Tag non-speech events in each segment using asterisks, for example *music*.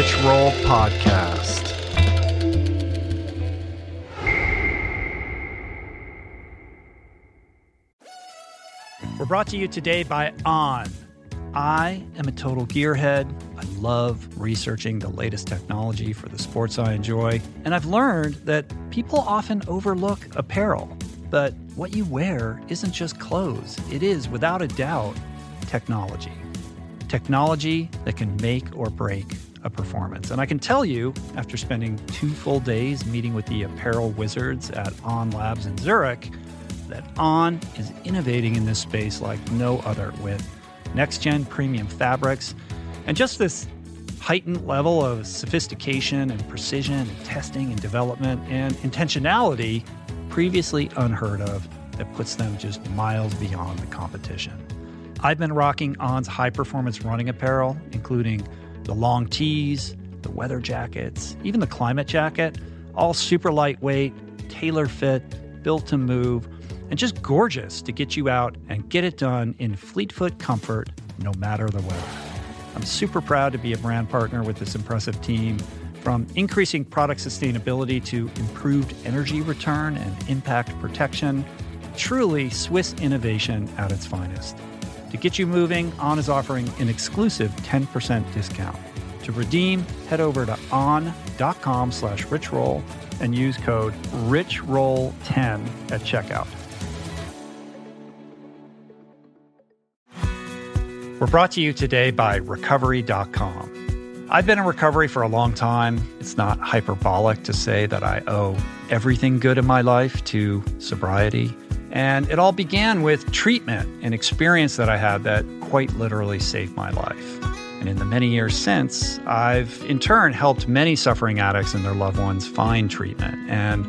Rich Roll Podcast. We're brought to you today by On. I am a total gearhead. I love researching the latest technology for the sports I enjoy. And I've learned that people often overlook apparel. But what you wear isn't just clothes, it is, without a doubt, technology. Technology that can make or break a performance. And I can tell you, after spending two full days meeting with the apparel wizards at On Labs in Zurich, that On is innovating in this space like no other with next gen premium fabrics and just this heightened level of sophistication and precision and testing and development and intentionality previously unheard of that puts them just miles beyond the competition. I've been rocking On's high performance running apparel, including the long tees, the weather jackets, even the climate jacket, all super lightweight, tailor fit, built to move, and just gorgeous to get you out and get it done in fleet-foot comfort no matter the weather. I'm super proud to be a brand partner with this impressive team. From increasing product sustainability to improved energy return and impact protection, truly Swiss innovation at its finest. To get you moving, On is offering an exclusive 10% discount. To redeem, head over to on.com slash richroll and use code RICHROLL10 at checkout. We're brought to you today by Recovery.com. I've been in recovery for a long time. It's not hyperbolic to say that I owe everything good in my life to sobriety. And it all began with treatment, an experience that I had that quite literally saved my life. And in the many years since, I've in turn helped many suffering addicts and their loved ones find treatment. And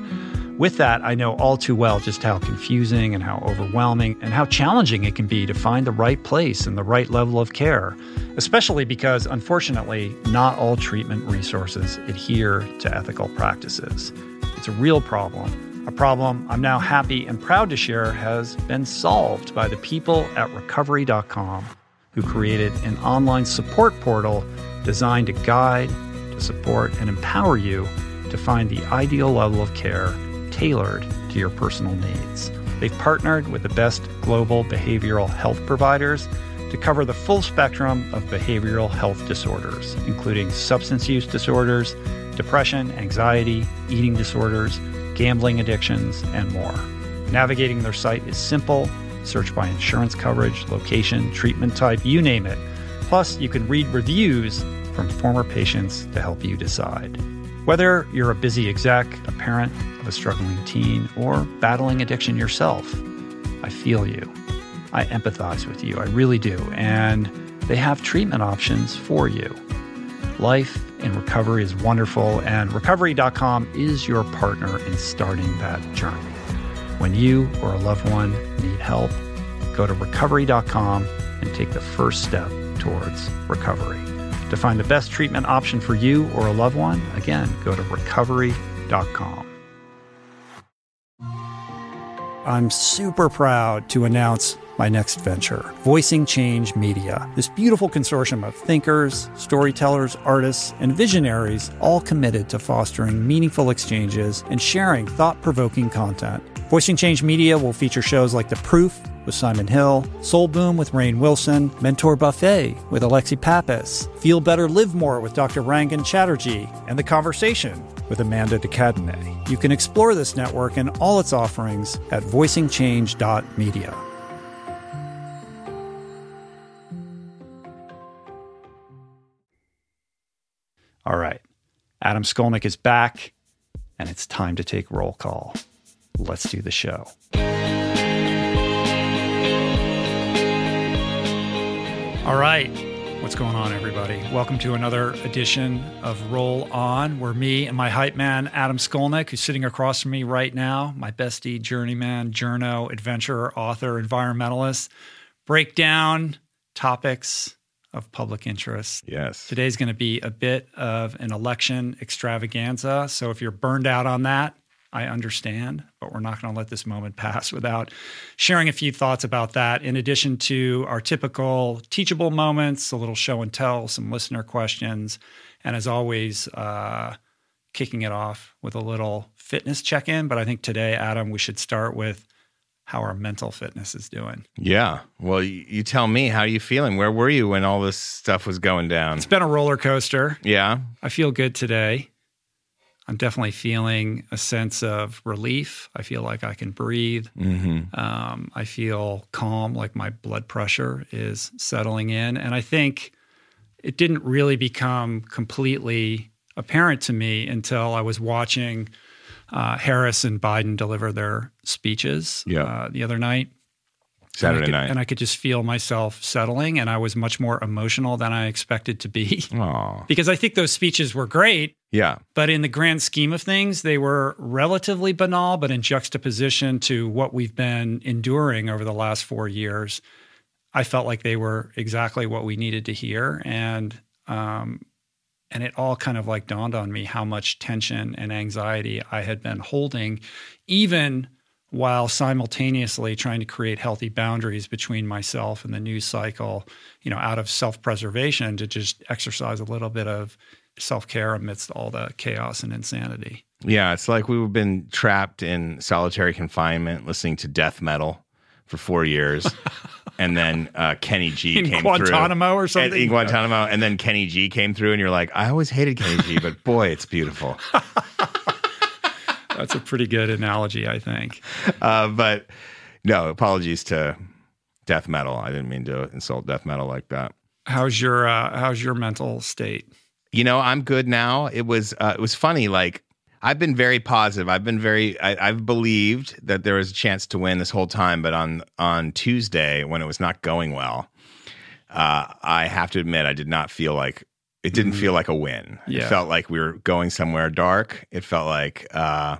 with that, I know all too well just how confusing and how overwhelming and how challenging it can be to find the right place and the right level of care, especially because, unfortunately, not all treatment resources adhere to ethical practices. It's a real problem, a problem I'm now happy and proud to share has been solved by the people at recovery.com who created an online support portal designed to guide, to support, and empower you to find the ideal level of care tailored to your personal needs. They've partnered with the best global behavioral health providers to cover the full spectrum of behavioral health disorders, including substance use disorders, depression, anxiety, eating disorders, gambling addictions, and more. Navigating their site is simple. Search by insurance coverage, location, treatment type, you name it. Plus, you can read reviews from former patients to help you decide. Whether you're a busy exec, a parent of a struggling teen, or battling addiction yourself, I feel you. I empathize with you. I really do. And they have treatment options for you. Life in recovery is wonderful, and recovery.com is your partner in starting that journey. When you or a loved one need help, go to recovery.com and take the first step towards recovery. To find the best treatment option for you or a loved one, again, go to recovery.com. I'm super proud to announce my next venture, Voicing Change Media. This beautiful consortium of thinkers, storytellers, artists, and visionaries, all committed to fostering meaningful exchanges and sharing thought provoking content. Voicing Change Media will feature shows like The Proof with Simon Hill, Soul Boom with Rainn Wilson, Mentor Buffet with Alexi Pappas, Feel Better Live More with Dr. Rangan Chatterjee, and The Conversation with Amanda de Cadenet. You can explore this network and all its offerings at voicingchange.media. All right. Adam Skolnick is back, and it's time to take roll call. Let's do the show. All right. What's going on, everybody? Welcome to another edition of Roll On, where me and my hype man, Adam Skolnick, who's sitting across from me right now, my bestie, journeyman, journo, adventurer, author, environmentalist, break down topics of public interest. Yes. Today's going to be a bit of an election extravaganza. So if you're burned out on that, I understand, but we're not going to let this moment pass without sharing a few thoughts about that. In addition to our typical teachable moments, a little show and tell, some listener questions, and as always, uh, kicking it off with a little fitness check in. But I think today, Adam, we should start with how our mental fitness is doing. Yeah. Well, you, you tell me, how are you feeling? Where were you when all this stuff was going down? It's been a roller coaster. Yeah. I feel good today. I'm definitely feeling a sense of relief. I feel like I can breathe. Mm-hmm. Um, I feel calm, like my blood pressure is settling in. And I think it didn't really become completely apparent to me until I was watching uh, Harris and Biden deliver their speeches Yeah. uh, the other night. Saturday and could, night. And I could just feel myself settling, and I was much more emotional than I expected to be. *laughs* Because I think those speeches were great, Yeah. but in the grand scheme of things, they were relatively banal, but in juxtaposition to what we've been enduring over the last four years, I felt like they were exactly what we needed to hear. And, um, and it all kind of like dawned on me how much tension and anxiety I had been holding, even while simultaneously trying to create healthy boundaries between myself and the news cycle, you know, out of self preservation to just exercise a little bit of self care amidst all the chaos and insanity. Yeah. It's like we've been trapped in solitary confinement listening to death metal for four years. *laughs* and then uh, Kenny G In came Guantanamo or something? In Guantanamo. And then Kenny G came through, and you're like, I always hated Kenny G, but boy, it's beautiful. *laughs* That's a pretty good analogy, I think. *laughs* Uh, but no, apologies to death metal. I didn't mean to insult death metal like that. How's your uh, how's your mental state? You know, I'm good now. It was uh, it was funny. Like I've been very positive. I've been very. I, I've believed that there was a chance to win this whole time. But on on Tuesday, when it was not going well, uh, I have to admit I did not feel like it didn't feel like a win. It felt like we were going somewhere dark. It felt like, uh,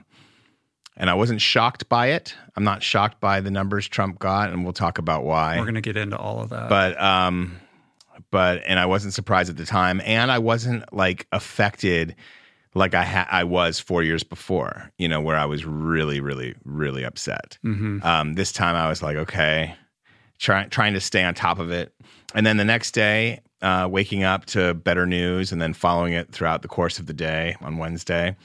and I wasn't shocked by it. I'm not shocked by the numbers Trump got, and we'll talk about why We're going to get into all of that. but um but and I wasn't surprised at the time and I wasn't like affected like I ha- I was 4 years before, you know, where I was really really really upset. Mhm. Um this time I was like, okay, trying trying to stay on top of it. And then the next day, uh, waking up to better news and then following it throughout the course of the day on Wednesday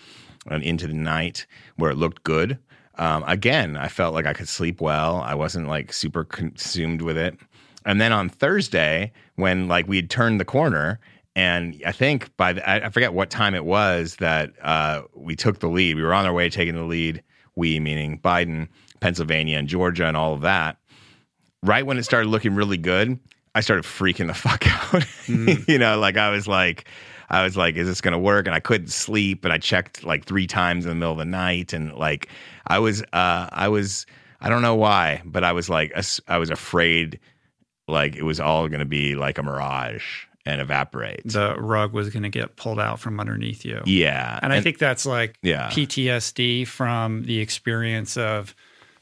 and into the night where it looked good. Um, again, I felt like I could sleep well. I wasn't like super consumed with it. And then on Thursday, when like we had turned the corner, and I think by the, I I forget what time it was that uh, we took the lead. We were on our way taking the lead. We meaning Biden, Pennsylvania, and Georgia, and all of that right when it started looking really good, I started freaking the *laughs* fuck out. *laughs* you know, like I was like, I was like, is this going to work? And I couldn't sleep. And I checked like three times in the middle of the night. And like, I was, uh, I was, I don't know why, but I was like, I was afraid like it was all going to be like a mirage and evaporate. the rug was going to get pulled out from underneath you. yeah. And I think that's like Yeah. PTSD from the experience of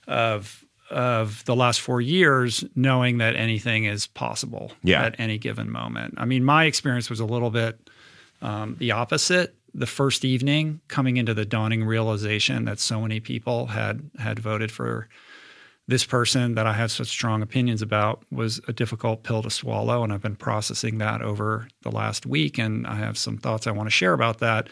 of of the last four years, knowing that anything is possible Yeah. at any given moment. I mean, my experience was a little bit um, the opposite. The first evening, coming into the dawning realization that so many people had had voted for this person that I had such strong opinions about was a difficult pill to swallow. And I've been processing that over the last week. And I have some thoughts I want to share about that.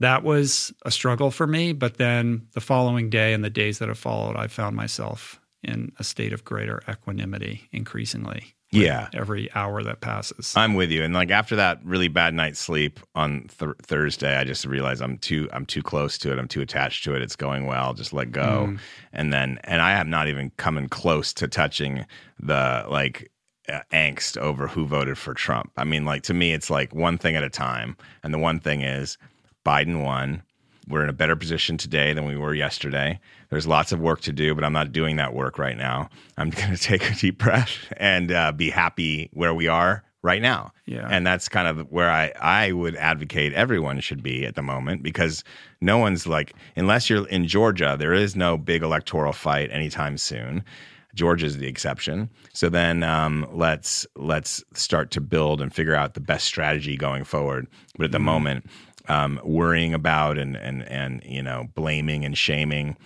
That was a struggle for me. But then the following day and the days that have followed, I found myself in a state of greater equanimity increasingly. Yeah. Every hour that passes. I'm with you. And like after that really bad night's sleep on th- Thursday, I just realized I'm too I'm too close to it. I'm too attached to it. It's going well. Just let go. And then and I have not even coming close to touching the like uh, angst over who voted for Trump. I mean, like to me, it's like one thing at a time. And the one thing is Biden won. We're in a better position today than we were yesterday. There's lots of work to do, but I'm not doing that work right now. I'm *laughs* going to take a deep breath and uh, be happy where we are right now. Yeah. And that's kind of where I, I would advocate everyone should be at the moment because no one's like, unless you're in Georgia, there is no big electoral fight anytime soon. Georgia's the exception. So then um, let's let's start to build and figure out the best strategy going forward. But at the moment, um, worrying about and and and you know blaming and shaming.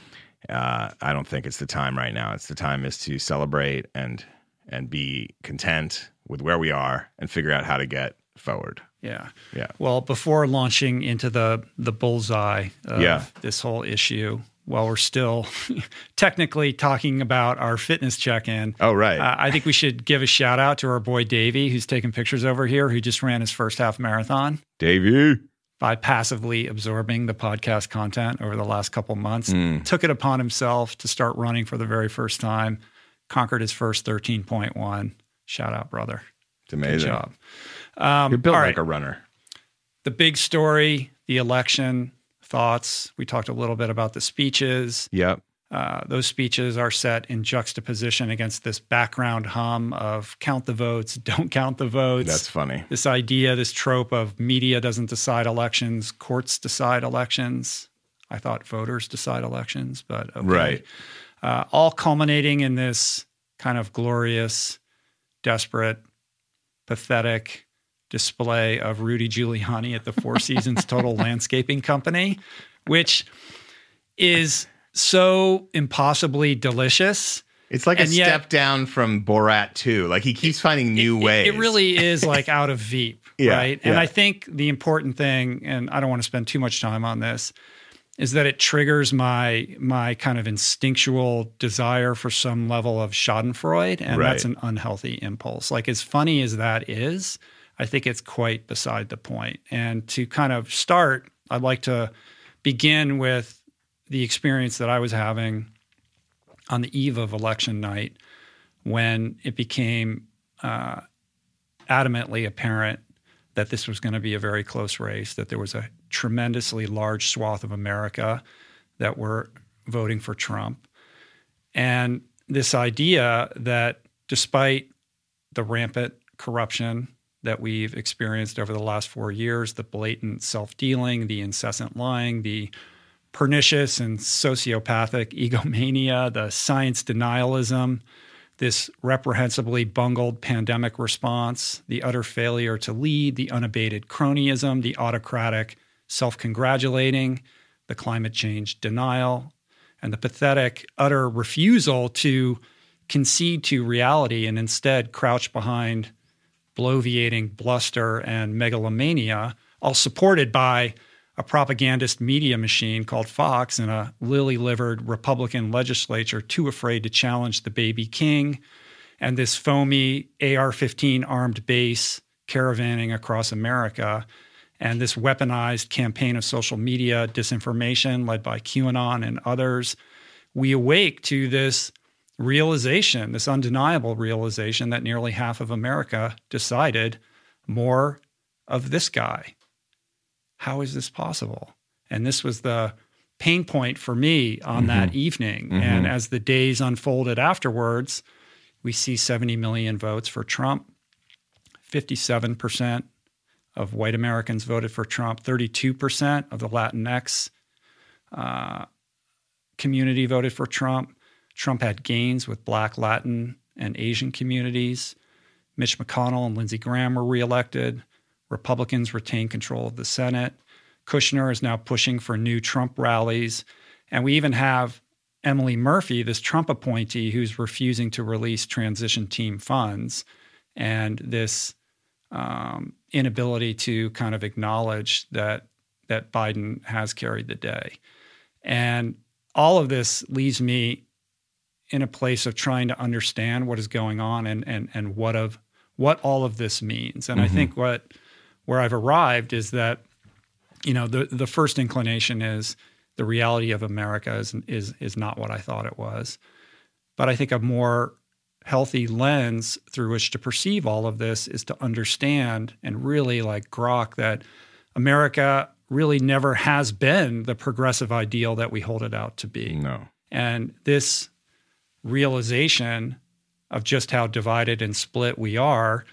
Uh, I don't think it's the time right now. It's the time is to celebrate and and be content with where we are and figure out how to get forward. Yeah. Yeah. Well, before launching into the the bullseye of Yeah. this whole issue, while we're still *laughs* technically talking about our fitness check-in, Oh right. uh, I think we should give a shout out to our boy Davey, who's taking pictures over here, who just ran his first half marathon Davey. By passively absorbing the podcast content over the last couple months. Mm. Took it upon himself to start running for the very first time. Conquered his first thirteen point one. Shout out, brother. It's Good amazing. job. Um, You're built all like right. a runner. the big story, the election, thoughts. We talked a little bit about the speeches. Yep. Uh, those speeches are set in juxtaposition against this background hum of count the votes, *laughs* don't count the votes. That's funny. this idea, this trope of media doesn't decide elections, courts decide elections. I thought voters decide elections, but okay. Right. Uh, all culminating in this kind of glorious, desperate, pathetic display of Rudy Giuliani at the Four Seasons Total *laughs* Landscaping Company, which is so impossibly delicious. It's like a yet- step down from Borat 2. Like he keeps finding new It- ways. It, really *laughs* is like out of Veep, Yeah, right? And. I think the important thing, and I don't want to spend too much time on this, is that it triggers my my kind of instinctual desire for some level of Schadenfreude, and that's an unhealthy impulse. Like as funny as that is, I think it's quite beside the point. And to kind of start, I'd like to begin with the experience that I was having on the eve of election night when it became uh, adamantly apparent that this was going to be a very close race, that there was a tremendously large swath of America that were voting for Trump. And this idea that despite the rampant corruption that we've experienced over the last four years, the blatant self dealing, the incessant lying, the pernicious and sociopathic *laughs* egomania, the science denialism, this reprehensibly bungled pandemic response, the utter failure to lead, the unabated cronyism, the autocratic self congratulating, the climate change denial, and the pathetic utter refusal to concede to reality and instead crouch behind bloviating bluster and megalomania, all supported by a propagandist media machine called Fox and a lily livered Republican legislature too afraid to challenge the baby king, and this foamy AR 15 armed base caravanning across America, and this weaponized campaign of social media disinformation led by QAnon and others. We awake to this realization, this undeniable realization that nearly half of America decided more of this guy. How is this possible? And this was the pain point for me on that evening. And as the days unfolded afterwards, we see 70 million votes for Trump. 57% of white Americans voted for Trump. 32% of the Latinx uh, community voted for Trump. Trump had gains with Black, Latin, and Asian communities. Mitch McConnell and Lindsey Graham were reelected. Republicans retain control of the Senate. Kushner is now pushing for new Trump rallies. And we even have Emily Murphy, this Trump appointee, who's refusing to release transition team funds and this um, inability to kind of acknowledge that that Biden has carried the day. And all of this leaves me in a place of trying to understand what is going on and and and what of what all of this means. And I think what where I've arrived is that you know the the first inclination is the reality of America is is is not what I thought it was. But I think a more healthy lens through which to perceive all of this is to understand and really like grok that America really never has been the progressive ideal that we hold it out to be. No. And this realization of just how divided and split we are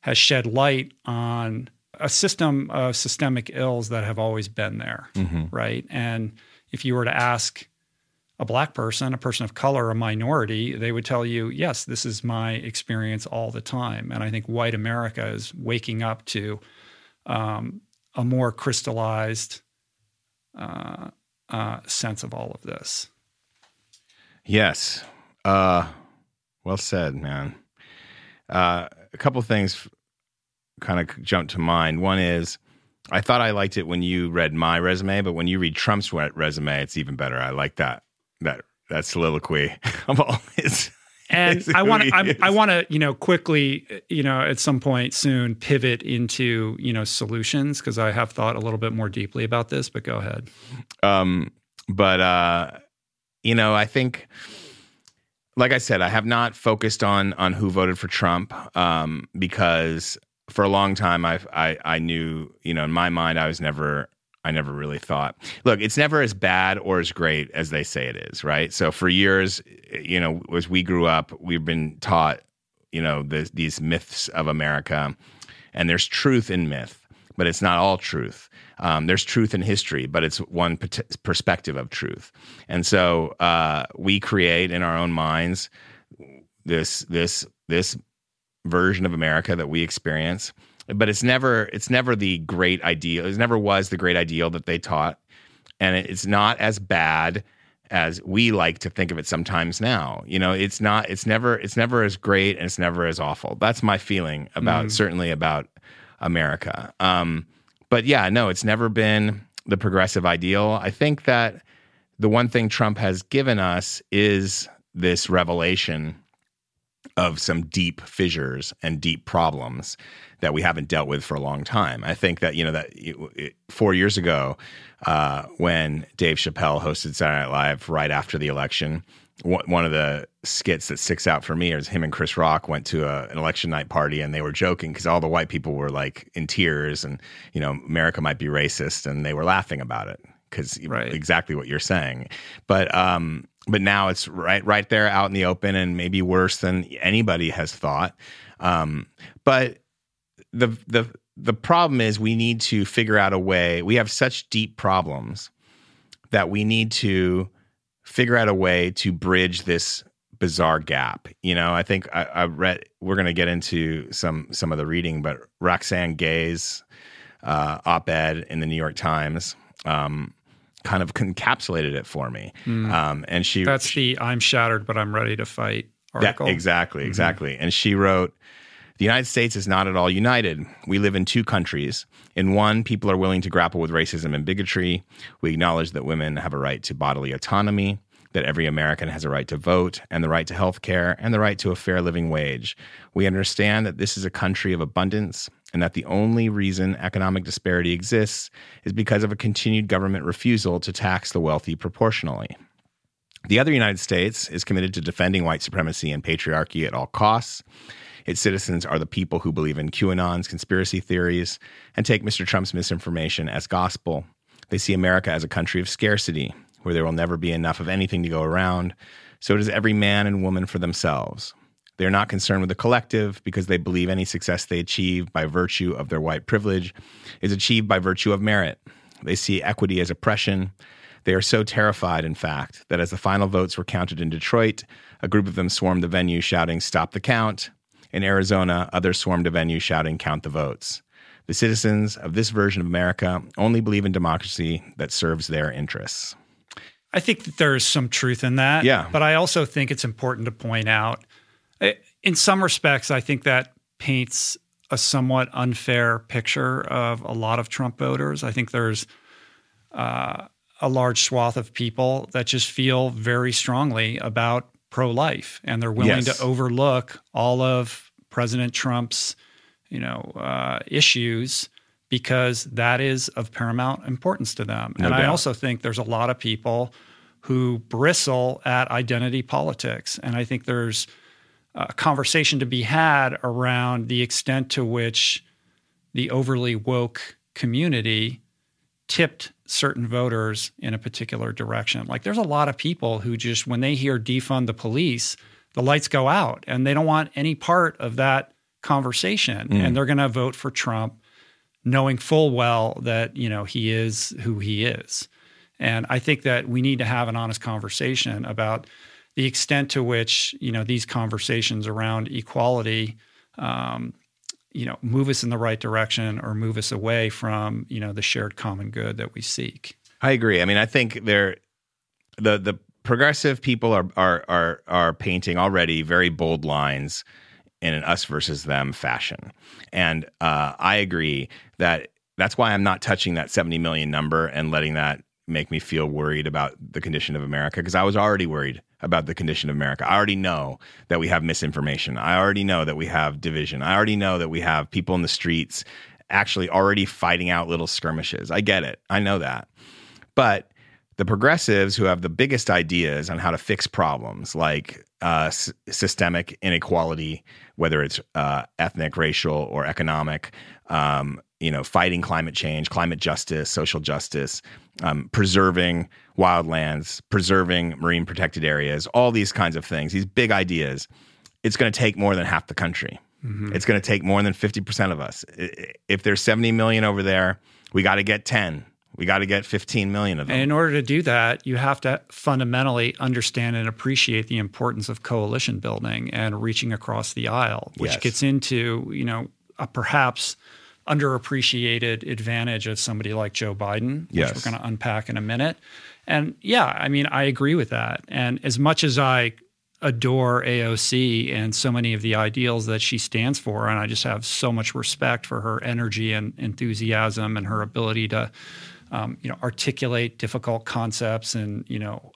has shed light on a system of systemic ills that have always been there, right? And if you were to ask a black person, a person of color, a minority, they would tell you, yes, this is my experience all the time. And I think white America is waking up to um, a more crystallized uh, uh, sense of all of this. Yes. Uh, well said, man. Uh, a couple things kind of jumped to mind. One is I thought I liked it when you read my resume, but when you read Trump's resume, it's even better. I like that that that soliloquy *laughs* of all his. And *laughs* I want to, I want to, you know, quickly, you know, at some point soon, pivot into, you know, solutions because I have thought a little bit more deeply about this. But go ahead. Um, but uh, you know, I think, like I said, I have not focused on on who voted for Trump um, because for a long time I, I I knew, you know, in my mind, I was never I never really thought. Look, it's never as bad or as great as they say it is, right? So for years, you know, as we grew up, we've been taught, you know, the, these myths of America, and there's truth in myth, but it's not all truth. Um, there's truth in history, but it's one perspective of truth, and so uh, we create in our own minds this this this version of America that we experience but it's never it's never the great ideal. It never was the great ideal that they taught, and it's not as bad as we like to think of it sometimes now. You know, it's not it's never it's never as great and it's never as awful. That's my feeling about mm. certainly about America. Um, but yeah, no, it's never been the progressive ideal. I think that the one thing Trump has given us is this revelation of some deep fissures and deep problems that we haven't dealt with for a long time. I think that you know that it, four years ago, uh, when Dave Chappelle hosted Saturday Night Live right after the election, one of the skits that sticks out for me is him and Chris Rock went to a, an election night party and they were joking because all the white people were like in tears and you know America might be racist and they were laughing about it because right. exactly what you're saying. But um, but now it's right right there out in the open and maybe worse than anybody has thought. Um, but the the the problem is we need to figure out a way. We have such deep problems that we need to figure out a way to bridge this bizarre gap. You know, I think I, I read. We're going to get into some some of the reading, but Roxane Gay's uh, op-ed in the New York Times um, kind of encapsulated it for me. Mm. Um, and she that's the "I'm shattered, but I'm ready to fight" article. That, exactly, mm-hmm. exactly. And she wrote. The United States is not at all united. We live in two countries. In one, people are willing to grapple with racism and bigotry. We acknowledge that women have a right to bodily autonomy, that every American has a right to vote, and the right to health care, and the right to a fair living wage. We understand that this is a country of abundance and that the only reason economic disparity exists is because of a continued government refusal to tax the wealthy proportionally. The other United States is committed to defending white supremacy and patriarchy at all costs. Its citizens are the people who believe in QAnon's conspiracy theories and take Mr. Trump's misinformation as gospel. They see America as a country of scarcity, where there will never be enough of anything to go around. So does every man and woman for themselves. They're not concerned with the collective because they believe any success they achieve by virtue of their white privilege is achieved by virtue of merit. They see equity as oppression. They are so terrified, in fact, that as the final votes were counted in Detroit, a group of them swarmed the venue shouting, Stop the count. In Arizona, others swarmed the venue shouting, Count the votes. The citizens of this version of America only believe in democracy that serves their interests. I think that there's some truth in that. Yeah. But I also think it's important to point out in some respects, I think that paints a somewhat unfair picture of a lot of Trump voters. I think there's uh, a large swath of people that just feel very strongly about pro life and they're willing yes. to overlook all of President Trump's you know uh, issues because that is of paramount importance to them. No and doubt. I also think there's a lot of people who bristle at identity politics and I think there's a conversation to be had around the extent to which the overly woke community tipped certain voters in a particular direction. Like there's a lot of people who just when they hear defund the police, the lights go out and they don't want any part of that conversation mm. and they're going to vote for Trump knowing full well that, you know, he is who he is. And I think that we need to have an honest conversation about the extent to which you know these conversations around equality, um, you know move us in the right direction or move us away from you know the shared common good that we seek. I agree. I mean, I think they're the the progressive people are are are are painting already very bold lines in an us versus them fashion, and uh, I agree that that's why I'm not touching that 70 million number and letting that make me feel worried about the condition of America because I was already worried about the condition of America. I already know that we have misinformation. I already know that we have division. I already know that we have people in the streets actually already fighting out little skirmishes. I get it. I know that. But the progressives who have the biggest ideas on how to fix problems like uh, s- systemic inequality, whether it's uh, ethnic, racial, or economic, um, you know, fighting climate change, climate justice, social justice, um, preserving wildlands, preserving marine protected areas, all these kinds of things, these big ideas, it's going to take more than half the country. Mm-hmm. It's going to take more than 50% of us. If there's 70 million over there, we got to get 10 we got to get 15 million of them. And in order to do that, you have to fundamentally understand and appreciate the importance of coalition building and reaching across the aisle, which yes. gets into, you know, a perhaps underappreciated advantage of somebody like Joe Biden, which yes. we're going to unpack in a minute. And yeah, I mean, I agree with that. And as much as I adore AOC and so many of the ideals that she stands for, and I just have so much respect for her energy and enthusiasm and her ability to um, you know, articulate difficult concepts and you know,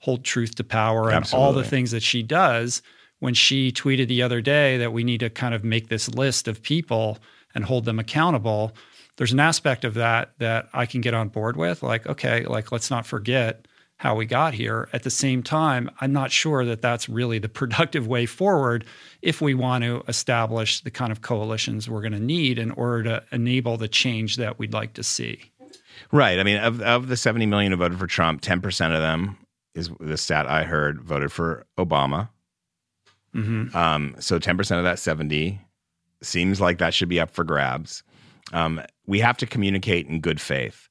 hold truth to power Absolutely. and all the things that she does. When she tweeted the other day that we need to kind of make this list of people and hold them accountable, there's an aspect of that that I can get on board with. Like, okay, like let's not forget how we got here. At the same time, I'm not sure that that's really the *laughs* productive way forward if we want to establish the kind of coalitions we're going to need in order to enable the change that we'd like to see. Right. I mean, of of the 70 million who voted for Trump, 10% of them is the stat I heard voted for Obama. Mm-hmm. Um, so 10% of that 70 seems like that should be up for grabs. Um, we have to communicate in good faith.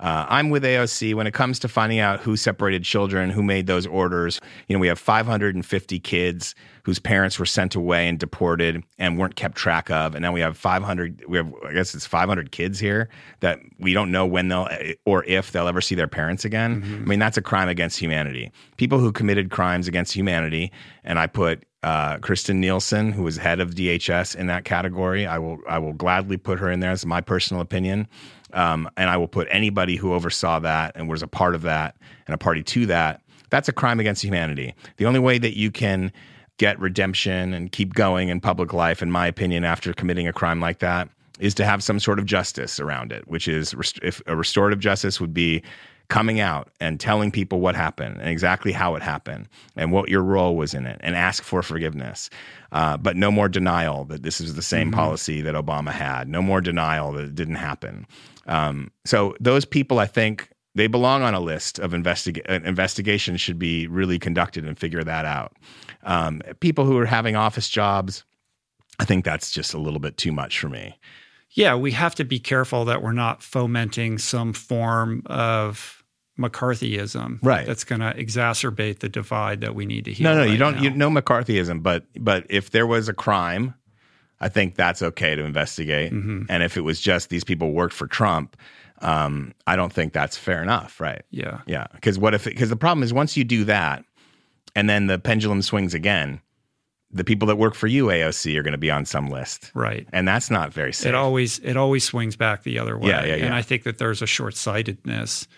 Uh, I'm with AOC when it comes to finding out who separated children, who made those orders. You know, we have 550 kids whose parents were sent away and deported and weren't kept track of, and now we have 500. We have, I guess, it's 500 kids here that we don't know when they'll or if they'll ever see their parents again. Mm-hmm. I mean, that's a crime against humanity. People who committed crimes against humanity, and I put uh, Kirstjen Nielsen, who was head of DHS, in that category. I will I will gladly put her in there. As my personal opinion. Um, and I will put anybody who oversaw that and was a part of that and a party to that. That's a crime against humanity. The only way that you can get redemption and keep going in public life, in my opinion, after committing a crime like that, is to have some sort of justice around it, which is if a restorative justice would be coming out and telling people what happened and exactly how it happened and what your role was in it and ask for forgiveness. Uh, but no more denial that this is the same mm-hmm. policy that Obama had. No more denial that it didn't happen. Um, so those people, I think, they belong on a list of investiga- uh, investigations should be really conducted and figure that out. Um, people who are having office jobs, I think that's just a little bit too much for me. Yeah, we have to be careful that we're not fomenting some form of McCarthyism, right? That's going to exacerbate the divide that we need to heal. No, no, right you don't. Now. You know McCarthyism, but but if there was a crime I think that's okay to investigate. Mm-hmm. And if it was just these people worked for Trump, um, I don't think that's fair enough, right? Yeah, yeah. Because what if? It Because the problem is once you do that, and then the pendulum swings again, the people that work for you, AOC, are going to be on some list, right? And that's not very safe. It always it always swings back the other way. Yeah, yeah, yeah. And I think that there's a short sightedness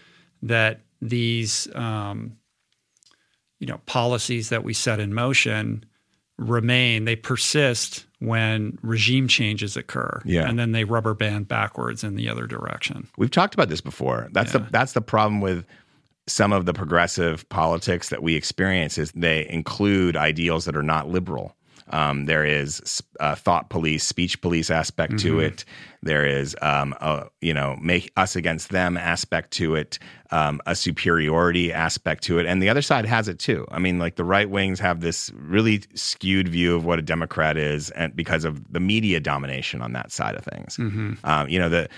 that these, um, you know, policies that we set in motion remain. They persist when regime changes occur. Yeah. And then they rubber band backwards in the other direction. We've talked about this before. That's yeah. the that's the problem with some of the progressive politics that we experience is they include ideals that are not liberal. Um, there is a thought police, speech police aspect mm-hmm. to it. There is, um, a, you know, make us against them aspect to it, um, a superiority aspect to it, and the other side has it too. I mean, like the right wings have this really skewed view of what a Democrat is, and because of the media domination on that side of things. Mm-hmm. Um, you know, the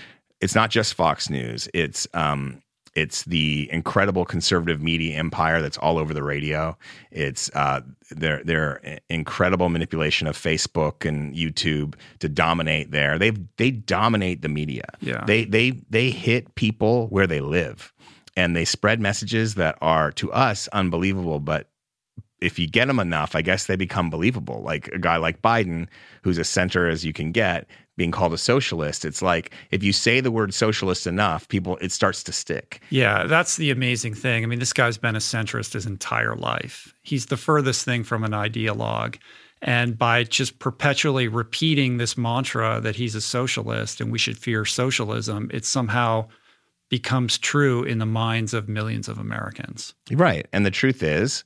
it's not just Fox News. It's um, it's the incredible conservative media empire that's all over the radio. It's uh, their their incredible manipulation of Facebook and YouTube to dominate there. They they dominate the media. Yeah. They they they hit people where they live, and they spread messages that are to us unbelievable, but if you get them enough, I guess they become believable. Like a guy like Biden, who's as center as you can get, being called a socialist. It's like if you say the word socialist enough, people it starts to stick. Yeah, that's the amazing thing. I mean, this guy's been a centrist his entire life. He's the furthest thing from an ideologue. And by just perpetually repeating this mantra that he's a socialist and we should fear socialism, it somehow becomes true in the minds of millions of Americans. Right. And the truth is,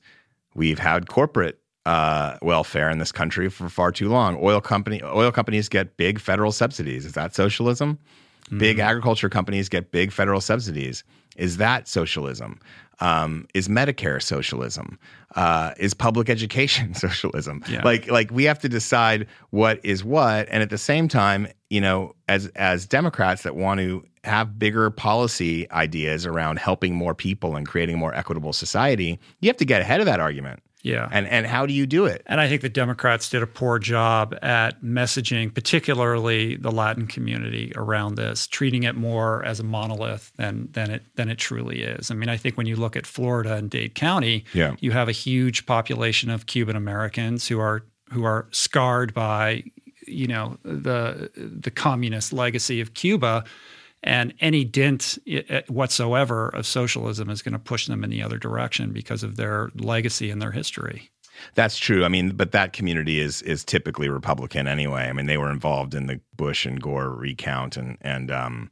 we've had corporate uh, welfare in this country for far too long. Oil company oil companies get big federal subsidies. Is that socialism? Mm. Big agriculture companies get big federal subsidies. Is that socialism? Um, is Medicare socialism? Uh, is public education *laughs* socialism? Yeah. Like, like we have to decide what is what, and at the same time, you know, as as Democrats that want to have bigger policy ideas around helping more people and creating a more equitable society, you have to get ahead of that argument. Yeah. And and how do you do it? And I think the Democrats did a poor job at messaging, particularly the Latin community around this, treating it more as a monolith than than it than it truly is. I mean, I think when you look at Florida and Dade County, yeah. you have a huge population of Cuban Americans who are who are scarred by, you know, the the communist legacy of Cuba and any dint whatsoever of socialism is going to push them in the other direction because of their legacy and their history. That's true. I mean, but that community is is typically Republican anyway. I mean, they were involved in the Bush and Gore recount, and and um,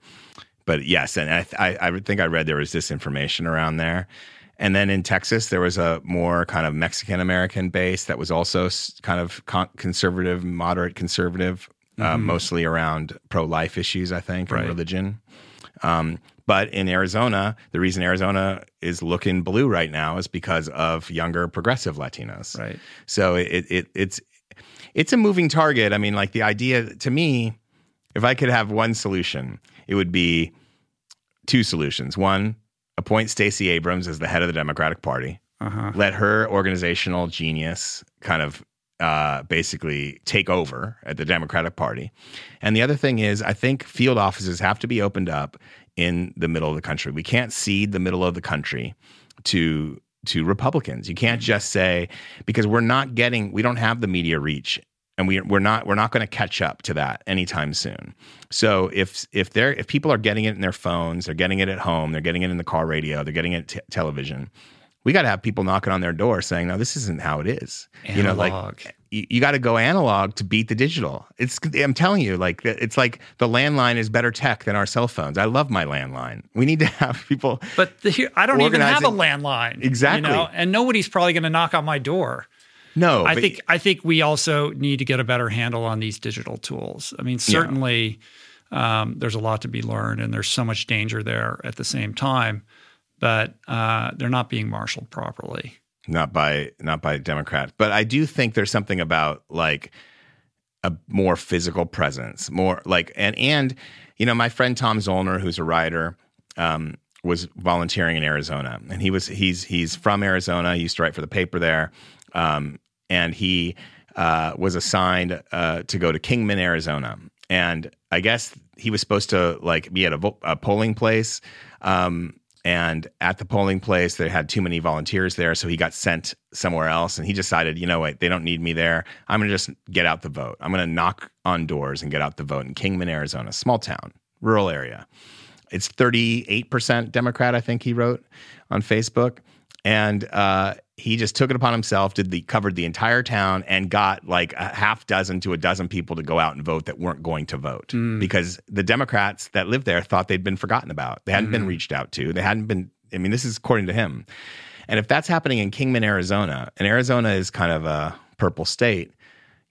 but yes, and I I, I think I read there was disinformation around there. And then in Texas, there was a more kind of Mexican American base that was also kind of conservative, moderate conservative, uh, mm-hmm. mostly around pro life issues, I think, right. and religion. Um, but in Arizona, the reason Arizona is looking blue right now is because of younger progressive Latinos. Right. So it, it it's it's a moving target. I mean, like the idea to me, if I could have one solution, it would be two solutions. One, appoint Stacey Abrams as the head of the Democratic Party. Uh-huh. Let her organizational genius kind of uh, basically take over at the Democratic Party. And the other thing is, I think field offices have to be opened up in the middle of the country. We can't cede the middle of the country to to Republicans. You can't just say because we're not getting, we don't have the media reach, and we we're not we're not going to catch up to that anytime soon. So if if they're if people are getting it in their phones, they're getting it at home, they're getting it in the car radio, they're getting it t- television we got to have people knocking on their door saying, "No, this isn't how it is." Analog. You know, like you, you got to go analog to beat the digital. It's I'm telling you, like it's like the landline is better tech than our cell phones. I love my landline. We need to *laughs* have people. But the, I don't even have a landline. Exactly, you know? and nobody's probably going to knock on my door. No, I think I think we also need to get a better handle on these digital tools. I mean, certainly yeah. um, there's a lot to be learned, and there's so much danger there at the same time but uh, they're not being marshaled properly. Not by not by Democrats, but I do think there's something about like a more physical presence, more like and and you know my friend Tom Zoellner, who's a writer, um, was volunteering in Arizona, and he was he's he's from Arizona. He used to write for the paper there, um, and he uh, was assigned uh, to go to Kingman, Arizona, and I guess he was supposed to like be at a, a polling place. Um, and at the polling place, they had too many volunteers there. So he got sent somewhere else. And he decided, you know what, they don't need me there. I'm going to just get out the vote. I'm going to knock on doors and get out the vote in Kingman, Arizona, small town, rural area. It's 38% Democrat, I think he wrote on Facebook. And uh, he just took it upon himself, did the covered the entire town, and got like a half dozen to a dozen people to go out and vote that weren't going to vote mm. because the Democrats that lived there thought they'd been forgotten about. They hadn't mm. been mm-hmm. reached out to. They hadn't been. I mean, this is according to him. And if that's happening in Kingman, Arizona, and Arizona is kind of a purple state,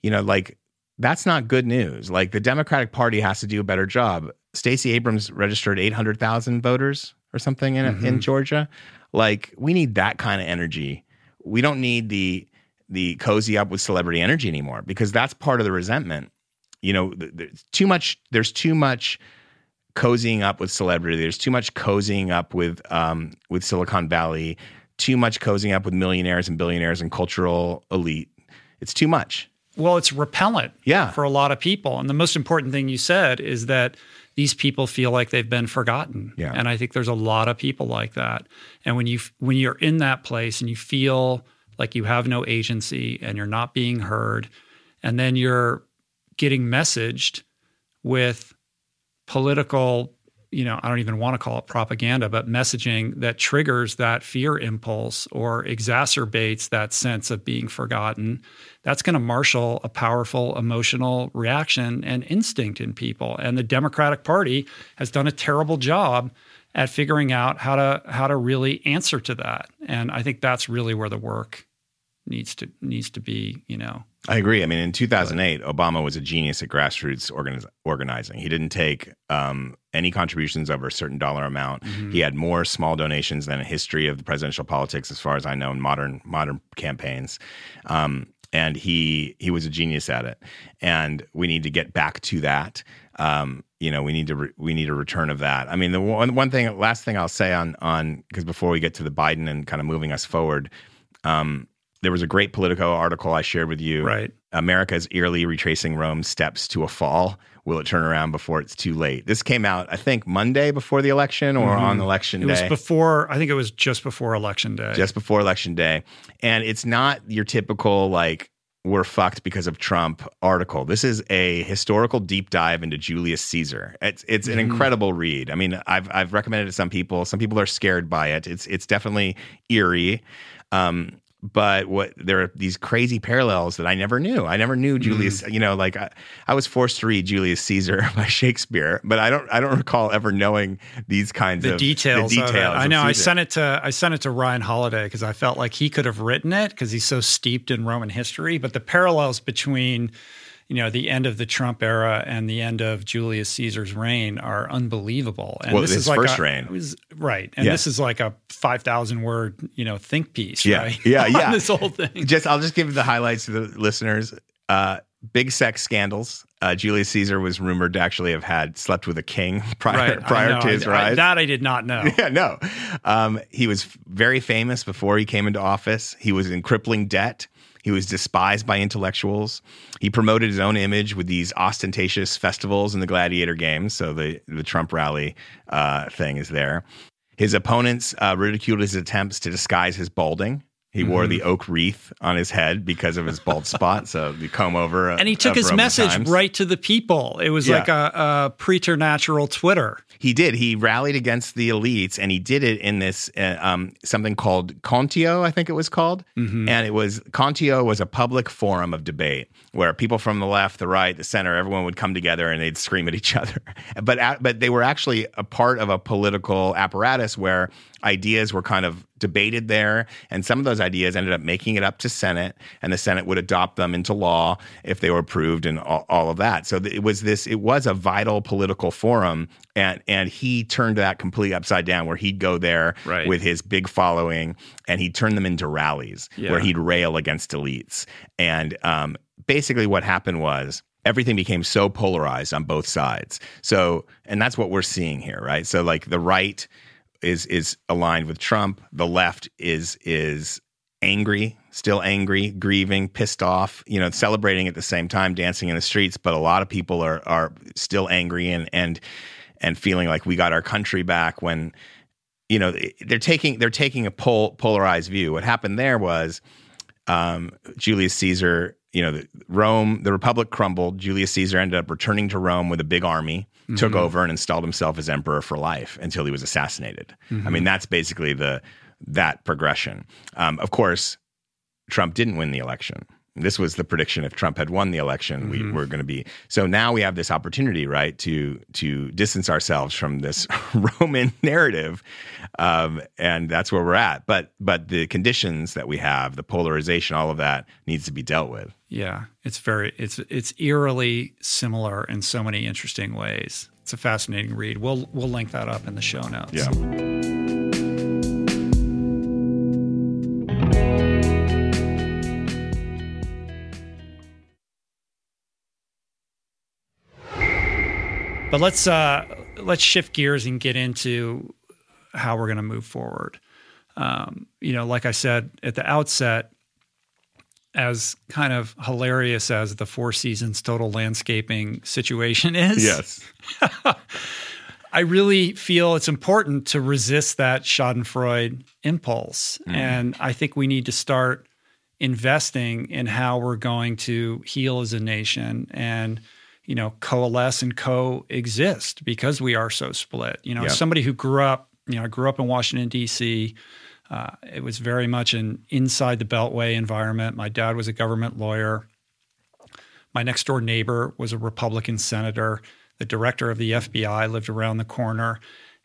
you know, like that's not good news. Like the Democratic Party has to do a better job. Stacey Abrams registered 800,000 voters or something in, mm-hmm. in Georgia. Like we need that kind of energy we don't need the the cozy up with celebrity energy anymore because that's part of the resentment. You know, there's too much. There's too much cozying up with celebrity. There's too much cozying up with um, with Silicon Valley. Too much cozying up with millionaires and billionaires and cultural elite. It's too much. Well, it's repellent Yeah. for a lot of people. And the most important thing you said is that these people feel like they've been forgotten. Yeah. And I think there's a lot of people like that. And when you when you're in that place and you feel like you have no agency and you're not being heard, and then you're getting messaged with political you know, I don't even want to call it propaganda, but messaging that triggers that fear impulse or exacerbates that sense of being forgotten, that's going to marshal a powerful emotional reaction and instinct in people. And the Democratic Party has done a terrible job at figuring out how to how to really answer to that. And I think that's really where the work needs to needs to be, you know, I agree. I mean, in 2008, Obama was a genius at grassroots organiz- organizing. He didn't take um, any contributions over a certain dollar amount. He had more small donations than a history of the presidential politics, as far as I know, in modern modern campaigns. Um, and he he was a genius at it. And we need to get back to that. Um, you know, we need to re- we need a return of that. I mean, the one one thing, last thing I'll say on on because before we get to the Biden and kind of moving us forward. Um, there was a great Politico article I shared with you. Right. America is eerily retracing Rome's steps to a fall. Will it turn around before it's too late? This came out, I think, Monday before the election or on election Mm-hmm. it day. was before I think it was just before election day. just before election day. And it's not your typical like we're fucked because of Trump article. This is a historical deep dive into Julius Caesar. It's it's an incredible read. I mean, I've I've recommended it to some people. Some people are scared by it. It's it's definitely eerie. Um but what there are these crazy parallels that I never knew. I never knew mm-hmm. Julius. You know, like I, I was forced to read Julius Caesar *laughs* by Shakespeare, but I don't. I don't recall ever knowing these kinds the of details. The details. I know. I sent it to I sent it to Ryan Holiday because I felt like he could have written it because he's so steeped in Roman history. But the parallels between you know the end of the Trump era and the end of Julius Caesar's reign are unbelievable. And Well, this his is like first a, reign. was- right? And Yeah. this is like a five thousand word you know think piece. Yeah. right? Yeah, *laughs* yeah. this whole thing. just I'll just give the highlights to the listeners. Uh, big sex scandals. Uh, Julius Caesar was rumored to actually have had slept with a king *laughs* prior Right. Prior know. to his I- I- rise. that I did not know. *laughs* yeah, no. Um, he was very famous before he came into office. He was in crippling debt. He was despised by intellectuals. He promoted his own image with these ostentatious festivals and the gladiator games. So the the Trump rally uh, thing is there. His opponents uh, ridiculed his attempts to disguise his balding. He wore Mm-hmm. the oak wreath on his head because of his bald spot. So the comb over. And he took his Roman message times. right to the people. It was Yeah. like a, a preternatural Twitter. He did. He rallied against the elites, and he did it in this uh, um, something called Contio, I think it was called. And it was Contio was a public forum of debate where people from the left, the right, the center, everyone would come together and they'd scream at each *laughs* other. But but they were actually a part of a political apparatus where ideas were kind of debated there, and some of those ideas ended up making it up to Senate, and the Senate would adopt them into law if they were approved, and all, all of that. So it was this. It was a vital political forum, and and he turned that completely upside down, where he'd go there Right. with his big following, and he'd turn them into rallies Yeah. where he'd rail against elites, and um, basically what happened was everything became so polarized on both sides. So, and that's what we're seeing here, right? So, like the right is is aligned with Trump, the left is is angry, still angry, grieving, pissed off, you know, celebrating at the same time, dancing in the streets. But a lot of people are are still angry and and and feeling like we got our country back when you know they're taking they're taking a pol- polarized view. What happened there was um, Julius Caesar, you know, the, Rome, the Republic crumbled. Julius Caesar ended up returning to Rome with a big army, took over and installed himself as emperor for life until he was assassinated. I mean, that's basically the that progression. Um, of course, Trump didn't win the election. This was the prediction. If Trump had won the election, we were going to be. So now we have this opportunity, right, to to distance ourselves from this *laughs* Roman narrative, um, and that's where we're at. But but the conditions that we have, the polarization, all of that needs to be dealt with. Yeah, it's very it's it's eerily similar in so many interesting ways. It's a fascinating read. We'll we'll link that up in the show notes. Yeah. But let's uh let's shift gears and get into how we're going to move forward. Um, you know, like I said at the outset, as kind of hilarious as the Four Seasons total landscaping situation *laughs* is, Yes. *laughs* I really feel it's important to resist that Schadenfreude impulse. And I think we need to start investing in how we're going to heal as a nation and, you know, coalesce and coexist because we are so split. You know, Yep. somebody who grew up, you know, I grew up in Washington, D.C., uh, it was very much an inside the Beltway environment. My dad was a government lawyer. My next door neighbor was a Republican senator. The director of the FBI lived around the corner.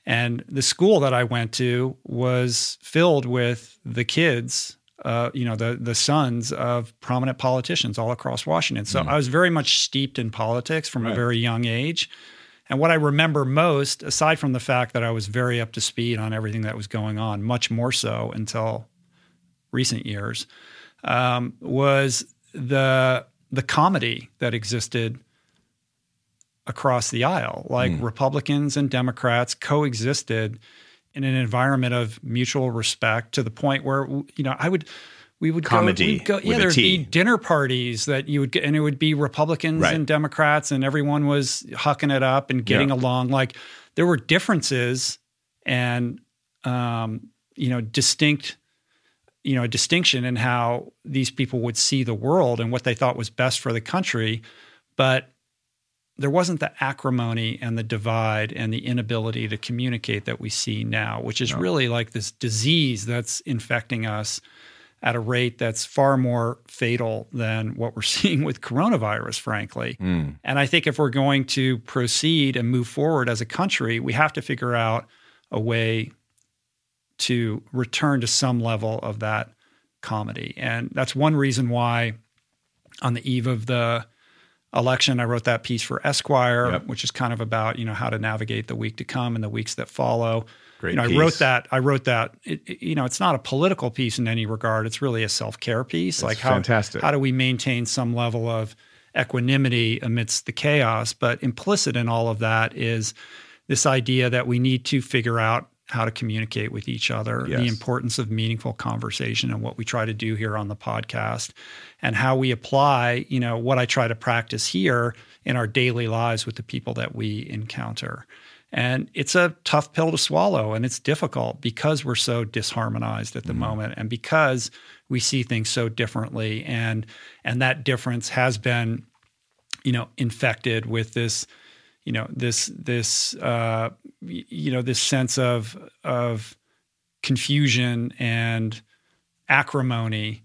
And the school that I went to was filled with the kids, uh, you know, the the sons of prominent politicians all across Washington. So I was very much steeped in politics from a very young age. And what I remember most, aside from the fact that I was very up to speed on everything that was going on, much more so until recent years, um, was the the comity that existed across the aisle. Like Republicans and Democrats coexisted in an environment of mutual respect to the point where you know I would we would Comity go, we'd go with yeah there'd be dinner parties that you would get and it would be Republicans Right. and Democrats and everyone was hucking it up and getting Yeah. along like there were differences and um, you know distinct you know a distinction in how these people would see the world and what they thought was best for the country but there wasn't the acrimony and the divide and the inability to communicate that we see now which is really like this disease that's infecting us at a rate that's far more fatal than what we're *laughs* seeing with coronavirus frankly Mm. and I think if we're going to proceed and move forward as a country, we have to figure out a way to return to some level of that comity. And that's one reason why on the eve of the election, I wrote that piece for Esquire, Yep. which is kind of about, you know, how to navigate the week to come and the weeks that follow. Great you know, piece. I wrote that. I wrote that. It, it- you know, it's not a political piece in any regard. It's really a self care piece. like how fantastic. how do we maintain some level of equanimity amidst the chaos? But implicit in all of that is this idea that we need to figure out how to communicate with each other, the importance of meaningful conversation and what we try to do here on the podcast and how we apply, you know, what I try to practice here in our daily lives with the people that we encounter. And it's a tough pill to swallow and it's difficult because we're so disharmonized at the mm-hmm. moment and because we see things so differently and and that difference has been you know infected with this you know this this uh you know this sense of of confusion and acrimony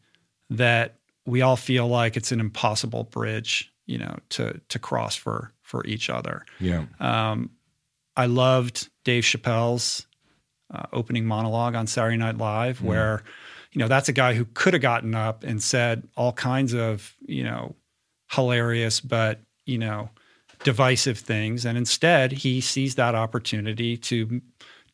that we all feel like it's an impossible bridge you know to to cross for for each other Yeah. um, I loved Dave Chappelle's uh, opening monologue on Saturday Night Live, where, you know, that's a guy who could have gotten up and said all kinds of, you know, hilarious, but, you know, divisive things. And instead, he sees that opportunity to,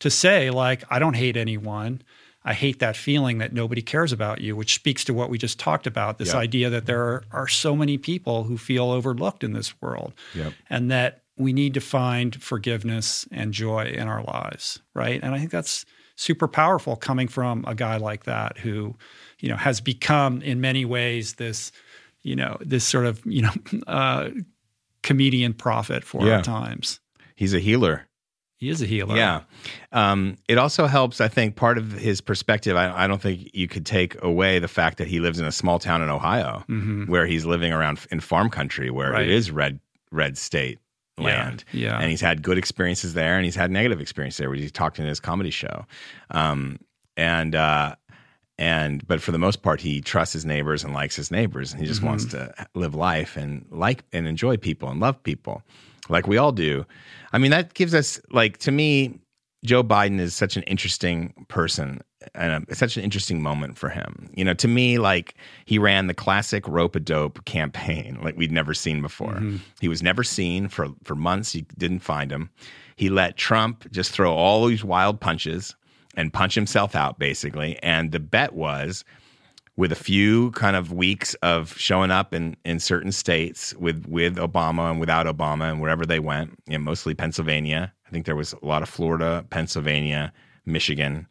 to say, like, I don't hate anyone. I hate that feeling that nobody cares about you, which speaks to what we just talked about this Yeah. idea that there are, are so many people who feel overlooked in this world Yep. and that we need to find forgiveness and joy in our lives, right? And I think that's super powerful coming from a guy like that who, you know, has become in many ways this, you know, this sort of, you know, *laughs* uh, comedian prophet for Yeah. our times. He's a healer. He is a healer. Yeah. Um, it also helps, I think, part of his perspective. I, I don't think you could take away the fact that he lives in a small town in Ohio Mhm. where he's living around in farm country where Right. it is red, red state Yeah. land. Yeah. And he's had good experiences there and he's had negative experiences there, which he talked in his comedy show. Um, and, uh, and but for the most part he trusts his neighbors and likes his neighbors and he just wants mm-hmm. to live life and like and enjoy people and love people like we all do. I mean that gives us like to me joe biden is such an interesting person and a, such an interesting moment for him. You know to me like he ran the classic rope a dope campaign like we'd never seen before. Mm-hmm. He was never seen for for months. You didn't find him. He let trump just throw all these wild punches and punch himself out basically. And the bet was with a few kind of weeks of showing up in, in certain states with with Obama and without Obama and wherever they went, you know, mostly Pennsylvania. I think there was a lot of Florida, Pennsylvania, Michigan,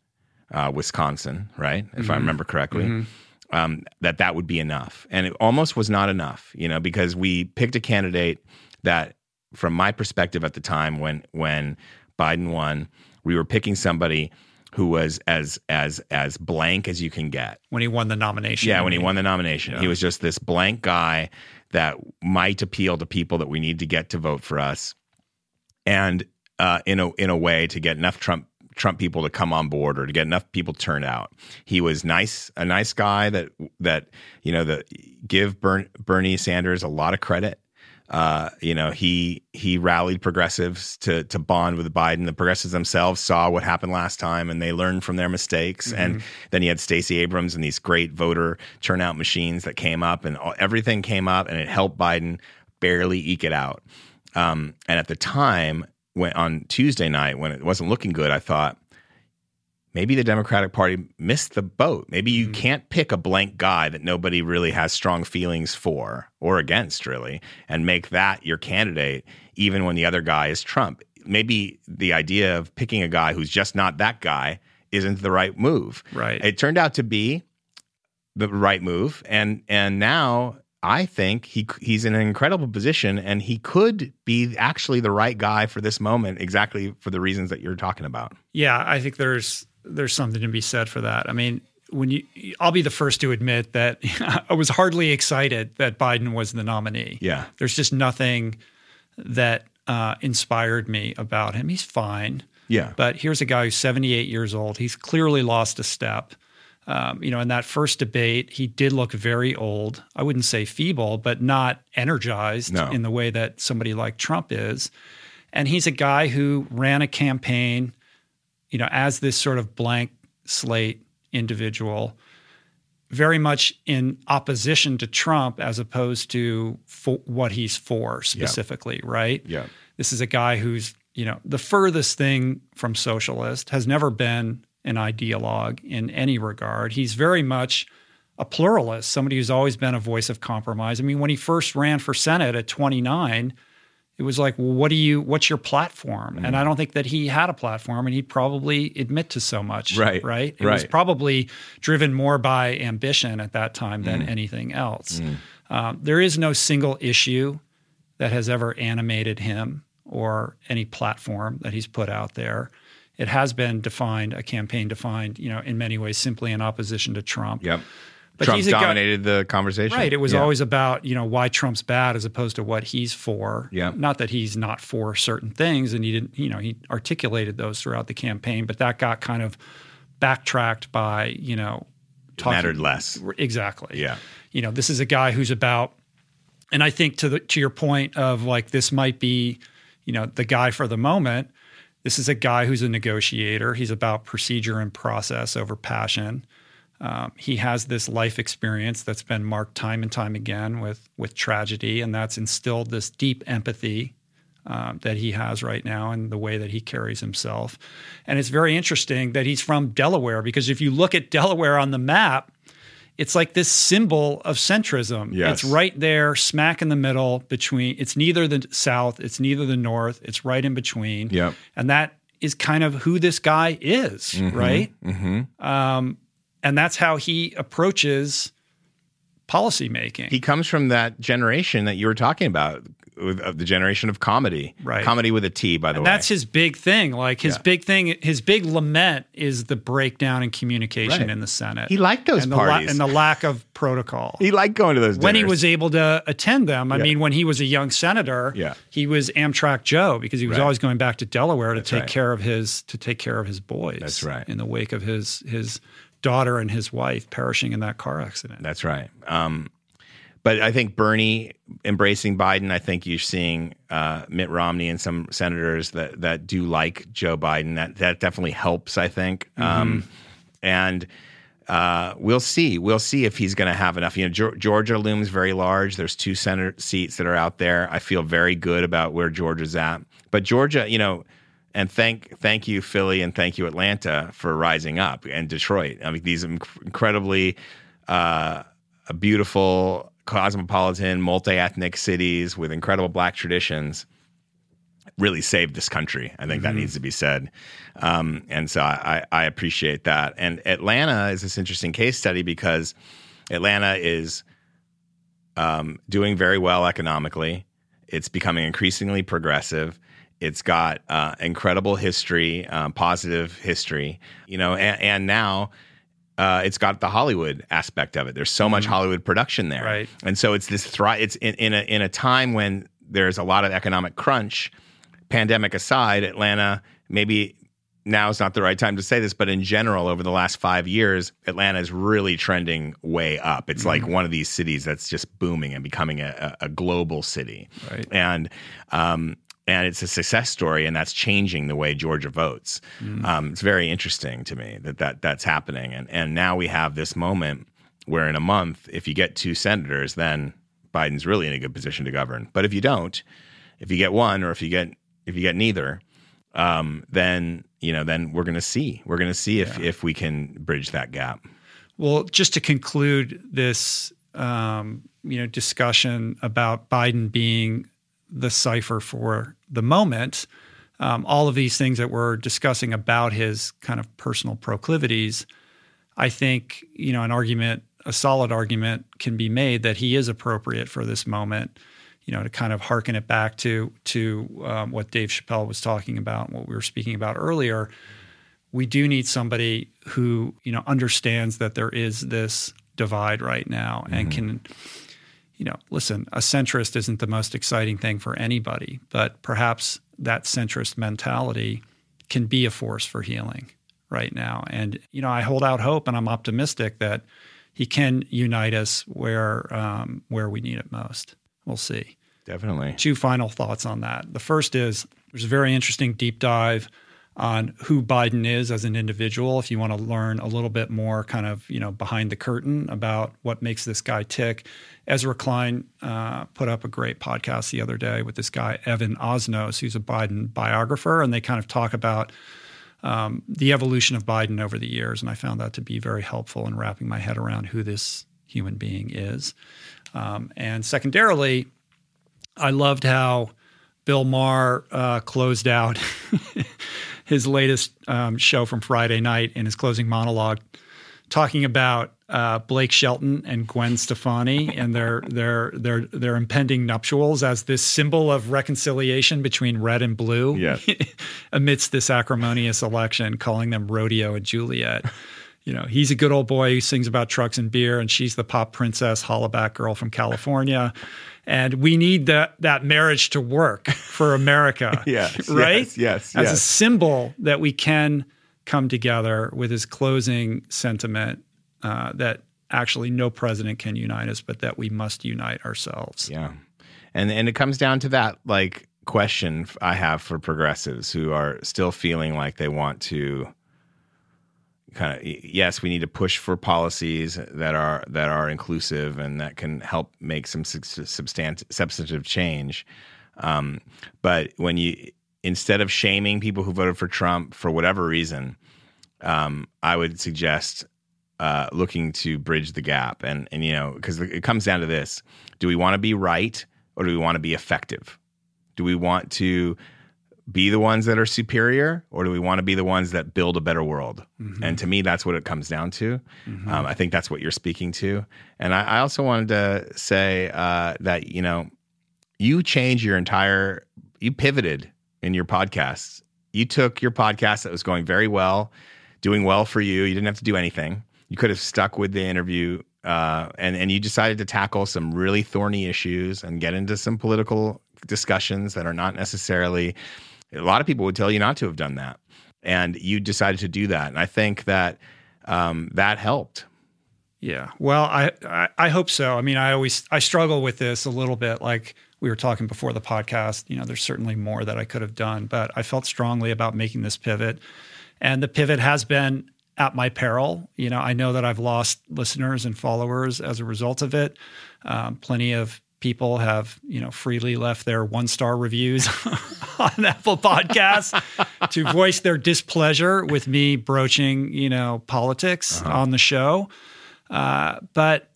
uh, Wisconsin, right? If I remember correctly. Um, that that would be enough, and it almost was not enough, you know, because we picked a candidate that, from my perspective at the time when when Biden won, we were picking somebody who was as as as blank as you can get. when he won the nomination. Yeah, when he won the nomination, he was just this blank guy that might appeal to people that we need to get to vote for us, and uh, in a in a way to get enough Trump Trump people to come on board or to get enough people turned out. He was nice, a nice guy that that you know that give Bern, Bernie Sanders a lot of credit. Uh, you know, he he rallied progressives to to bond with Biden. The progressives themselves saw what happened last time, and they learned from their mistakes. And then he had Stacey Abrams and these great voter turnout machines that came up, and all, everything came up, and it helped Biden barely eke it out. Um, and at the time, when on Tuesday night, when it wasn't looking good, I thought maybe the Democratic Party missed the boat. Maybe you mm-hmm. can't pick a blank guy that nobody really has strong feelings for or against, really, and make that your candidate, even when the other guy is Trump. Maybe the idea of picking a guy who's just not that guy isn't the right move. Right. It turned out to be the right move, and and now I think he he's in an incredible position, and he could be actually the right guy for this moment, exactly for the reasons that you're talking about. Yeah, I think there's there's something to be said for that. I mean, when you, I'll be the first to admit that *laughs* I was hardly excited that Biden was the nominee. Yeah. there's just nothing that uh, inspired me about him. He's fine. Yeah. But here's a guy who's 78 years old. He's clearly lost a step. Um, you know, in that first debate, he did look very old. I wouldn't say feeble, but not energized No. in the way that somebody like Trump is. And he's a guy who ran a campaign, you know, as this sort of blank slate individual, very much in opposition to Trump as opposed to for what he's for specifically, right? Yeah. This is a guy who's, you know, the furthest thing from socialist, has never been an ideologue in any regard. He's very much a pluralist, somebody who's always been a voice of compromise. I mean, when he first ran for Senate at 29, it was like, well, what do you, what's your platform? Mm. And I don't think that he had a platform and he'd probably admit to so much. Right, Right. It was probably driven more by ambition at that time Mm. than anything else. Um, there is no single issue that has ever animated him or any platform that he's put out there. It has been defined, a campaign defined, you know, in many ways simply in opposition to Trump. Yep. But Trump a guy- dominated the conversation. Right. It was Yeah. always about, you know, why Trump's bad as opposed to what he's for. Yeah. Not that he's not for certain things and he didn't, you know, he articulated those throughout the campaign, but that got kind of backtracked by, you know, talking mattered less. Exactly. Yeah. You know, this is a guy who's about and I think to the to your point of like this might be, you know, the guy for the moment. This is a guy who's a negotiator. He's about procedure and process over passion. Um, he has this life experience that's been marked time and time again with with tragedy, and that's instilled this deep empathy um, that he has right now and the way that he carries himself. And it's very interesting that he's from Delaware because if you look at Delaware on the map, it's like this symbol of centrism. Yes. It's right there, smack in the middle between. It's neither the South, it's neither the North. It's right in between. Yep. And that is kind of who this guy is, right? Mm-hmm. Um, and that's how he approaches policy making. He comes from that generation that you were talking about, of the generation of comity. Right. Comity with a T, by the and way. that's his big thing. Like his Yeah. big thing, his big lament is the breakdown in communication Right. in the Senate. he liked those and the, la- parties. and the lack of protocol. he liked going to those when he was able to attend them. I Yeah. mean, when he was a young senator, Yeah. he was Amtrak Joe because he was Right. always going back to Delaware to take right. care of his to take care of his boys. That's right. In the wake of his his daughter and his wife perishing in that car accident. That's right. Um, but I think Bernie embracing Biden. I think you're seeing uh, Mitt Romney and some senators that that do like Joe Biden. That that definitely helps. I think. Um, and uh, we'll see. We'll see if he's going to have enough. You know, Geor- Georgia looms very large. There's two Senate seats that are out there. I feel very good about where Georgia's at. But Georgia, you know, and thank thank you Philly and thank you Atlanta for rising up and Detroit. I mean, these inc- incredibly uh, beautiful, cosmopolitan, multi ethnic cities with incredible black traditions really saved this country. I think mm-hmm. that needs to be said. Um, and so I, I appreciate that. And Atlanta is this interesting case study because Atlanta is um, doing very well economically. It's becoming increasingly progressive. It's got uh, incredible history, uh, positive history, you know, and, and now uh, it's got the Hollywood aspect of it. There's so mm-hmm. much Hollywood production there, right? And so it's this thrive. It's in, in a in a time when there's a lot of economic crunch. Pandemic aside, Atlanta maybe now is not the right time to say this, but in general, over the last five years, Atlanta is really trending way up. It's mm-hmm. like one of these cities that's just booming and becoming a, a global city. Right. And um, and it's a success story, and that's changing the way Georgia votes. Mm. Um, it's very interesting to me that, that that's happening, and and now we have this moment where in a month, if you get two senators, then Biden's really in a good position to govern. But if you don't, if you get one, or if you get if you get neither, um, then you know then we're going to see we're going to see if yeah. if we can bridge that gap. Well, just to conclude this, um, you know, discussion about Biden being the cipher for the moment. Um, all of these things that we're discussing about his kind of personal proclivities, I think you know an argument, a solid argument, can be made that he is appropriate for this moment. You know, to kind of harken it back to to um, what Dave Chappelle was talking about, what we were speaking about earlier. We do need somebody who you know understands that there is this divide right now mm-hmm. and can you know, listen, a centrist isn't the most exciting thing for anybody, but perhaps that centrist mentality can be a force for healing right now. And, you know, I hold out hope and I'm optimistic that he can unite us where um, where we need it most. We'll see. Definitely. Two final thoughts on that. The first is there's a very interesting deep dive on who Biden is as an individual. If you want to learn a little bit more, kind of you know behind the curtain about what makes this guy tick, Ezra Klein uh, put up a great podcast the other day with this guy Evan Osnos, who's a Biden biographer, and they kind of talk about. Um, the evolution of Biden over the years, and I found that to be very helpful in wrapping my head around who this human being is. Um, and secondarily, I loved how Bill Maher uh, closed out *laughs* his latest um, show from Friday night in his closing monologue, talking about uh, Blake Shelton and Gwen Stefani and their their their their impending nuptials as this symbol of reconciliation between red and blue yes. *laughs* amidst this acrimonious election, calling them Rodeo and Juliet. You know, he's a good old boy who sings about trucks and beer, and she's the pop princess hollaback girl from California and we need that that marriage to work for America. *laughs* yes, *laughs* right. Yes, yes, as yes. a symbol that we can come together with his closing sentiment uh, that actually no president can unite us, but that we must unite ourselves. Yeah, and and it comes down to that like question I have for progressives who are still feeling like they want to kind of yes, we need to push for policies that are that are inclusive and that can help make some substantive substantive change. Um, but when you instead of shaming people who voted for Trump for whatever reason, um, I would suggest uh, looking to bridge the gap. And and you know because it comes down to this: Do we want to be right or do we want to be effective? Do we want to be the ones that are superior or do we want to be the ones that build a better world mm-hmm. and to me that's what it comes down to mm-hmm. um, i think that's what you're speaking to and i, I also wanted to say uh, that you know you changed your entire you pivoted in your podcasts you took your podcast that was going very well doing well for you you didn't have to do anything you could have stuck with the interview uh, and and you decided to tackle some really thorny issues and get into some political discussions that are not necessarily a lot of people would tell you not to have done that, and you decided to do that. And I think that um, that helped. Yeah. Well, I, I, I hope so. I mean, I always I struggle with this a little bit. Like we were talking before the podcast. You know, there's certainly more that I could have done, but I felt strongly about making this pivot, and the pivot has been at my peril. You know, I know that I've lost listeners and followers as a result of it. Um, plenty of people have you know freely left their one star reviews *laughs* on Apple Podcasts to voice their displeasure with me broaching you know politics uh-huh. on the show. Uh, but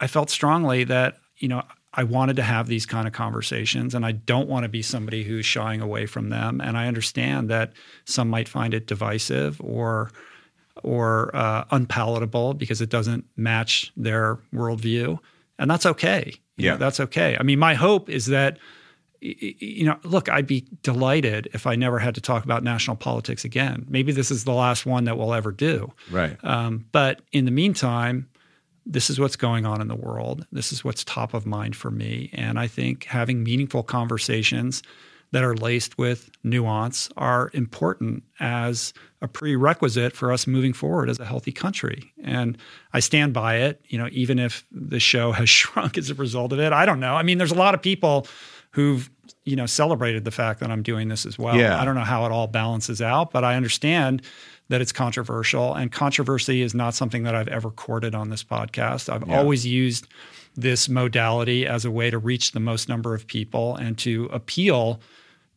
I felt strongly that, you know, I wanted to have these kind of conversations and I don't want to be somebody who's shying away from them. And I understand that some might find it divisive or or uh, unpalatable because it doesn't match their worldview. And that's okay. You Yeah. know, that's okay. I mean, my hope is that you know, look, I'd be delighted if I never had to talk about national politics again. Maybe this is the last one that we'll ever do. Right. Um, but in the meantime, this is what's going on in the world. This is what's top of mind for me. And I think having meaningful conversations that are laced with nuance are important as a prerequisite for us moving forward as a healthy country. And I stand by it, you know, even if the show has *laughs* shrunk as a result of it. I don't know. I mean, there's a lot of people who've, you know, celebrated the fact that I'm doing this as well. Yeah. I don't know how it all balances out, but I understand that it's controversial. And controversy is not something that I've ever courted on this podcast. I've Yeah. always used this modality as a way to reach the most number of people and to appeal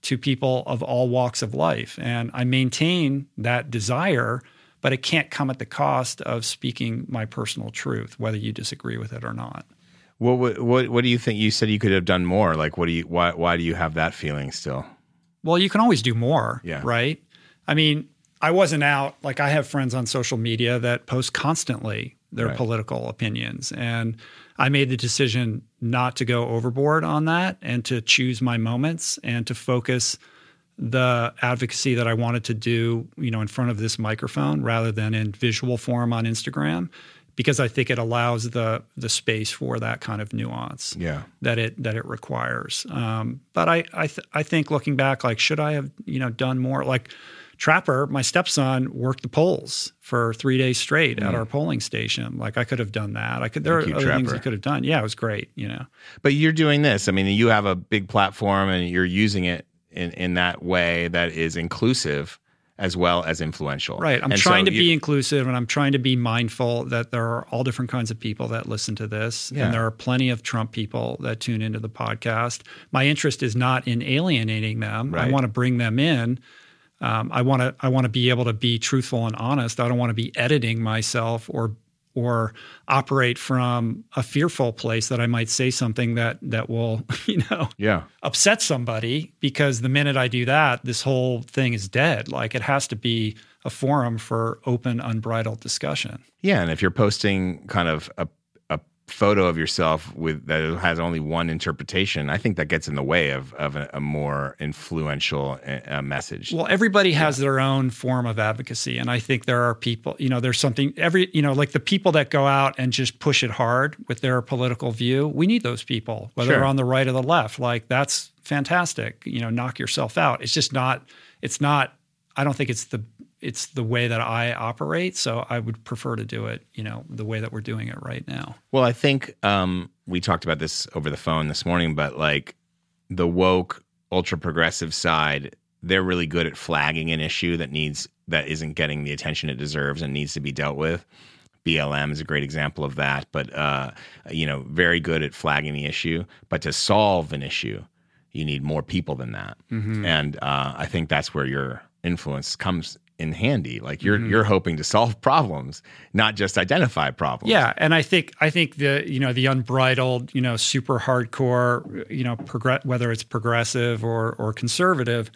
to people of all walks of life. And I maintain that desire, but it can't come at the cost of speaking my personal truth, whether you disagree with it or not. What, what what what do you think? You said you could have done more. Like, what do you? Why why do you have that feeling still? Well, you can always do more, Yeah. right? I mean, I wasn't out like I have friends on social media that post constantly their Right. political opinions and I made the decision not to go overboard on that and to choose my moments and to focus the advocacy that I wanted to do, you know, in front of this microphone rather than in visual form on Instagram because I think it allows the the space for that kind of nuance Yeah. that it that it requires. Um, but I I, th- I think looking back, like should I have you know done more? Like Trapper, my stepson worked the polls for three days straight at our polling station. Like I could have done that. I could. There Mm. Thank are you, other things I could have done. Yeah, it was great. You know. But you're doing this. I mean, you have a big platform and you're using it in, in that way that is inclusive as well as influential. Right. I'm And so trying to you- be inclusive and I'm trying to be mindful that there are all different kinds of people that listen to this. Yeah. And there are plenty of Trump people that tune into the podcast. My interest is not in alienating them. I want to bring them in. Um, I want to I want to be able to be truthful and honest. I don't want to be editing myself or or operate from a fearful place that I might say something that that will, *laughs* you know, Yeah. upset somebody because the minute I do that, this whole thing is dead. Like it has to be a forum for open, unbridled discussion. Yeah, and if you're posting kind of a, a photo of yourself with that has only one interpretation, I think that gets in the way of of a, a more influential uh, message. Well, everybody has their own form of advocacy. And I think there are people, you know, there's something every, you know, like the people that go out and just push it hard with their political view. We need those people, whether Sure. they're on the right or the left. Like that's fantastic. You know, knock yourself out. It's just not, it's not, I don't think it's the, it's the way that I operate. So I would prefer to do it, you know, the way that we're doing it right now. Well, I think um, we talked about this over the phone this morning, but like the woke, ultra progressive side, they're really good at flagging an issue that needs that isn't getting the attention it deserves and needs to be dealt with. BLM is a great example of that, but uh, you know, very good at flagging the issue. But to solve an issue, you need more people than that, and uh, I think that's where your influence comes in handy. Like you're mm-hmm. you're hoping to solve problems, not just identify problems. Yeah, and I think I think the you know the unbridled you know super hardcore you know progress whether it's progressive or or conservative,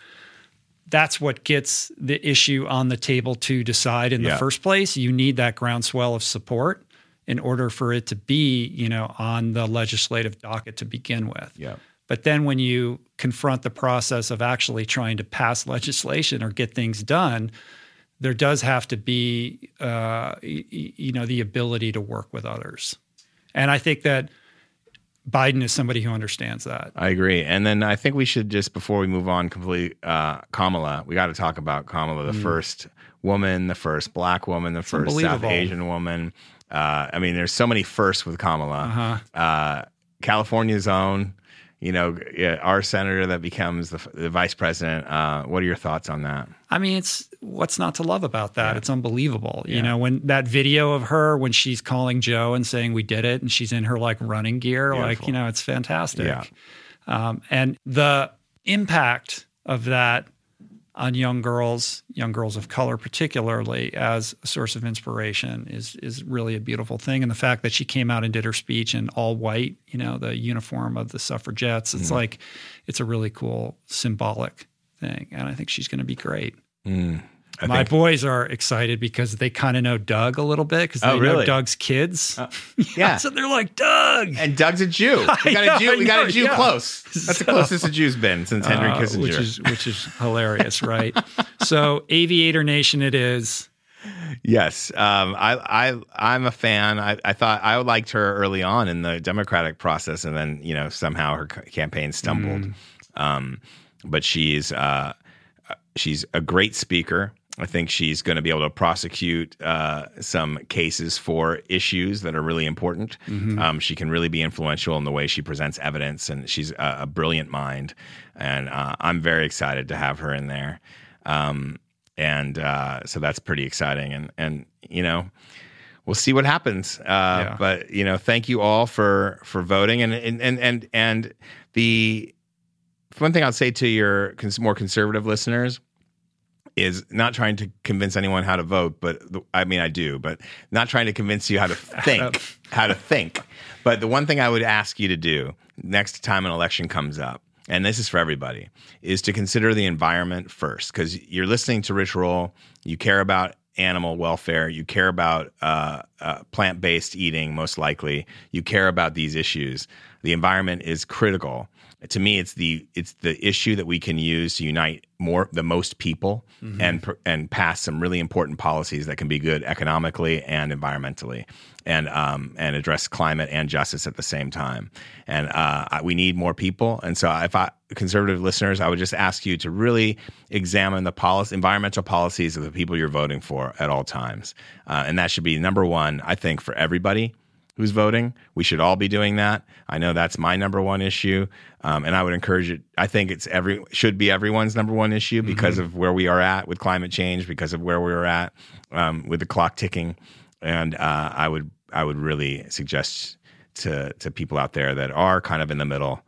that's what gets the issue on the table to decide in Yeah. the first place. You need that groundswell of support in order for it to be you know on the legislative docket to begin with. Yeah. But then when you confront the process of actually trying to pass *laughs* legislation or get things done, there does have to be, uh, y- you know, the ability to work with others. And I think that Biden is somebody who understands that. I agree. And then I think we should just before we move on completely, uh, Kamala. We got to talk about Kamala, the first woman, the first black woman, the first South Mm. Asian woman. Uh, I mean, there's so many firsts with Kamala. Uh-huh. Uh, California's own. You know, our senator that becomes the, the vice president. Uh, what are your thoughts on that? I mean, it's what's not to love about that? It's unbelievable. Yeah. You know, when that video of her when she's calling Joe and saying we did it, and she's in her like running gear, like you know, it's fantastic. Yeah. Um, and the impact of that on young girls, young girls of color particularly, as a source of inspiration is is really a beautiful thing. And the fact that she came out and did her speech in all white, you know, the uniform of the suffragettes, it's mm. like it's a really cool symbolic thing. And I think she's going to be great. Mm. I My think. boys are excited because they kind of know Doug a little bit because they oh, really? know Doug's kids. Uh, *laughs* yeah. so they're like Doug, and Doug's a Jew. *laughs* We got know, a Jew. We got a Jew yeah. close. That's so, the closest a Jew's been since Henry uh, Kissinger, which is which is hilarious, right? *laughs* so Aviator Nation, it is. Yes, um, I, I, I'm a fan. I, I thought I liked her early on in the Democratic process, and then you know somehow her campaign stumbled. Mm. Um, but she's uh, she's a great speaker. I think she's going to be able to prosecute uh, some cases for issues that are really important. Mm-hmm. Um, she can really be influential in the way she presents evidence, and she's a, a brilliant mind. And uh, I'm very excited to have her in there. Um, and uh, so that's pretty exciting. And and you know, we'll see what happens. Uh, yeah. But you know, thank you all for for voting. And and and and, and the one thing I'll say to your cons- more conservative listeners is not trying to convince anyone how to vote, but the, I mean, I do, but not trying to convince you how to think, how to think. But the one thing I would ask you to do next time an election comes up, and this is for everybody, is to consider the environment first, because you're listening to Rich Roll, you care about animal welfare, you care about uh, uh, plant based eating, most likely, you care about these issues. The environment is critical to me it's the it's the issue that we can use to unite more the most people mm-hmm. and and pass some really important policies that can be good economically and environmentally and um and address climate and justice at the same time. And uh, we need more people. And so if I conservative listeners I would just ask you to really examine the policy environmental policies of the people you're voting for at all times. Uh, and that should be number one I think for everybody who's voting. We should all be doing that. I know that's my number one issue, um, and I would encourage it. I think it's every should be everyone's number one issue mm-hmm. because mm-hmm. of where we are at with climate change, because of where we are at um, with the clock ticking, and uh, I would I would really suggest to to people out there that are kind of in the middle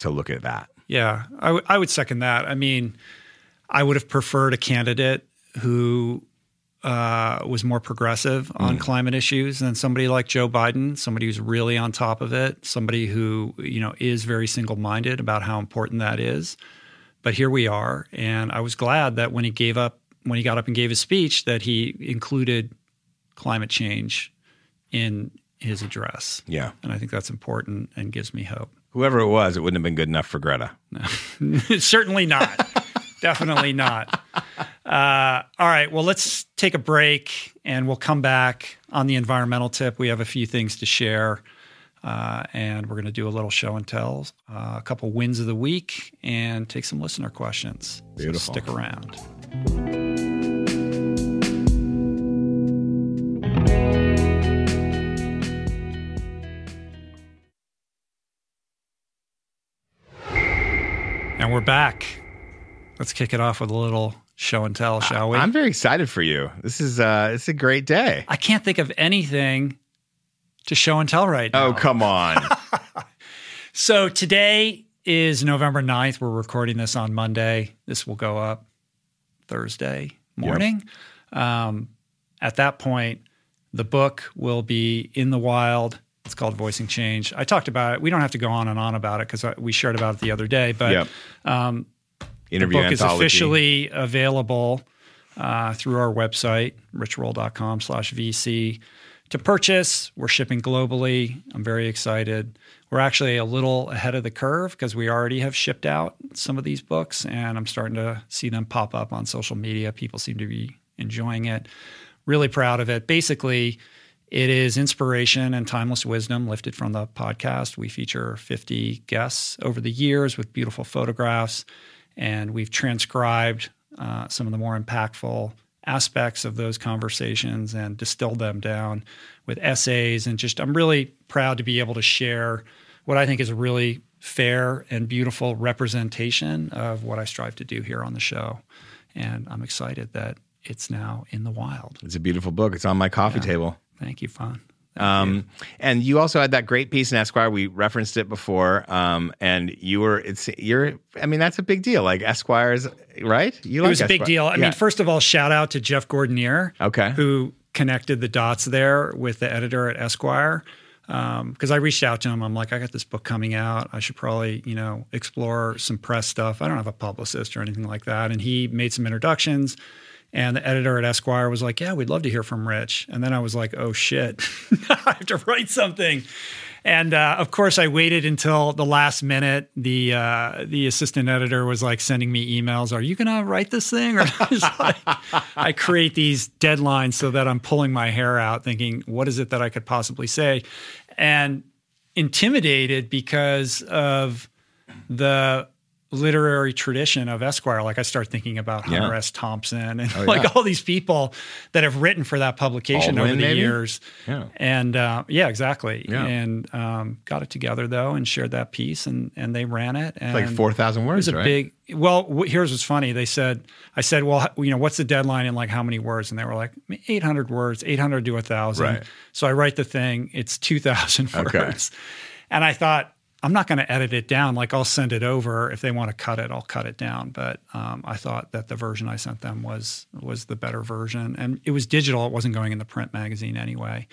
to look at that. Yeah, I, w- I would second that. I mean, I would have preferred a candidate who uh, was more progressive on mm. climate issues than somebody like Joe Biden, somebody who's really on top of it, somebody who you know is very single-minded about how important that is. But here we are, and I was glad that when he gave up, when he got up and gave his speech, that he included climate change in his address. Yeah, and I think that's important and gives me hope. Whoever it was, it wouldn't have been good enough for Greta. No, *laughs* certainly not. Definitely not. Uh, all right. Well, let's take a break and we'll come back on the environmental tip. We have a few things to share. Uh, and we're going to do a little show and tell, uh, a couple wins of the week, and take some listener questions. Beautiful. So stick around. And we're back. Let's kick it off with a little show and tell, shall we? I'm very excited for you. This is uh it's a great day. I can't think of anything to show and tell right now. Oh, come on. *laughs* so today is November 9th. We're recording this on Monday. This will go up Thursday morning. Yep. Um, at that point, the book will be in the wild. It's called Voicing Change. I talked about it. We don't have to go on and on about it because we shared about it the other day. But yep. um, interview the book anthology. is officially available uh, through our website, richroll.com slash VC. To purchase, we're shipping globally. I'm very excited. We're actually a little ahead of the curve because we already have shipped out some of these books, and I'm starting to see them pop up on social media. People seem to be enjoying it. Really proud of it. Basically, it is inspiration and timeless wisdom lifted from the podcast. We feature 50 guests over the years with beautiful photographs and we've transcribed uh, some of the more impactful aspects of those conversations and distilled them down with essays. And just, I'm really proud to be able to share what I think is a really fair and beautiful representation of what I strive to do here on the show. And I'm excited that it's now in the wild. It's a beautiful book. It's on my coffee yeah. table. Thank you, Fawn. Um, and you also had that great piece in Esquire. We referenced it before. Um, and you were, it's, you're, I mean, that's a big deal. Like Esquire's, right? You it like was a big deal. I Yeah. mean, first of all, shout out to Jeff Gordinier, Okay. who connected the dots there with the editor at Esquire. Um, because I reached out to him, I'm like, I got this book coming out. I should probably, you know, explore some press stuff. I don't have a publicist or anything like that. And he made some introductions. And the editor at Esquire was like, Yeah, we'd love to hear from Rich. And then I was like, Oh shit, *laughs* I have to write something. And uh, of course, I waited until the last minute. The uh, the assistant editor was like sending me emails. Are you going to write this thing? *laughs* Or like, I create these deadlines so that I'm pulling my hair out, thinking, what is it that I could possibly say? And intimidated because of the literary tradition of Esquire. Like I start thinking about Hunter Yeah. Oh, S. Thompson and *laughs* yeah. like all these people that have written for that publication Baldwin, over the maybe? years. Yeah. And uh, yeah, exactly. Yeah. And um, got it together though, and shared that piece, and and they ran it. And like 4,000 words. It was a right? big. Well, w- here's what's funny. They said, I said, well, you know, what's the deadline and like how many words? And they were like, 800 words, 800 to 1,000. Right. So I write the thing. It's 2,000 Okay. words, and I thought. I'm not going to edit it down. Like I'll send it over. If they want to cut it, I'll cut it down. But um, I thought that the version I sent them was was the better version, and it was digital. It wasn't going in the print magazine anyway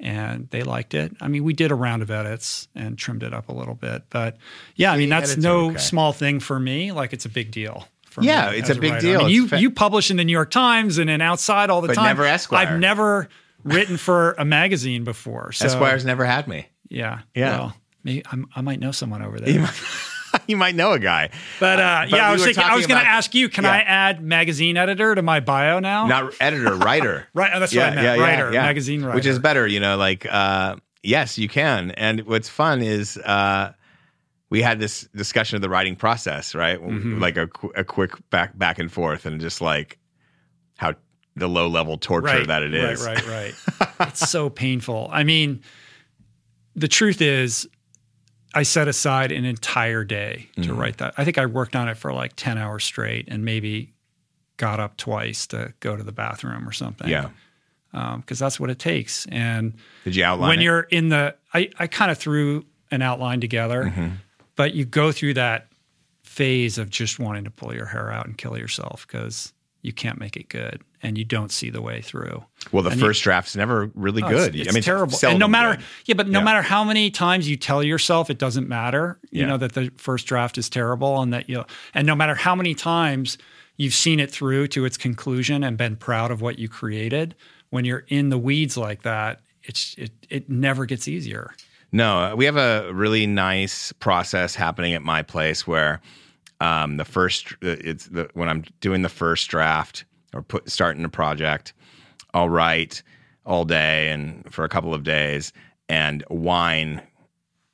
and they liked it. I mean, we did a round of edits and trimmed it up a little bit, but yeah, I mean, that's no okay. small thing for me. Like, it's a big deal. For me. Yeah, me it's as a big writer. deal. I mean, you fa- you publish in the New York Times and in Outside all the But time. never Esquire. I've never written for a magazine before. So, Esquire's never had me. yeah, Yeah. Well, maybe I'm, I might know someone over there. *laughs* you might know a guy. But uh, but yeah, I was thinking. I was going to ask you. Can yeah. I add magazine editor to my bio now? Not editor, *laughs* writer. Right, oh, that's what I meant. Writer, magazine writer. Which is better, you know, like uh yes, you can. And what's fun is uh we had this discussion of the writing process, right? Mm-hmm. Like a, a quick back back and forth and just like how the low level torture that it is. Right, right, right. *laughs* it's so painful. I mean, the truth is, I set aside an entire day to Mm-hmm. write that. I think I worked on it for like 10 hours straight and maybe got up twice to go to the bathroom or something. Yeah. Because that's what it takes. And Did you outline when it? you're in the, I, I kind of threw an outline together, Mm-hmm. but you go through that phase of just wanting to pull your hair out and kill yourself because you can't make it good and you don't see the way through. well, the and you- first draft's never really Oh, good. It's, I mean, terrible. And no matter, good. yeah, but no Yeah. matter how many times you tell yourself it doesn't matter, you Yeah. know that the first draft is terrible, and that you, know, and no matter how many times you've seen it through to its conclusion and been proud of what you created, when you're in the weeds like that, it's it it never gets easier. No, we have a really nice process happening at my place where um, the first it's the when I'm doing the first draft or put starting a project, I'll write all day and for a couple of days and whine,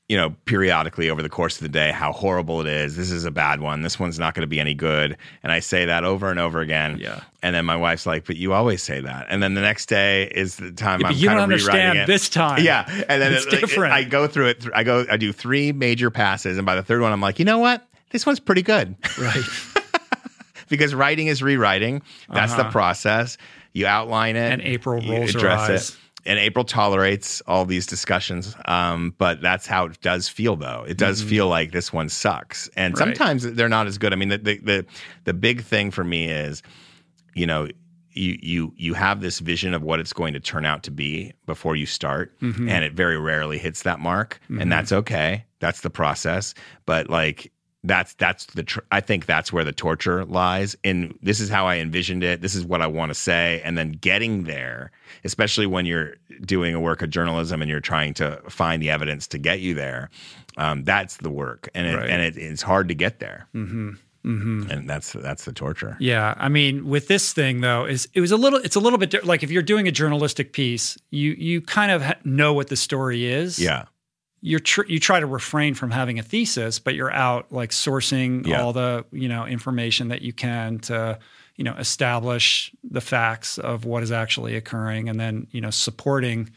you know, periodically over the course of the day how horrible it is. This is a bad one. This one's not going to be any good. And I say that over and over again. Yeah. And then my wife's like, "But you always say that." And then the next day is the time Yeah, I'm you kind don't of rewriting understand it. this time. Yeah, and then It's it- different. I go through it. I go. I do three major passes, and by the third one, I'm like, you know what? This one's pretty good Right. *laughs* because writing is rewriting. That's the process. You outline it, Uh-huh. And April rolls her eyes. it. And April tolerates all these discussions, um, but that's how it does feel. Though it does feel like this one sucks, and Mm-hmm. Right. sometimes they're not as good. I mean, the, the the the big thing for me is, you know, you you you have this vision of what it's going to turn out to be before you start, Mm-hmm. and it very rarely hits that mark, and that's okay. That's the process. But like that's that's the tr- I think that's where the torture lies. And this is how I envisioned it. This is what I want to say, and then getting there, especially when you're doing a work of journalism and you're trying to find the evidence to get you there. Um, that's the work, and it, Right. and it, it's hard to get there. Mm-hmm. Mm-hmm. And that's that's the torture. Yeah, I mean, with this thing though, is it was a little. It's a little bit di- like if you're doing a journalistic piece, you you kind of ha- know what the story is. Yeah. You're tr- you try to refrain from having a thesis, but you're out like sourcing Yeah. all the you know information that you can to you know establish the facts of what is actually occurring, and then you know supporting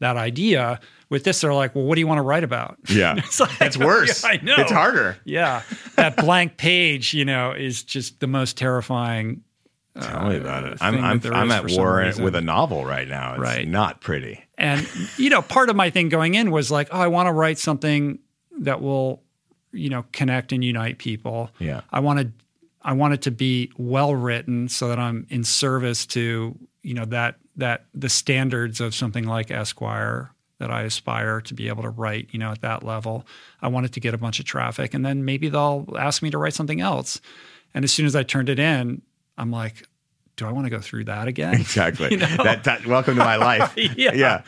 that idea. With this, they're like, well, what do you want to write about? *laughs* Yeah. It's like- it's worse. *laughs* Yeah, I know. It's harder. Yeah, that blank page, you know, is just the most terrifying Tell me about it. I'm I'm, I'm at war reason. with a novel right now. It's Right. not pretty. And you know, part of my thing going in was like, oh, I want to write something that will, you know, connect and unite people. Yeah. I wanted I want it to be well written so that I'm in service to, you know, that that the standards of something like Esquire that I aspire to be able to write, you know, at that level. I want it to get a bunch of traffic and then maybe they'll ask me to write something else. And as soon as I turned it in, I'm like, do I want to go through that again? *laughs* Exactly. You know? that, that welcome to my life. *laughs* Yeah. Yeah.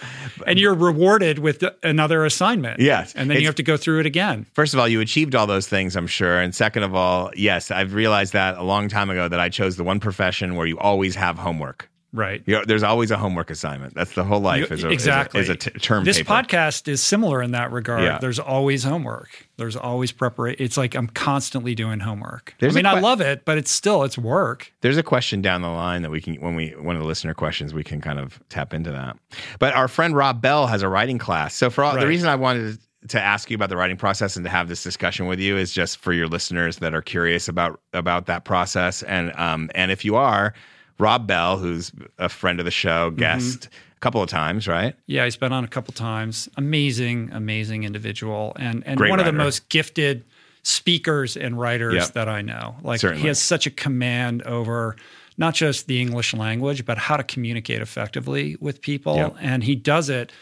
and you're rewarded with another assignment. Yes. And then It's- you have to go through it again. First of all, you achieved all those things, I'm sure. And second of all, yes, I've realized that a long time ago that I chose the one profession where you always have homework. Right. You know, there's always a homework assignment. That's the whole life. You- is a, exactly. Is a, is a t- term This paper. podcast is similar in that regard. Yeah. There's always homework. There's always preparation. It's like I'm constantly doing homework. There's I mean, a I que- love it, but it's still it's work. There's a question down the line that we can, when we, one of the listener questions, we can kind of tap into that. But our friend Rob Bell has a writing class. So for all, the reason I wanted to ask you about the writing process and to have this discussion with you is just for your listeners that are curious about about that process. And um, and if you are, Rob Bell, who's a friend of the show, Mm-hmm. guest a couple of times, right? Yeah, he's been on a couple times. Amazing, amazing individual, and and Great one of the most gifted speakers and writers Yep. that I know. Like Certainly. he has such a command over not just the English language, but how to communicate effectively with people, Yep. and he does it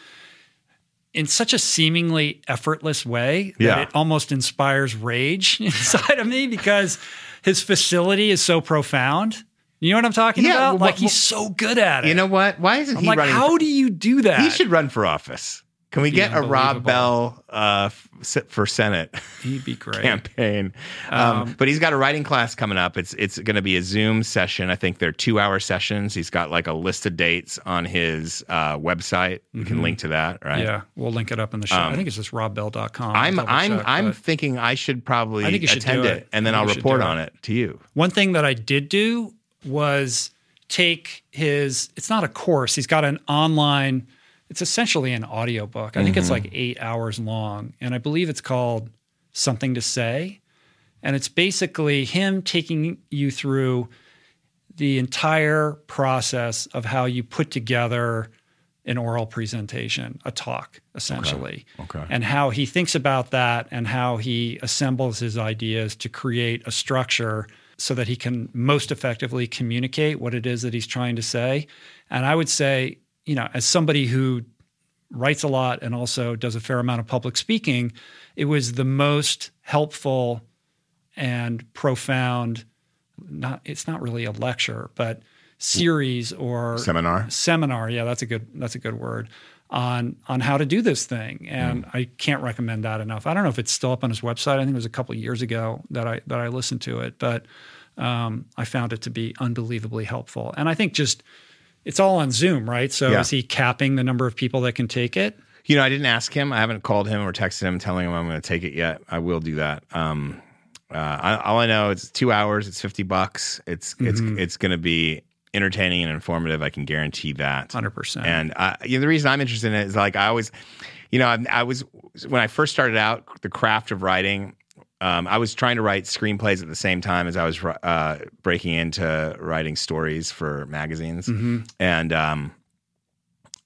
in such a seemingly effortless way that Yeah. it almost inspires rage *laughs* inside of me because his facility is so profound. You know what I'm talking Yeah, about? well, like well, he's so good at it. You know what? Why isn't I'm he like, running? how do you do that? he should run for office. Can we get a Rob. Bell uh, sit for Senate? *laughs* He'd be great. campaign. Um, but he's got a writing class coming up. It's it's going to be a Zoom session. I think they're two hour sessions. He's got like a list of dates on his uh, website. You can link to that, right? Mm-hmm. Yeah, we'll link it up in the show. I think it's just robbell.com. I'm I'm check, I'm thinking I should probably I think you should attend it, it. and then I'll think you should report on it. it to you. One thing that I did do was take his it's not a course. He's got an online it's essentially an audiobook. I think Mm-hmm. it's like 8 hours long and I believe it's called Something to Say. And it's basically him taking you through the entire process of how you put together an oral presentation, a talk, essentially. Okay. And how he thinks about that and how he assembles his ideas to create a structure so that he can most effectively communicate what it is that he's trying to say. And I would say, you know, as somebody who writes a lot and also does a fair amount of public speaking, it was the most helpful and profound not it's not really a lecture, but mm. series or Seminar. seminar yeah that's a good that's a good word on on how to do this thing and i can't recommend that enough i don't know if it's still up on his website i think it was a couple of years ago that i that i listened to it but um, i found it to be unbelievably helpful and i think just it's all on zoom right so Yeah. is he capping the number of people that can take it You know, I didn't ask him. I haven't called him or texted him telling him I'm going to take it yet. I will do that. Um, uh, I, all I know is two hours. It's fifty bucks. It's it's it's going to be entertaining and informative. I can guarantee that. 100% And uh, you know, the reason I'm interested in it is like I always, you know, I, I was when I first started out the craft of writing. Um, I was trying to write screenplays at the same time as I was uh, breaking into writing stories for magazines, and um,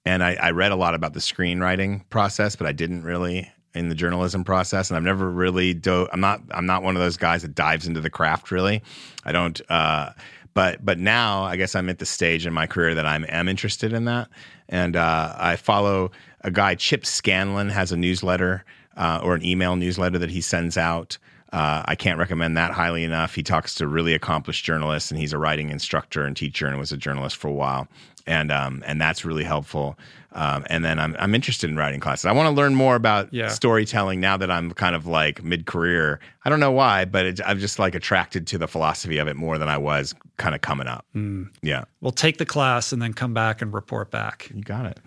and I, I read a lot about the screenwriting process, but I didn't really in the journalism process, and I've never really do. I'm not I'm not one of those guys that dives into the craft really. I don't. Uh, but but now I guess I'm at the stage in my career that I'm am interested in that, and uh, I follow a guy Chip Scanlan has a newsletter uh, or an email newsletter that he sends out. Uh, I can't recommend that highly enough. He talks to really accomplished journalists, and he's a writing instructor and teacher, and was a journalist for a while, and um, and that's really helpful. Um, and then I'm I'm interested in writing classes. I want to learn more about Yeah. storytelling now that I'm kind of like mid career. I don't know why, but it, I'm just like attracted to the philosophy of it more than I was kind of coming up. Hmm. Yeah, we'll take the class and then come back and report back you got it.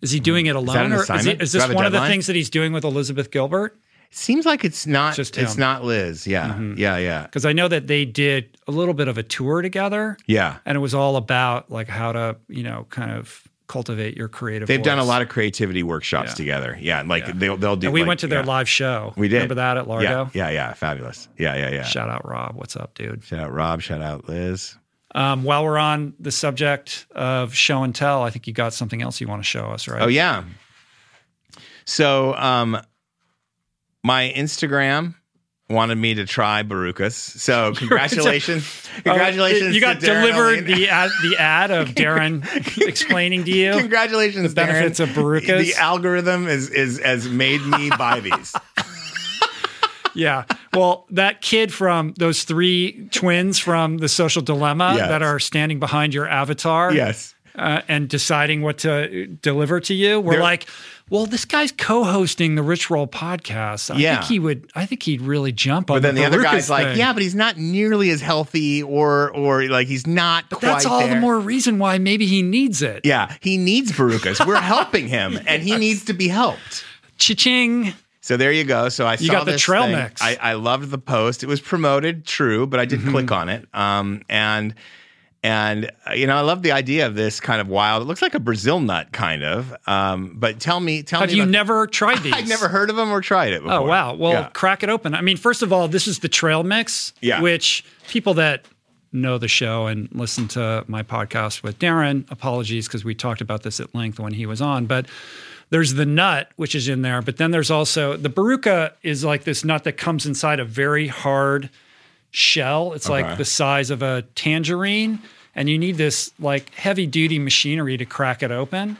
is he doing it alone an or is, he, is this one of the things that he's doing with elizabeth gilbert Seems like it's not Just it's not Liz. Yeah, yeah, yeah, because I know that they did a little bit of a tour together, yeah. and it was all about like how to you know kind of cultivate your creative. They've done a lot of creativity workshops Yeah. together. Yeah, like they'll they'll do. And we like, went to their yeah. live show. We did. Remember that at Largo? Yeah, yeah, yeah. Fabulous. Yeah, yeah, yeah. Shout out Rob. What's up, dude? Shout out Rob. Shout out Liz. Um, while we're on the subject of show and tell, I think you got something else you want to show us, right? Oh yeah. So um my Instagram wanted me to try Barukas. So *laughs* congratulations. *laughs* congratulations. Uh, you got delivered the ad, the ad of *laughs* Darren explaining to you. Congratulations, The benefits Darren. of Barukas. The algorithm is is has made me buy these. Yeah. Well, that kid from those three twins from the social dilemma Yes. that are standing behind your avatar yes. uh, and deciding what to deliver to you, we're They're- like, well, this guy's co-hosting the Rich Roll podcast. I Yeah. think he would. I think he'd really jump on. But then the other Barukas guy's like, yeah, but he's not nearly as healthy or or like he's not But quite that's all the more reason why maybe he needs it. Yeah, he needs Barukas. We're *laughs* helping him and he needs to be helped. Cha-ching. So there you go. So I You saw got the trail thing. mix. I, I loved the post. It was promoted, true, but I did Mm-hmm. click on it. Um, and and uh, you know, I love the idea of this kind of wild. It looks like a Brazil nut, kind of. Um, but tell me, tell Have me. Have you never tried *laughs* these? I've never heard of them or tried it. Before. Oh wow! Well, Yeah. crack it open. I mean, first of all, this is the trail mix, Yeah. which people that know the show and listen to my podcast with Darren, apologies because we talked about this at length when he was on, but there's the nut which is in there, but then there's also the baruca is like this nut that comes inside a very hard shell. It's Okay. like the size of a tangerine, and you need this like heavy duty machinery to crack it open.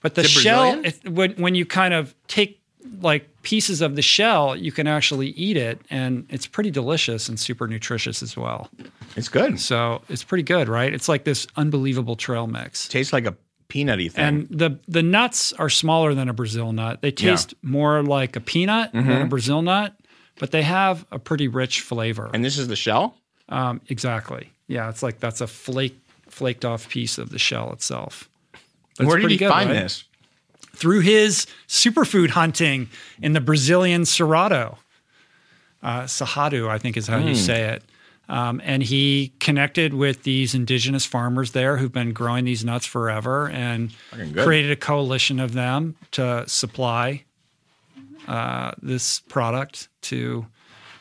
But the Is shell, Brazilian? it, when when you kind of take like pieces of the shell, you can actually eat it, and it's pretty delicious and super nutritious as well. It's good. So it's pretty good, right? It's like this unbelievable trail mix. Tastes like a peanutty thing. And the the nuts are smaller than a Brazil nut. They taste more like a peanut Mm-hmm. than a Brazil nut, but they have a pretty rich flavor. and this is the shell. Um, exactly. Yeah, it's like that's a flake flaked off piece of the shell itself. But it's Where did pretty he good, find right? this? through his superfood hunting in the Brazilian Cerrado. Uh, Cerrado, I think is how Hmm. you say it. Um, and he connected with these indigenous farmers there who've been growing these nuts forever and created a coalition of them to supply uh, this product to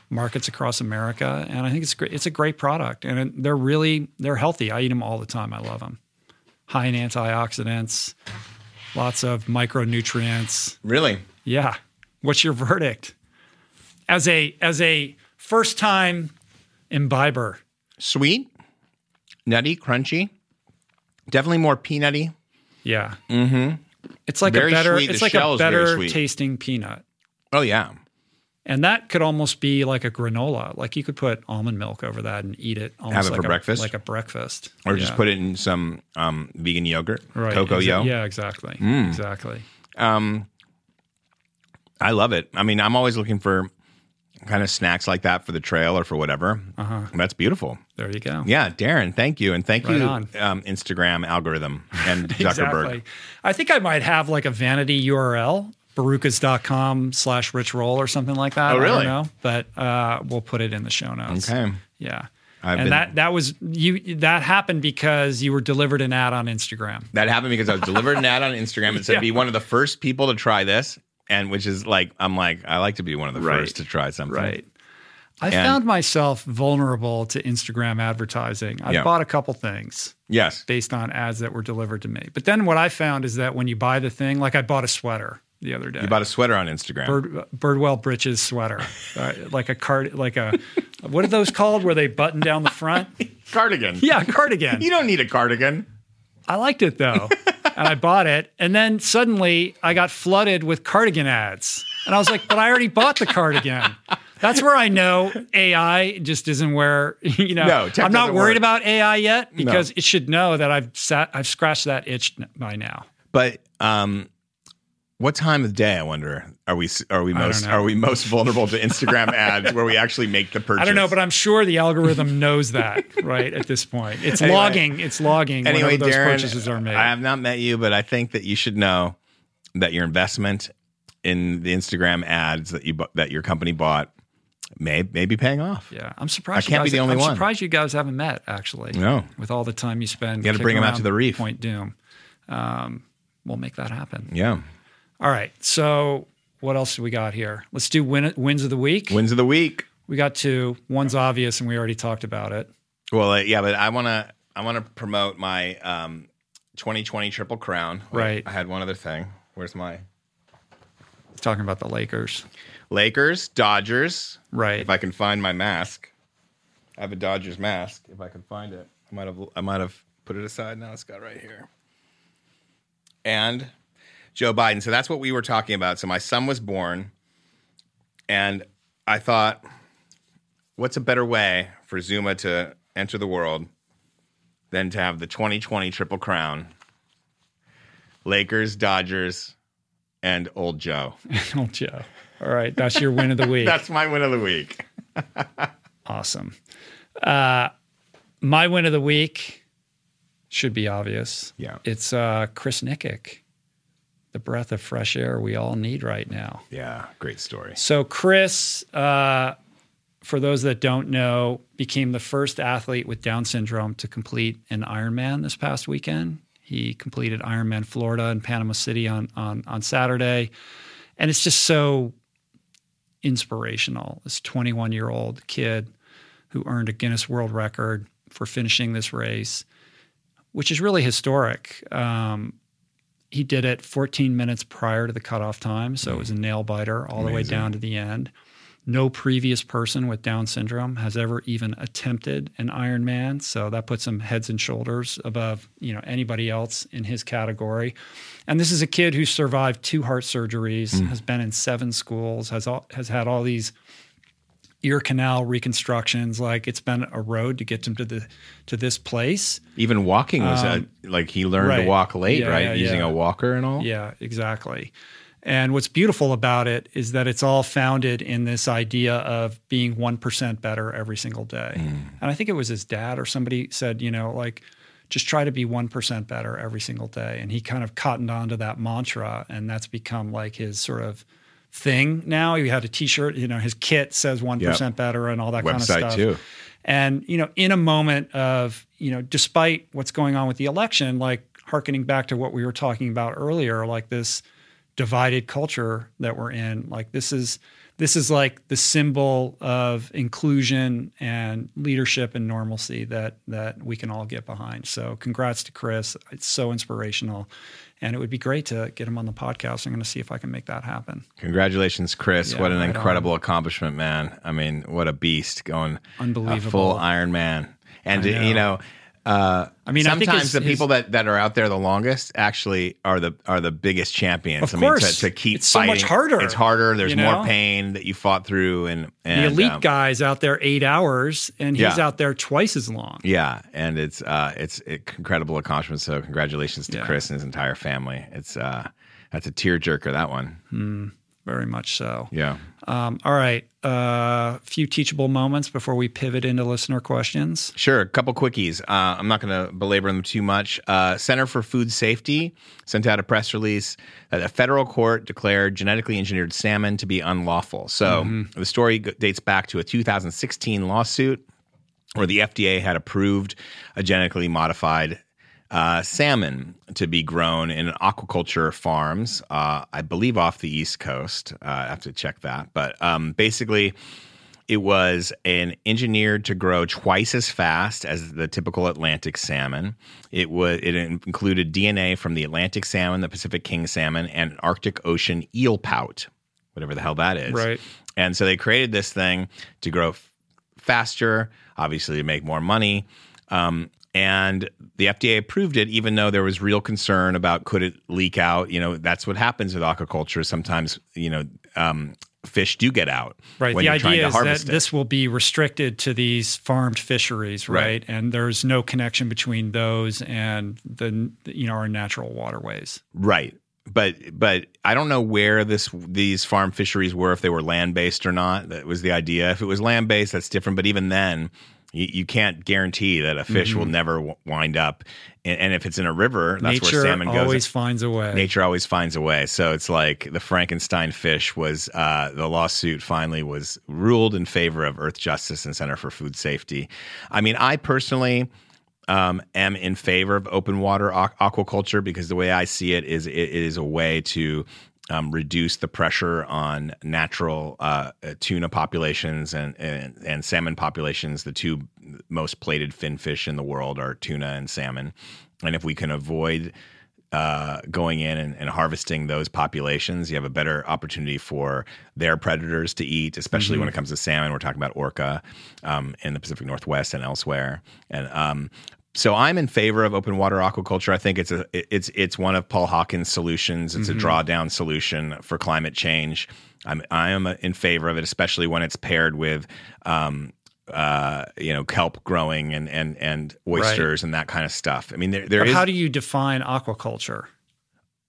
markets across America. And I think it's great. It's a great product, and it- they're really they're healthy. I eat them all the time. I love them. High in antioxidants, lots of micronutrients. Really? Yeah. What's your verdict? As a as a first time imbiber. Sweet, nutty, crunchy. Definitely more peanutty. Yeah. Mm-hmm. It's like Very a better sweet. it's The like a better tasting peanut. Oh yeah. And that could almost be like a granola. Like you could put almond milk over that and eat it almost Have it like for a, breakfast? Like a breakfast. Or just put it in some um, vegan yogurt, right. cocoa yo. Yeah, exactly. Mm. Exactly. Um, I love it. I mean, I'm always looking for kind of snacks like that for the trail or for whatever. Uh-huh. That's beautiful. There you go. Yeah, Darren, thank you, and thank Right you, um, Instagram algorithm and *laughs* Zuckerberg. Exactly. I think I might have like a vanity URL, barukas.com slash rich roll or something like that. Oh, I really? don't know. But uh, we'll put it in the show notes. Okay. Yeah. I've and been- that that was you that happened because you were delivered an ad on Instagram. That happened because I was delivered an ad on Instagram and said *laughs* Yeah. be one of the first people to try this, and which is like I'm like I like to be one of the Right. first to try something. Right. I found myself vulnerable to Instagram advertising. I Yeah. bought a couple things Yes. based on ads that were delivered to me. But then what I found is that when you buy the thing, like I bought a sweater the other day. You bought a sweater on Instagram. Bird, Birdwell Britches sweater, uh, like a card, like a what are those called? Where they button down the front? *laughs* cardigan. Yeah, cardigan. You don't need a cardigan. I liked it though, and I bought it. And then suddenly I got flooded with cardigan ads, and I was like, "But I already bought the cardigan." That's where I know AI just isn't where *laughs* you know. No, I'm not worried work. about AI yet because it should know that I've sat, I've scratched that itch by now. But um, what time of day? I wonder. Are we are we most are we most vulnerable to Instagram *laughs* ads where we actually make the purchase? I don't know, but I'm sure the algorithm knows that right at this point. It's Anyway. logging. It's logging anyway, those Darren, purchases are made. I have not met you, but I think that you should know that your investment in the Instagram ads that you that your company bought may may be paying off. yeah, I'm surprised. I can't be guys, the only I'm one. surprised you guys haven't met actually. No. with all the time you spend. You gotta bring kicking 'em out to the reef. Point Dume. Um, we'll make that happen. Yeah. All right. So what else do we got here? Let's do win, wins of the week. Wins of the week. We got two. One's obvious, and we already talked about it. Well, uh, yeah, but I want to I want to promote my um, 2020 Triple Crown. Wait, Right. I had one other thing. Where's my Talking about the Lakers. Lakers, Dodgers? Right. If I can find my mask, I have a Dodgers mask. If I can find it, I might have. I might have put it aside. Now it's got right here. And Joe Biden. So that's what we were talking about. So my son was born, and I thought, what's a better way for Zuma to enter the world than to have the 2020 Triple Crown? Lakers, Dodgers, and Old Joe. *laughs* Oh, Joe. All right. That's your win of the week. *laughs* That's my win of the week. *laughs* awesome. Uh, my win of the week should be obvious. Yeah. It's uh, Chris Nikic, the breath of fresh air we all need right now. Yeah, great story. So, Chris, uh, for those that don't know, became the first athlete with Down syndrome to complete an Ironman this past weekend. He completed Ironman Florida and Panama City on on on Saturday, and it's just so inspirational. This 21 year old kid who earned a Guinness World Record for finishing this race, which is really historic. Um, he did it 14 minutes prior to the cutoff time, so it was a mm. nail biter all the way down to the end. No previous person with Down syndrome has ever even attempted an Ironman, so that puts him heads and shoulders above you know anybody else in his category. And this is a kid who survived two heart surgeries, mm. has been in seven schools, has all, has had all these ear canal reconstructions. Like it's been a road to get him to the to this place. Even walking was a, like he learned to Um, walk late, Yeah, right? yeah, Using yeah. a walker and all. Yeah, exactly. And what's beautiful about it is that it's all founded in this idea of being 1% better every single day. And I think it was his dad or somebody said, you know, like, just try to be 1% better every single day. And he kind of cottoned on to that mantra. And that's become like his sort of thing now. He had a t shirt, you know, his kit says 1% better and all that kind of Website stuff. too. And, you know, in a moment of, you know, despite what's going on with the election, like harkening back to what we were talking about earlier, like this divided culture that we're in, like this is this is like the symbol of inclusion and leadership and normalcy that that we can all get behind. So congrats to Chris. It's so inspirational. And it would be great to get him on the podcast. I'm going to see if I can make that happen. Congratulations, Chris! Yeah, what an right incredible accomplishment, man. I mean, what a beast going uh, a Unbelievable. full Ironman. And know. you know, uh, I mean, I think sometimes his- the his- people that, that are out there the longest actually are the are the biggest champions. Of I mean, course. to, to keep It's so much harder, It's harder. There's you more pain that you fought through, and, and the elite um, guy's out there eight hours, and he's Yeah. out there twice as long. Yeah, and it's uh, it's an incredible accomplishment. So congratulations to Yeah. Chris and his entire family. It's uh, that's a tearjerker. That one. Very much so. Yeah. Um, all right. A uh, few teachable moments before we pivot into listener questions. Sure, a couple quickies. Uh, I'm not going to belabor them too much. Uh, Center for Food Safety sent out a press release that a federal court declared genetically engineered salmon to be unlawful. So the story g- dates back to a 2016 lawsuit where the FDA had approved a genetically modified uh, salmon to be grown in aquaculture farms, uh, I believe off the East Coast. Uh, I have to check that. But um, basically, it was an engineered to grow twice as fast as the typical Atlantic salmon. It was it included DNA from the Atlantic salmon, the Pacific king salmon, and Arctic Ocean eel pout, whatever the hell that is. Right. And so they created this thing to grow f- faster, obviously to make more money. Um, and the FDA approved it, even though there was real concern about could it leak out. You know, that's what happens with aquaculture. Sometimes, you know, um, fish do get out Right. the idea is that it. this will be restricted to these farmed fisheries, right? Right. And there's no connection between those and the you know our natural waterways. Right. But but I don't know where this these farm fisheries were if they were land based or not. That was the idea. If it was land based, that's different. But even then, you, you can't guarantee that a fish will never w- wind up. And, and if it's in a river, that's Nature where salmon goes. always finds a way. Nature always finds a way. So it's like the Frankenstein fish was uh, the lawsuit finally was ruled in favor of Earthjustice and Center for Food Safety. I mean, I personally um, am in favor of open water aqu- aquaculture because the way I see it is it, it is a way to um, reduce the pressure on natural uh, uh, tuna populations and, and and salmon populations, the two most plated fin fish in the world are tuna and salmon. And if we can avoid uh, going in and, and, harvesting those populations, you have a better opportunity for their predators to eat, especially mm-hmm. when it comes to salmon. We're talking about orca um, in the Pacific Northwest and elsewhere. And um, so I'm in favor of open water aquaculture. I think it's a it's it's one of Paul Hawkins' solutions. It's mm-hmm. a drawdown solution for climate change. I'm I am in favor of it, especially when it's paired with um, uh, you know, kelp growing and and and oysters right. and that kind of stuff. I mean, there there is, How do you define aquaculture?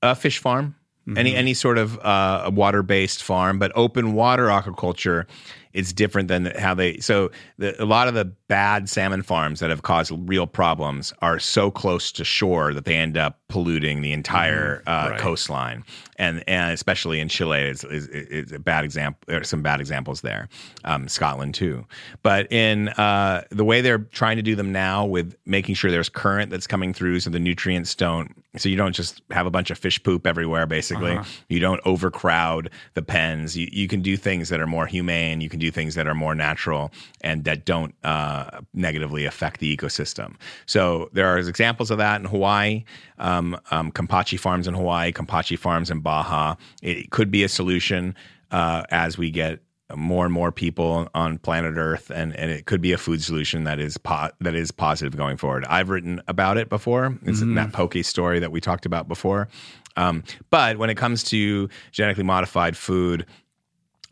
A fish farm, mm-hmm. any any sort of uh, water based farm, but open water aquaculture it's different than how they so the, a lot of the bad salmon farms that have caused real problems are so close to shore that they end up polluting the entire mm, uh, right. coastline. And and especially in Chile is is a bad example there are some bad examples there um, Scotland too. But in uh, the way they're trying to do them now with making sure there's current that's coming through so the nutrients don't so you don't just have a bunch of fish poop everywhere basically uh-huh. you don't overcrowd the pens you, you can do things that are more humane you can do things that are more natural and that don't uh, negatively affect the ecosystem. So there are examples of that in Hawaii, um, um, Kampachi farms in Hawaii, Kampachi farms in Baja. It could be a solution uh, as we get more and more people on planet Earth, and, and it could be a food solution that is po- that is positive going forward. I've written about it before. It's mm-hmm. that poke story that we talked about before. Um, but when it comes to genetically modified food,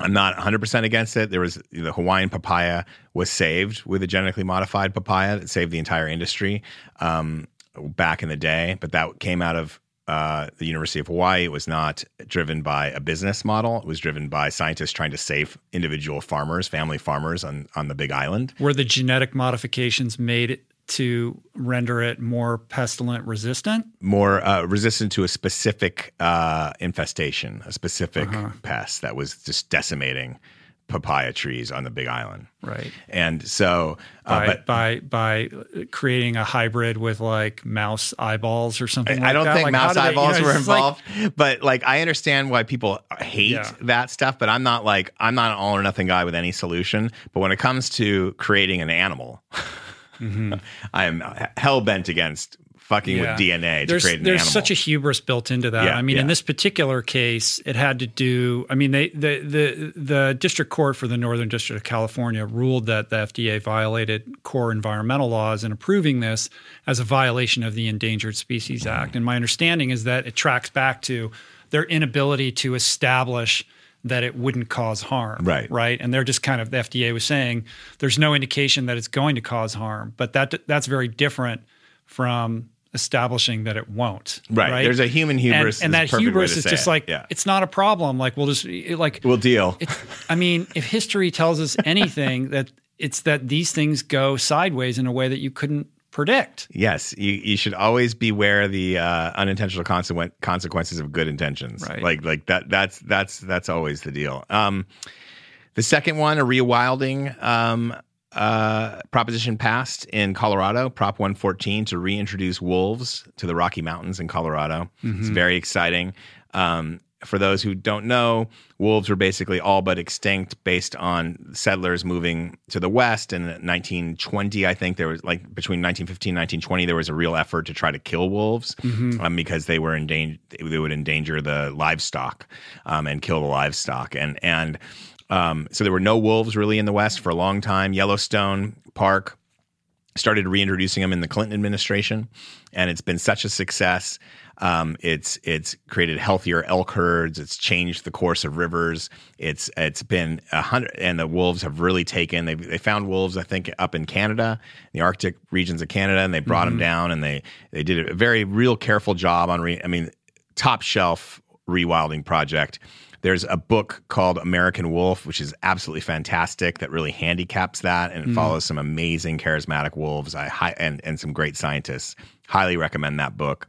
I'm not 100% against it. There was the Hawaiian papaya was saved with a genetically modified papaya that saved the entire industry um, back in the day, but that came out of uh, the University of Hawaii. It was not driven by a business model. It was driven by scientists trying to save individual farmers, family farmers on, on the Big Island. Were the genetic modifications made to render it more pestilent resistant? More uh, resistant to a specific uh, infestation, a specific uh-huh. pest that was just decimating papaya trees on the Big Island. Right. And so, uh, by, but, by by creating a hybrid with like mouse eyeballs or something. I, like I don't that. think like, mouse eyeballs they, you know, were involved, like, but like I understand why people hate yeah. that stuff. But I'm not like I'm not an all or nothing guy with any solution. But when it comes to creating an animal. *laughs* Mm-hmm. *laughs* I am hell bent against fucking yeah. with DNA to there's, create an There's animal. such a hubris built into that. Yeah, I mean, yeah. in this particular case, it had to do. I mean, they the the the district court for the Northern District of California ruled that the FDA violated core environmental laws in approving this as a violation of the Endangered Species mm. Act. And my understanding is that it tracks back to their inability to establish that it wouldn't cause harm. Right. Right. And they're just kind of the FDA was saying there's no indication that it's going to cause harm, but that that's very different from establishing that it won't. Right. right? There's a human hubris, and, and that hubris is just it. like yeah. it's not a problem. Like we'll just like we'll deal. I mean, if history tells us *laughs* anything, that it's that these things go sideways in a way that you couldn't predict. Yes, you, you should always beware the uh, unintentional consequent, consequences of good intentions. Right. Like like that that's that's that's always the deal. Um, the second one, a rewilding um, uh, proposition passed in Colorado, Prop 114, to reintroduce wolves to the Rocky Mountains in Colorado. Mm-hmm. It's very exciting. Um, for those who don't know, wolves were basically all but extinct based on settlers moving to the west. In 1920, I think there was like between 1915 and 1920, there was a real effort to try to kill wolves mm-hmm. um, because they were endangered. They would endanger the livestock um, and kill the livestock. And and um, so there were no wolves really in the west for a long time. Yellowstone Park started reintroducing them in the Clinton administration, and it's been such a success. Um, it's it's created healthier elk herds. It's changed the course of rivers. It's it's been a hundred, and the wolves have really taken. They they found wolves, I think, up in Canada, the Arctic regions of Canada, and they brought mm-hmm. them down, and they they did a very real careful job on. Re, I mean, top shelf rewilding project. There's a book called American Wolf, which is absolutely fantastic. That really handicaps that and it mm. follows some amazing charismatic wolves. I and and some great scientists. Highly recommend that book.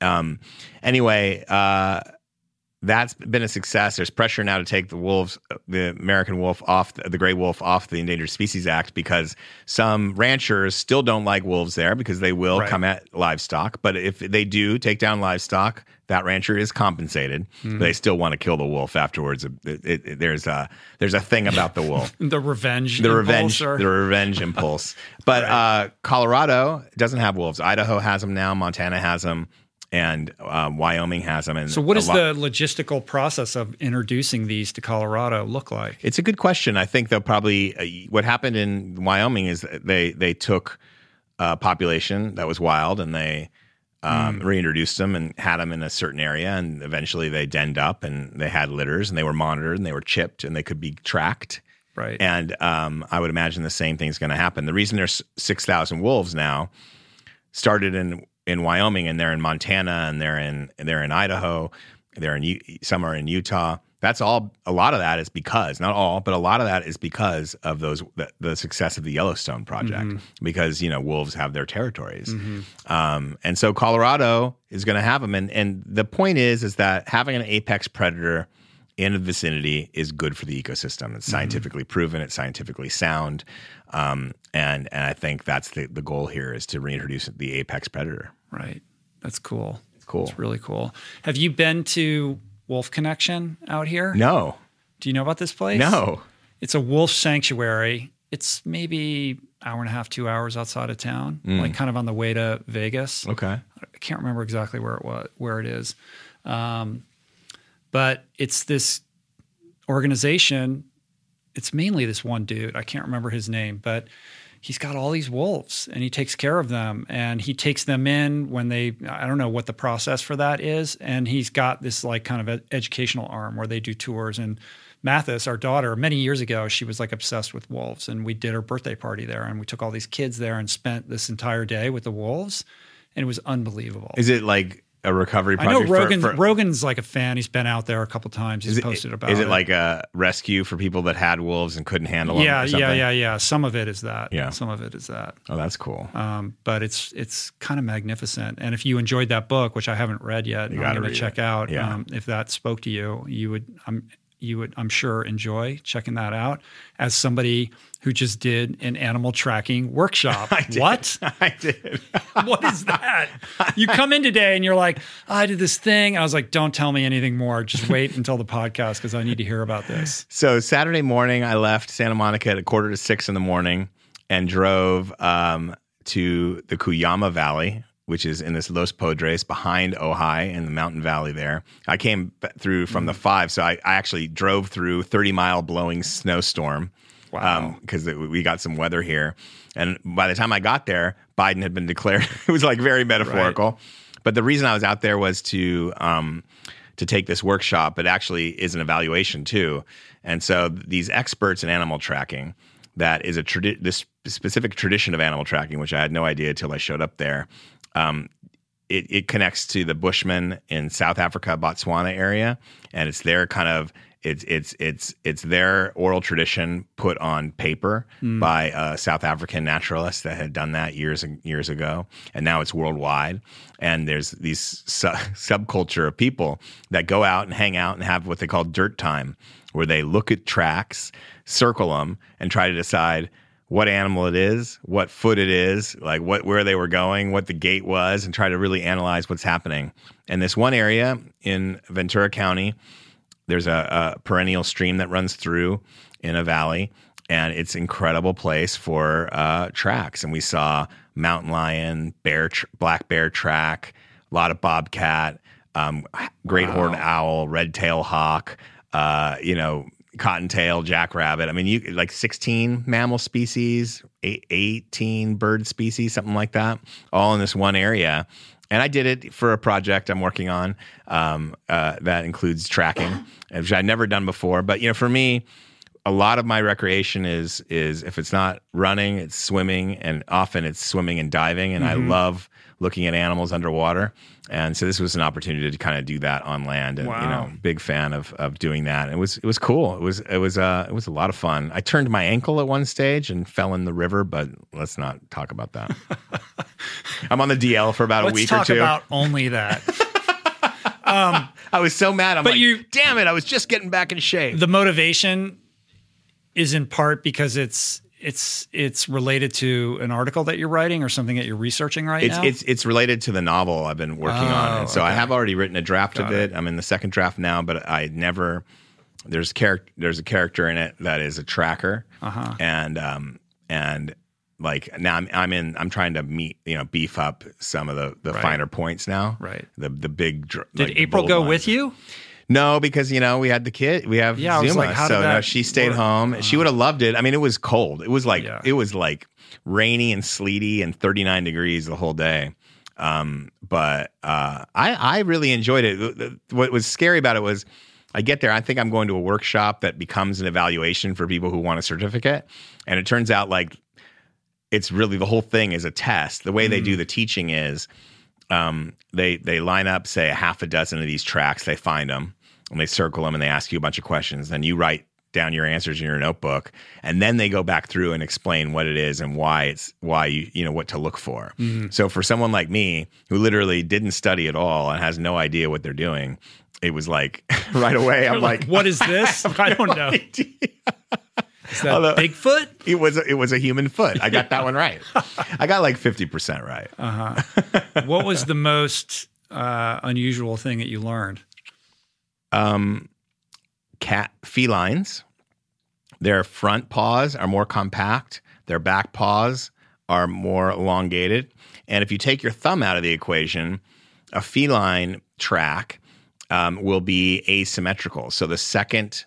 Um, anyway, uh, that's been a success. There's pressure now to take the wolves, the American wolf off, the gray wolf off the Endangered Species Act because some ranchers still don't like wolves there because they will right. come at livestock. But if they do take down livestock, That rancher is compensated, but they still want to kill the wolf afterwards. It, it, it- there's a there's a thing about the wolf. *laughs* The revenge. the impulse revenge or- the revenge impulse. *laughs* But uh colorado doesn't have wolves. Idaho has them now montana has them and um, wyoming has them and so, what does lot- the logistical process of introducing these to Colorado look like? it's a good question. I think they'll probably uh, what happened in wyoming is they they took a population that was wild and they um, Hmm. reintroduced them and had them in a certain area and eventually they denned up and they had litters and they were monitored and they were chipped and they could be tracked Right. And um, I would imagine the same thing's going to happen. The reason there's six thousand wolves now started in in Wyoming, and they're in Montana, and they're in they're in Idaho, they're in some are in Utah. That's all. A lot of that is because not all, but a lot of that is because of those the, the success of the Yellowstone project. Because you know wolves have their territories, um, and so Colorado is going to have them. And and the point is is that having an apex predator in the vicinity is good for the ecosystem. It's scientifically proven. It's scientifically sound, um, and and I think that's the the goal here is to reintroduce the apex predator. right. That's cool. It's cool. It's really cool. Have you been to Wolf Connection out here? No, Do you know about this place? no. It's a wolf sanctuary. It's maybe hour and a half, two hours outside of town, like kind of on the way to Vegas. Okay. I can't remember exactly where it was, where it is, um, but it's this organization. It's mainly this one dude. I can't remember his name, but he's got all these wolves and he takes care of them. And he takes them in when they I don't know what the process for that is. And he's got this like kind of ed- educational arm where they do tours. And Mathis our daughter many years ago she was like obsessed with wolves. And we did her birthday party there and we took all these kids there and spent this entire day with the wolves. And it was unbelievable. Is it like a recovery I know project? for- for- Rogan's like a fan. He's been out there a couple times. He's is it, posted about is it. it like a rescue for people that had wolves and couldn't handle them? yeah, yeah, yeah, yeah. Some of it is that. Yeah. Some of it is that. Oh, that's cool. Um, but it's it's kind of magnificent. And if you enjoyed that book, which I haven't read yet, You I'm going to check it. out. Yeah. Um, if that spoke to you, you would. I'm you would. I'm sure enjoy checking that out. As somebody who just did an animal tracking workshop. What? *laughs* I did. *laughs* *laughs* what is that? You come in today and you're like, I did this thing. I was like, don't tell me anything more. Just wait until the podcast because I need to hear about this. So Saturday morning, I left Santa Monica at a quarter to six in the morning and drove um, to the Cuyama Valley, which is in this Los Padres behind Ojai in the mountain valley there. I came through from the five, so I, I actually drove through 30 mile blowing snowstorm. Wow. Because we got some weather here. And by the time I got there, Biden had been declared. *laughs* it was like very metaphorical. But the reason I was out there was to um, to take this workshop, but actually is an evaluation too. And so these experts in animal tracking, that is a tradi- this specific tradition of animal tracking, which I had no idea until I showed up there. Um, it, it connects to the Bushmen in South Africa, Botswana area, and it's their kind of it's it's it's it's their oral tradition put on paper by a South African naturalist that had done that years and years ago, and now it's worldwide. And there's these su- *laughs* subculture of people that go out and hang out and have what they call dirt time, where they look at tracks, circle them, and try to decide what animal it is, what foot it is, like what where they were going, what the gait was, and try to really analyze what's happening. And this one area in Ventura County, there's a, a perennial stream that runs through in a valley, and it's an incredible place for uh, tracks. And we saw mountain lion, bear, tr- black bear track, a lot of bobcat, um, great horned owl, red tail hawk, uh, you know, cottontail, jackrabbit. I mean, you like 16 mammal species, eight, 18 bird species, something like that, all in this one area. And I did it for a project I'm working on um, uh, that includes tracking, *coughs* which I'd never done before. But you know, for me, a lot of my recreation is is if it's not running, it's swimming, and often it's swimming and diving. And I love looking at animals underwater. And so this was an opportunity to kind of do that on land. And you know, big fan of of doing that. It was it was cool. It was it was uh it was a lot of fun. I turned my ankle at one stage and fell in the river, but let's not talk about that. *laughs* I'm on the DL for about a week. Let's week talk or two. about only that. *laughs* um, I was so mad. I'm But like, you- damn it! I was just getting back in shape. the motivation is in part because it's it's it's related to an article that you're writing or something that you're researching right it's, now. It's it's related to the novel I've been working Oh, on, and so I have already written a draft Got of it. I'm in the second draft now, but I never. There's character. There's a character in it that is a tracker, Uh-huh. and um and like now I'm I'm in I'm trying to meet you know beef up some of the the Right. finer points now. Right. The the big. dr- Did like April go lines. with you? No, because you know we had the kid. We have Yeah, Zuma, like, so no, she stayed work? home. She would have loved it. I mean, it was cold. It was like Yeah. it was like rainy and sleety and 39 degrees the whole day. Um, but uh, I I really enjoyed it. What was scary about it was I get there. I think I'm going to a workshop that becomes an evaluation for people who want a certificate, and it turns out like it's really the whole thing is a test. The way they Mm. do the teaching is um, they they line up say a half a dozen of these tracks. They find them and they circle them and they ask you a bunch of questions. Then you write down your answers in your notebook, and then they go back through and explain what it is and why it's why you you know what to look for. So for someone like me who literally didn't study at all and has no idea what they're doing, it was like *laughs* right away. I'm like, what is *laughs* this? I don't know. *laughs* Is that Although- Bigfoot? it was a, it was a human foot. I got that one right. *laughs* I got like fifty percent right. What was the most uh, unusual thing that you learned? um, cat felines. Their front paws are more compact. Their back paws are more elongated. And if you take your thumb out of the equation, a feline track um, will be asymmetrical. So the second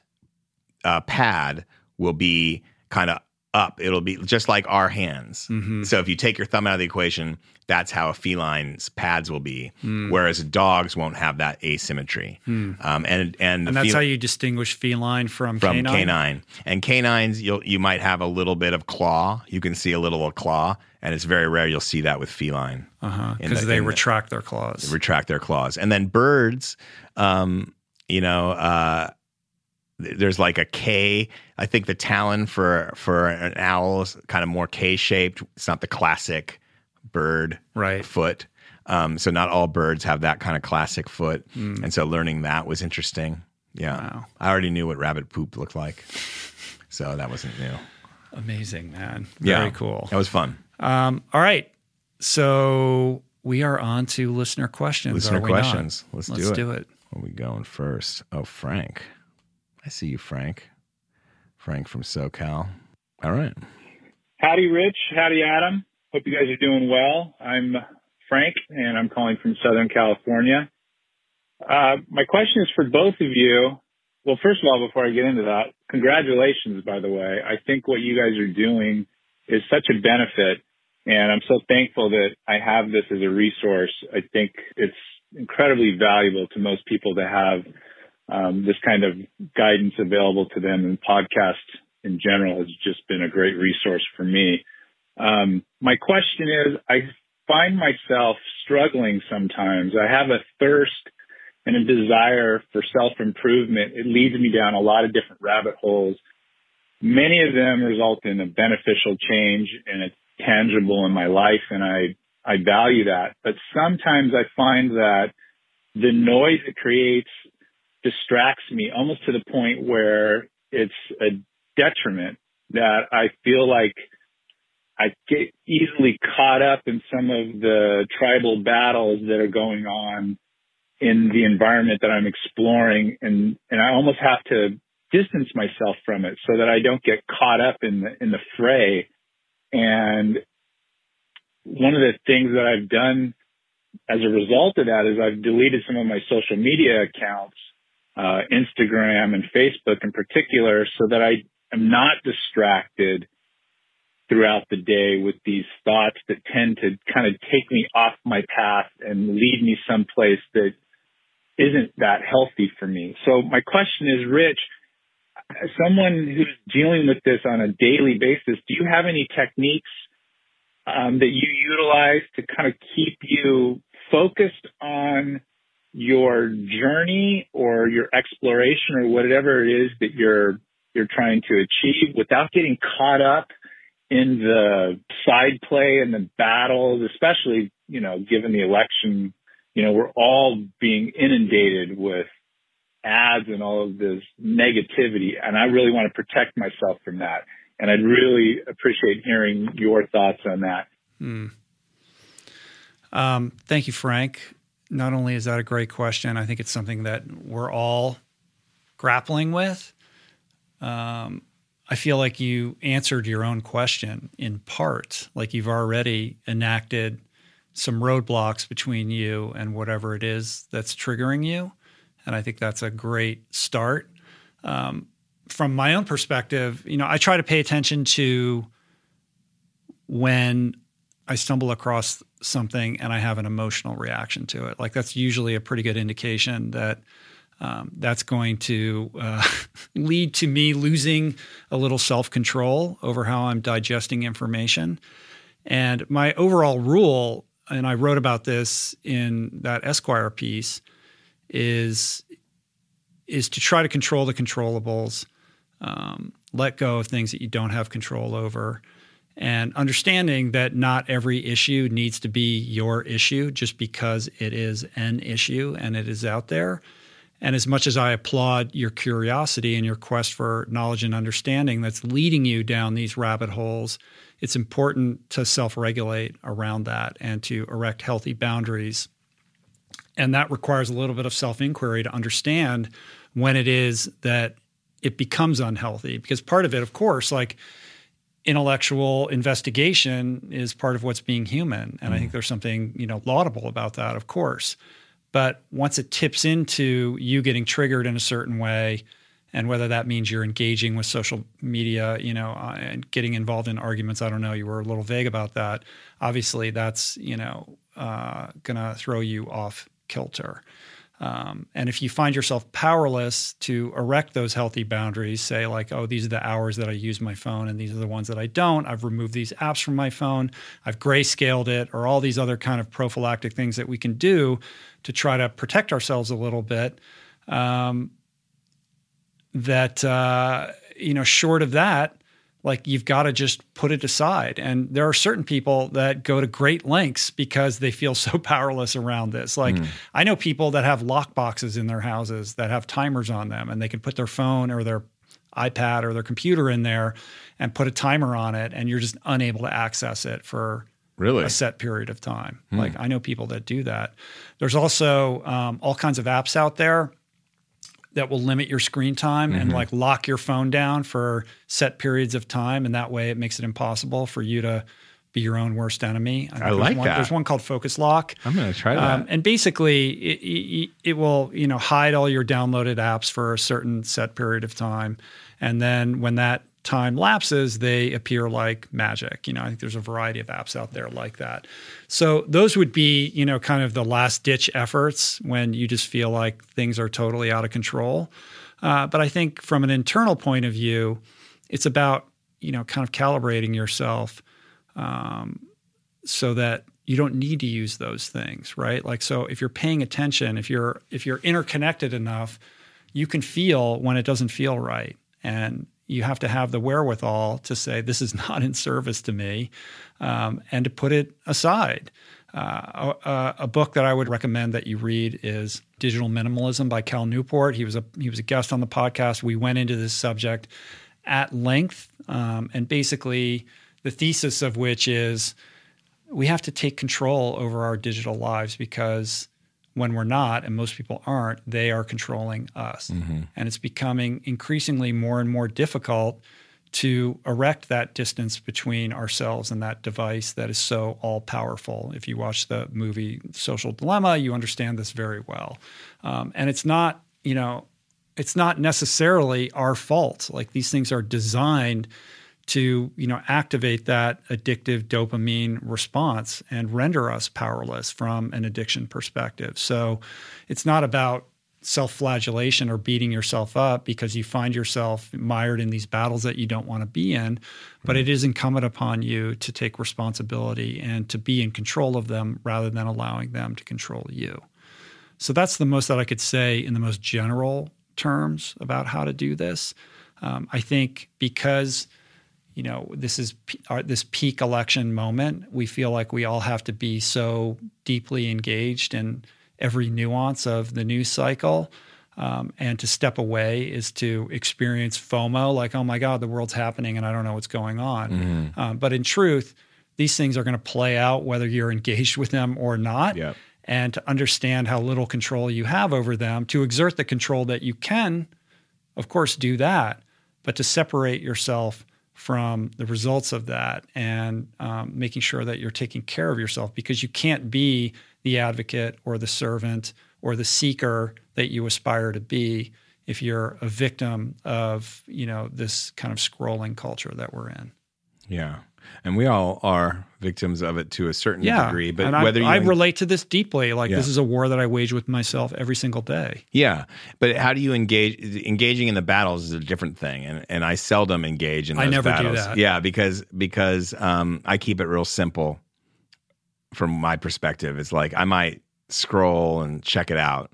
uh, pad will be kind of up. It'll be just like our hands. So if you take your thumb out of the equation, that's how a feline's pads will be. Whereas dogs won't have that asymmetry. Um, and and, And that's fel- how you distinguish feline from, from canine? canine. And canines, you'll you might have a little bit of claw. You can see a little of claw, and it's very rare you'll see that with feline. Uh-huh. Because the- they in the- retract their claws. They retract their claws. And then birds, um, you know, uh, there's like a K. I think the talon for for an owl is kind of more K shaped. It's not the classic bird Right. foot. Um, so not all birds have that kind of classic foot. Hmm. And so learning that was interesting. Yeah. Wow. I already knew what rabbit poop looked like. So that wasn't new. Amazing, man. Very yeah. cool. That was fun. Um, all right. So we are on to listener questions. Listener are we not? questions. Let's, Let's do it. do it. Where we going first? Oh, Frank. I see you, Frank. Frank from SoCal. All right. Howdy, Rich. Howdy, Adam. Hope you guys are doing well. I'm Frank, and I'm calling from Southern California. Uh, my question is for both of you. Well, first of all, before I get into that, congratulations, by the way. I think what you guys are doing is such a benefit, and I'm so thankful that I have this as a resource. I think it's incredibly valuable to most people to have um, this kind of guidance available to them, and podcast in general has just been a great resource for me. Um, my question is, I find myself struggling sometimes. I have a thirst and a desire for self-improvement. It leads me down a lot of different rabbit holes. Many of them result in a beneficial change and it's tangible in my life and I, I value that. But sometimes I find that the noise it creates distracts me almost to the point where it's a detriment that I feel like I get easily caught up in some of the tribal battles that are going on in the environment that I'm exploring and, and I almost have to distance myself from it so that I don't get caught up in the, in the fray. And one of the things that I've done as a result of that is I've deleted some of my social media accounts, uh, Instagram and Facebook in particular, so that I am not distracted throughout the day with these thoughts that tend to kind of take me off my path and lead me someplace that isn't that healthy for me. So my question is, Rich, someone who's dealing with this on a daily basis, do you have any techniques um, that you utilize to kind of keep you focused on your journey or your exploration or whatever it is that you're you're trying to achieve without getting caught up in the side play and the battles, especially, you know, given the election, you know, we're all being inundated with ads and all of this negativity. And I really want to protect myself from that. And I'd really appreciate hearing your thoughts on that. Hmm. Um, thank you, Frank. Not only is that a great question, I think it's something that we're all grappling with. Um, I feel like you answered your own question in part, like you've already enacted some roadblocks between you and whatever it is that's triggering you. And I think that's a great start. Um, from my own perspective, you know, I try to pay attention to when I stumble across something and I have an emotional reaction to it. Like that's usually a pretty good indication that um, that's going to uh, *laughs* lead to me losing a little self control over how I'm digesting information. And my overall rule, and I wrote about this in that Esquire piece, is is to try to control the controllables, um, let go of things that you don't have control over, and understanding that not every issue needs to be your issue just because it is an issue and it is out there. And as much as I applaud your curiosity and your quest for knowledge and understanding that's leading you down these rabbit holes, it's important to self regulate around that and to erect healthy boundaries. And that requires a little bit of self inquiry to understand when it is that it becomes unhealthy. Because part of it, of course, like intellectual investigation is part of what's being human. And mm. I think there's something, you know, laudable about that, of course. But once it tips into you getting triggered in a certain way, and whether that means you're engaging with social media, you know, uh, and getting involved in arguments, I don't know. You were a little vague about that. Obviously, that's you know uh, going to throw you off kilter. Um, and if you find yourself powerless to erect those healthy boundaries, say like, oh, these are the hours that I use my phone, and these are the ones that I don't. I've removed these apps from my phone. I've grayscaled it, or all these other kind of prophylactic things that we can do to try to protect ourselves a little bit. Um, that uh, you know, short of that, like you've got to just put it aside. And there are certain people that go to great lengths because they feel so *laughs* powerless around this. Like mm. I know people that have lock boxes in their houses that have timers on them, and they can put their phone or their iPad or their computer in there and put a timer on it, and you're just unable to access it for really a set period of time. Hmm. Like I know people that do that. There's also um, all kinds of apps out there that will limit your screen time mm-hmm. and like lock your phone down for set periods of time, and that way it makes it impossible for you to be your own worst enemy. I, I like one, that. There's one called Focus Lock. I'm going to try that. Um, and basically, it, it, it, will you know hide all your downloaded apps for a certain set period of time, and then when that time lapses, they appear like magic. You know, I think there's a variety of apps out there like that. So those would be, you know, kind of the last ditch efforts when you just feel like things are totally out of control. Uh, but I think from an internal point of view, it's about, you know, kind of calibrating yourself um, so that you don't need to use those things, right? Like, so if you're paying attention, if you're if you're interconnected enough, you can feel when it doesn't feel right. And you have to have the wherewithal to say this is *laughs* not in service to me um, and to put it aside uh, a, a, book that I would recommend that you read is Digital Minimalism by Cal Newport. He was a he was a guest on the podcast. We went into this subject at length, um, and basically the thesis of which is we have to take control over our digital lives because when we're not, and most people aren't, they are controlling us. Mm-hmm. And it's becoming increasingly more and more difficult to erect that distance between ourselves and that device that is so all powerful. If you watch the movie Social Dilemma, you understand this very well. Um, and it's not, you know, it's not necessarily our fault. Like these things are designed to you know activate that addictive dopamine response and render us powerless from an addiction perspective. So it's not about self-flagellation or beating yourself up because you find yourself mired in these battles that you don't want to be in, but it is incumbent upon you to take responsibility and to be in control of them rather than allowing them to control you. So that's the most that I could say in the most general terms about how to do this. Um, I think because you know this is our, this peak election moment we feel like we all have to be so deeply engaged in every nuance of the news cycle Um, and to step away is to experience FOMO, like, oh my God, the world's happening and I don't know what's going on. Mm-hmm. Um, but in truth, these things are going to play out whether you're engaged *laughs* with them or not. Yep. And to understand how little control you have over them, to exert the control that you can, of course, do that, but to separate yourself from the results of that and um, making sure that you're taking care of yourself because you can't be the advocate or the servant or the seeker that you aspire to be if you're a victim of you know this kind of scrolling culture that we're in. Yeah and we all are victims of it to a certain yeah. degree. But and whether I, you I relate to this deeply, like Yeah. this is a war that I wage with myself every single day. yeah, but how do you engage? Engaging in the battles is a different thing, and and I seldom engage in. I Those never do that. Yeah, because because um, I keep it real simple. From my perspective, it's like I might scroll and check it out,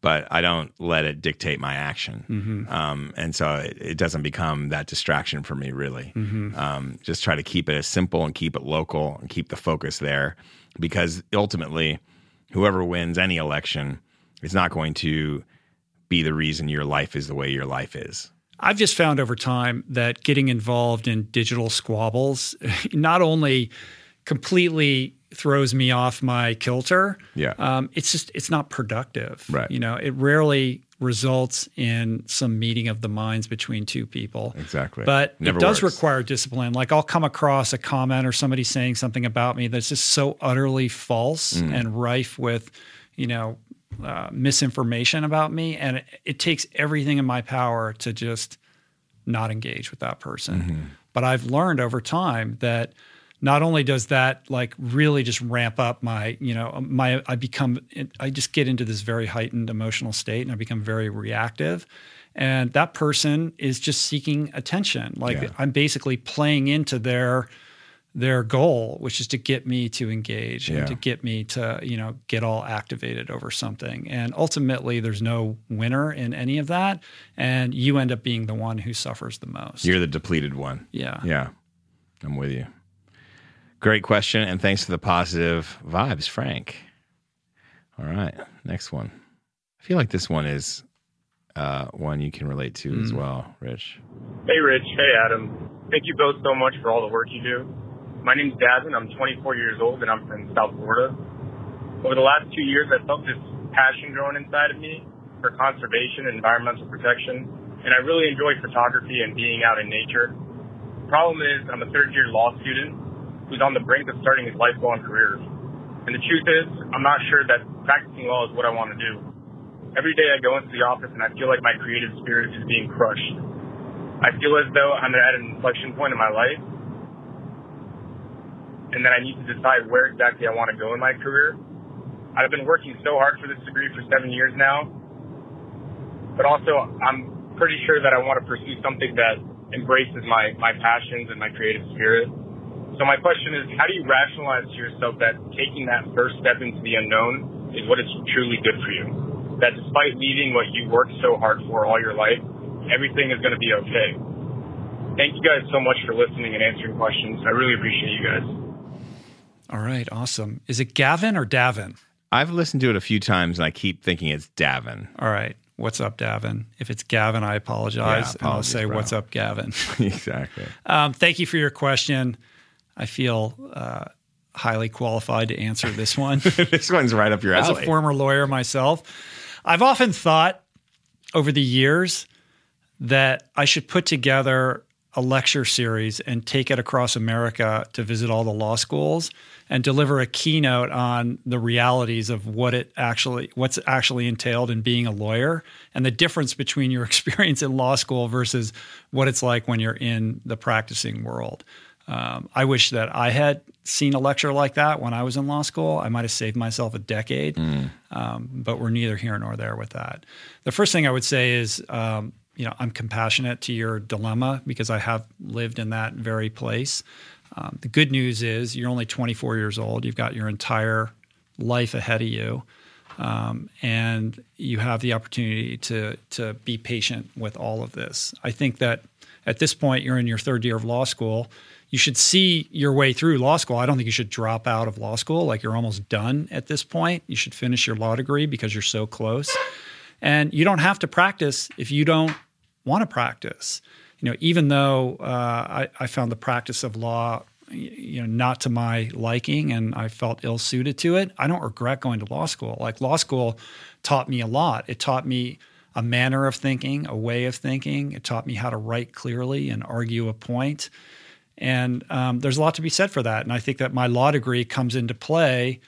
but I don't let it dictate my action. Mm-hmm. Um, and so it, it doesn't become that distraction for me, really. Um, just try to keep it as simple and keep it local and keep the focus there because ultimately, whoever wins any election is not going to be the reason your life is the way your life is. I've just found over time that getting involved in digital squabbles *laughs* not only completely throws me off my kilter, Yeah. um, it's just it's not productive. Right. You know, it rarely results in some meeting of the minds between two people. Exactly. But Never it does works. require discipline. Like I'll come across a comment or somebody saying something about me that's just so utterly false Mm. and rife with, you know, uh, misinformation about me, and it, it takes everything in my power to just not engage with that person. Mm-hmm. But I've learned over time that not only does that like really just ramp up my, you know, my I become I just get into this very heightened emotional state and I become very reactive. And that person is just seeking attention. Like Yeah. I'm basically playing into their their goal, which is to get me to engage Yeah. and to get me to, you know, get all activated over something. And ultimately there's no winner in any of that. And you end up being the one who suffers the most. You're the depleted one. yeah. Yeah, I'm with you. Great question, and thanks for the positive vibes, Frank. All right, next one. I feel like this one is uh, one you can relate to as well, Rich. Hey, Rich. Hey, Adam. Thank you both so much for all the work you do. My name's Davin. I'm 24 years old, and I'm from South Florida. Over the last two years, I felt this passion growing inside of me for conservation and environmental protection, and I really enjoy photography and being out in nature. Problem is, I'm a third-year law student who's on the brink of starting his lifelong career. And the truth is, I'm not sure that practicing law is what I want to do. Every day I go into the office and I feel like my creative spirit is being crushed. I feel as though I'm at an inflection point in my life and that I need to decide where exactly I want to go in my career. I've been working so hard for this degree for seven years now, but also I'm pretty sure that I want to pursue something that embraces my, my passions and my creative spirit. So my question is, how do you rationalize to yourself that taking that first step into the unknown is what is truly good for you? That despite leaving what you worked so hard for all your life, everything is going to be okay. Thank you guys so much for listening and answering questions. I really appreciate you guys. All right, awesome. Is it Gavin or Davin? I've listened to it a few times, and I keep thinking it's Davin. All right. What's up, Davin? If it's Gavin, I apologize. Yeah, and I'll say, bro. What's up, Gavin? *laughs* exactly. um, thank you for your question. I feel uh, highly qualified to answer this one. *laughs* this one's right up your alley. As a former lawyer myself, I've often thought over the years that I should put together a lecture series and take it across America to visit all the law schools and deliver a keynote on the realities of what it actually what's actually entailed in being a lawyer and the difference between your *laughs* experience in law school versus what it's like when you're in the practicing world. Um, I wish that I had seen a lecture like that when I was in law school. I might have saved myself a decade, um, but we're neither here nor there with that. The first thing I would say is, um, you know, I'm compassionate to your dilemma because I have lived in that very place. Um, the good news is you're only 24 years old. You've got your entire life ahead of you, um, and you have the opportunity to to be patient with all of this. I think that at this point you're in your third year of law school. You should see your way through law school. I don't think you should drop out of law school like you're almost done at this point. You should finish your law degree because you're so close. And you don't have to practice if you don't want to practice. You know, even though uh, I, I found the practice of law you know not to my liking and I felt ill suited to it. I don't regret going to law school. Like law school taught me a lot. It taught me a manner of thinking, a way of thinking. It taught me how to write clearly and argue a point. And um, there's a lot to be said for that. And I think that my law degree comes into play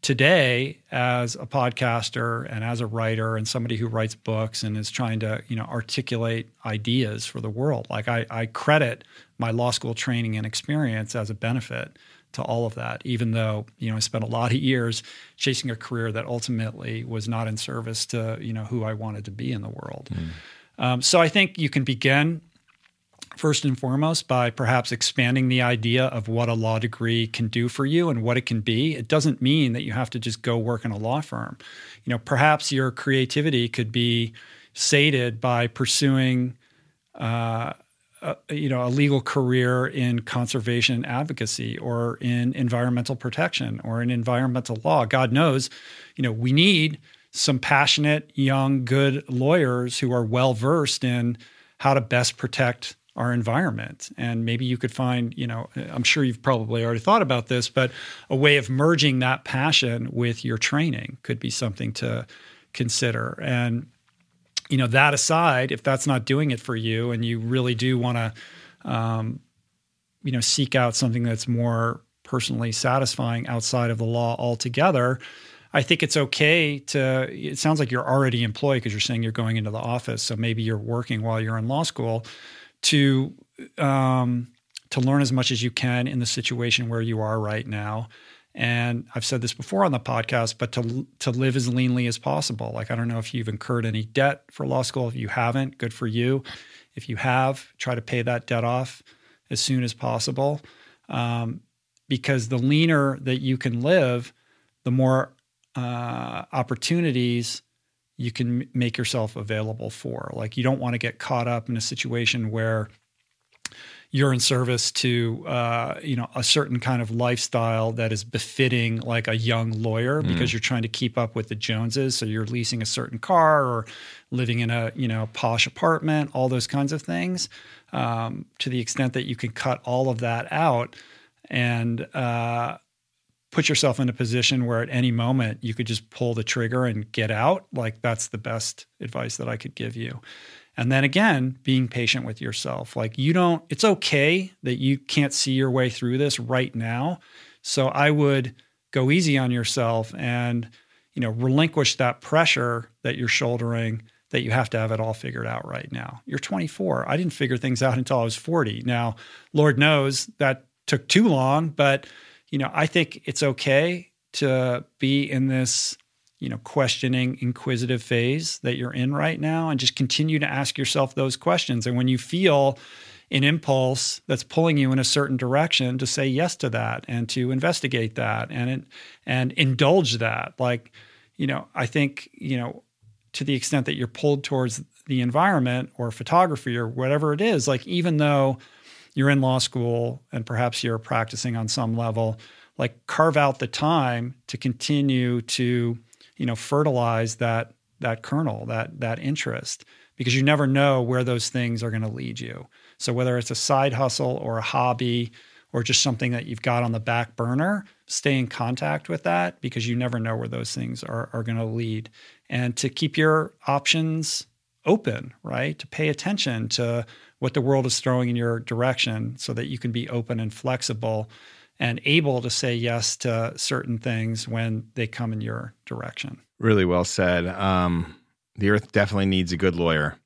today as a podcaster and as a writer and somebody who writes books and is trying to you know articulate ideas for the world like I, I, credit my law school training and experience as a benefit to all of that even though you know i spent a lot of years chasing a career that ultimately was not in service to you know who i wanted to be in the world mm. um, so i think you can begin first and foremost by perhaps expanding the idea of what a law degree can do for you and what it can be. It doesn't mean that you have to just go work in a law firm. You know, perhaps your creativity could be sated by pursuing uh, a, you know a legal career in conservation advocacy or in environmental protection or in environmental law. God knows, you know, we need some passionate, young, good lawyers who are well versed in how to best protect our environment. And maybe you could find, you know, I'm sure you've probably already thought about this, but a way of merging that passion with your training could be something to consider. And, you know, that aside, if that's not doing it for you and you really do want to, um, you know, seek out something that's more personally satisfying outside of the law altogether, I think it's okay to. It sounds like you're already employed because you're saying you're going into the office. So maybe you're working while you're in law school to um, to learn as much as you can in the situation where you are right now. And I've said this before on the podcast, but to to live as leanly as possible. Like I don't know if you've incurred any debt for law school. If you haven't, good for you. If you have, try to pay that debt off as soon as possible, um, because the leaner that you can live, the more uh, opportunities you can make yourself available for. Like you don't want to get caught up in a situation where you're in service to uh, you know a certain kind of lifestyle that is befitting like a young lawyer mm. because you're trying to keep up with the Joneses. So you're leasing a certain car or living in a you know posh apartment, all those kinds of things. Um, to the extent that you can cut all of that out and uh, put yourself in a position where at any moment you could just pull the trigger and get out, like that's the best advice that I could give you. And then again, being patient with yourself. Like you don't, it's okay that you can't see your way through this right now. So I would go easy on yourself and, you know, relinquish that pressure that you're shouldering that you have to have it all figured out right now. You're 24. I didn't figure things out until I was 40. Now, Lord knows that took too long, but you know, I think it's okay to be in this, you know, questioning, inquisitive phase that you're in right now and just continue to ask yourself those questions. And when you feel an impulse that's pulling you in a certain direction to say yes to that and to investigate that and and indulge that like you know i think you know to the extent that you're pulled towards the environment or photography or whatever it is like even though you're in law school and perhaps you're practicing on some level, like carve out the time to continue to, you know, fertilize that that kernel, that that interest, because you never know where those things are going to lead you. So whether it's a side hustle or a hobby or just something that you've got on the back burner, stay in contact with that because you never know where those things are, are going to lead. And to keep your options open, right? To pay attention to what the world is throwing in your direction so that you can be open and flexible and able to say yes to certain things when they come in your direction. Really well said. Um, the earth definitely needs a good lawyer.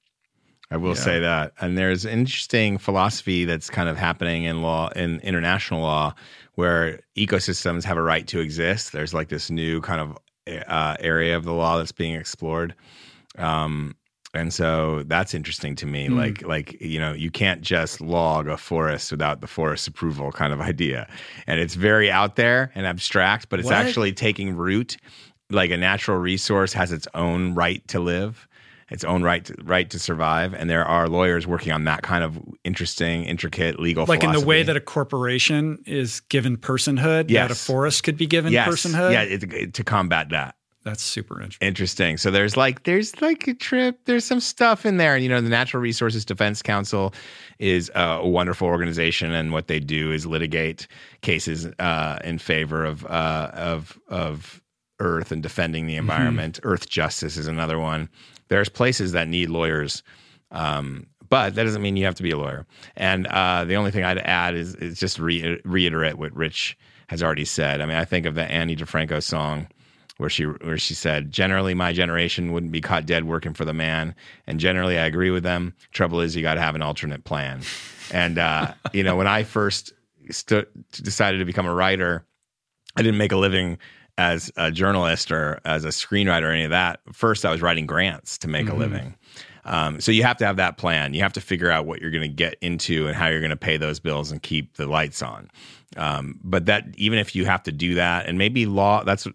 I will yeah. say that. And there's an interesting philosophy that's kind of happening in law, in international law, where ecosystems have a right to exist. There's like this new kind of uh, area of the law that's being explored. Um, and so that's interesting to me mm. like like you know you can't just log a forest without the forest approval kind of idea and it's very out there and abstract but it's what? actually taking root like a natural resource has its own right to live its own right to, right to survive and there are lawyers working on that kind of interesting intricate legal like philosophy. in the way that a corporation is given personhood yes. that a forest could be given yes. personhood yeah it, it, to combat that that's super interesting. Interesting. So there's like there's like a trip. There's some stuff in there. And you know, the Natural Resources Defense Council is a wonderful organization, and what they do is litigate cases uh, in favor of uh, of of Earth and defending the environment. Mm-hmm. Earthjustice is another one. There's places that need lawyers. Um, but that doesn't mean you have to be a lawyer. And uh, the only thing I'd add is, is just re- reiterate what Rich has already said. I mean, I think of the Ani DiFranco song where she where she said, "Generally, my generation wouldn't be caught dead working for the man, and generally, I agree with them. Trouble is, you got to have an alternate plan." and uh, *laughs* you know, when I first st- decided to become a writer, I didn't make a living as a journalist or as a screenwriter or any of that. First, I was writing grants to make mm-hmm. a living. Um, so you have to have that plan. You have to figure out what you're going to get into and how you're going to pay those bills and keep the lights on. Um, but that even if you have to do that, and maybe law, that's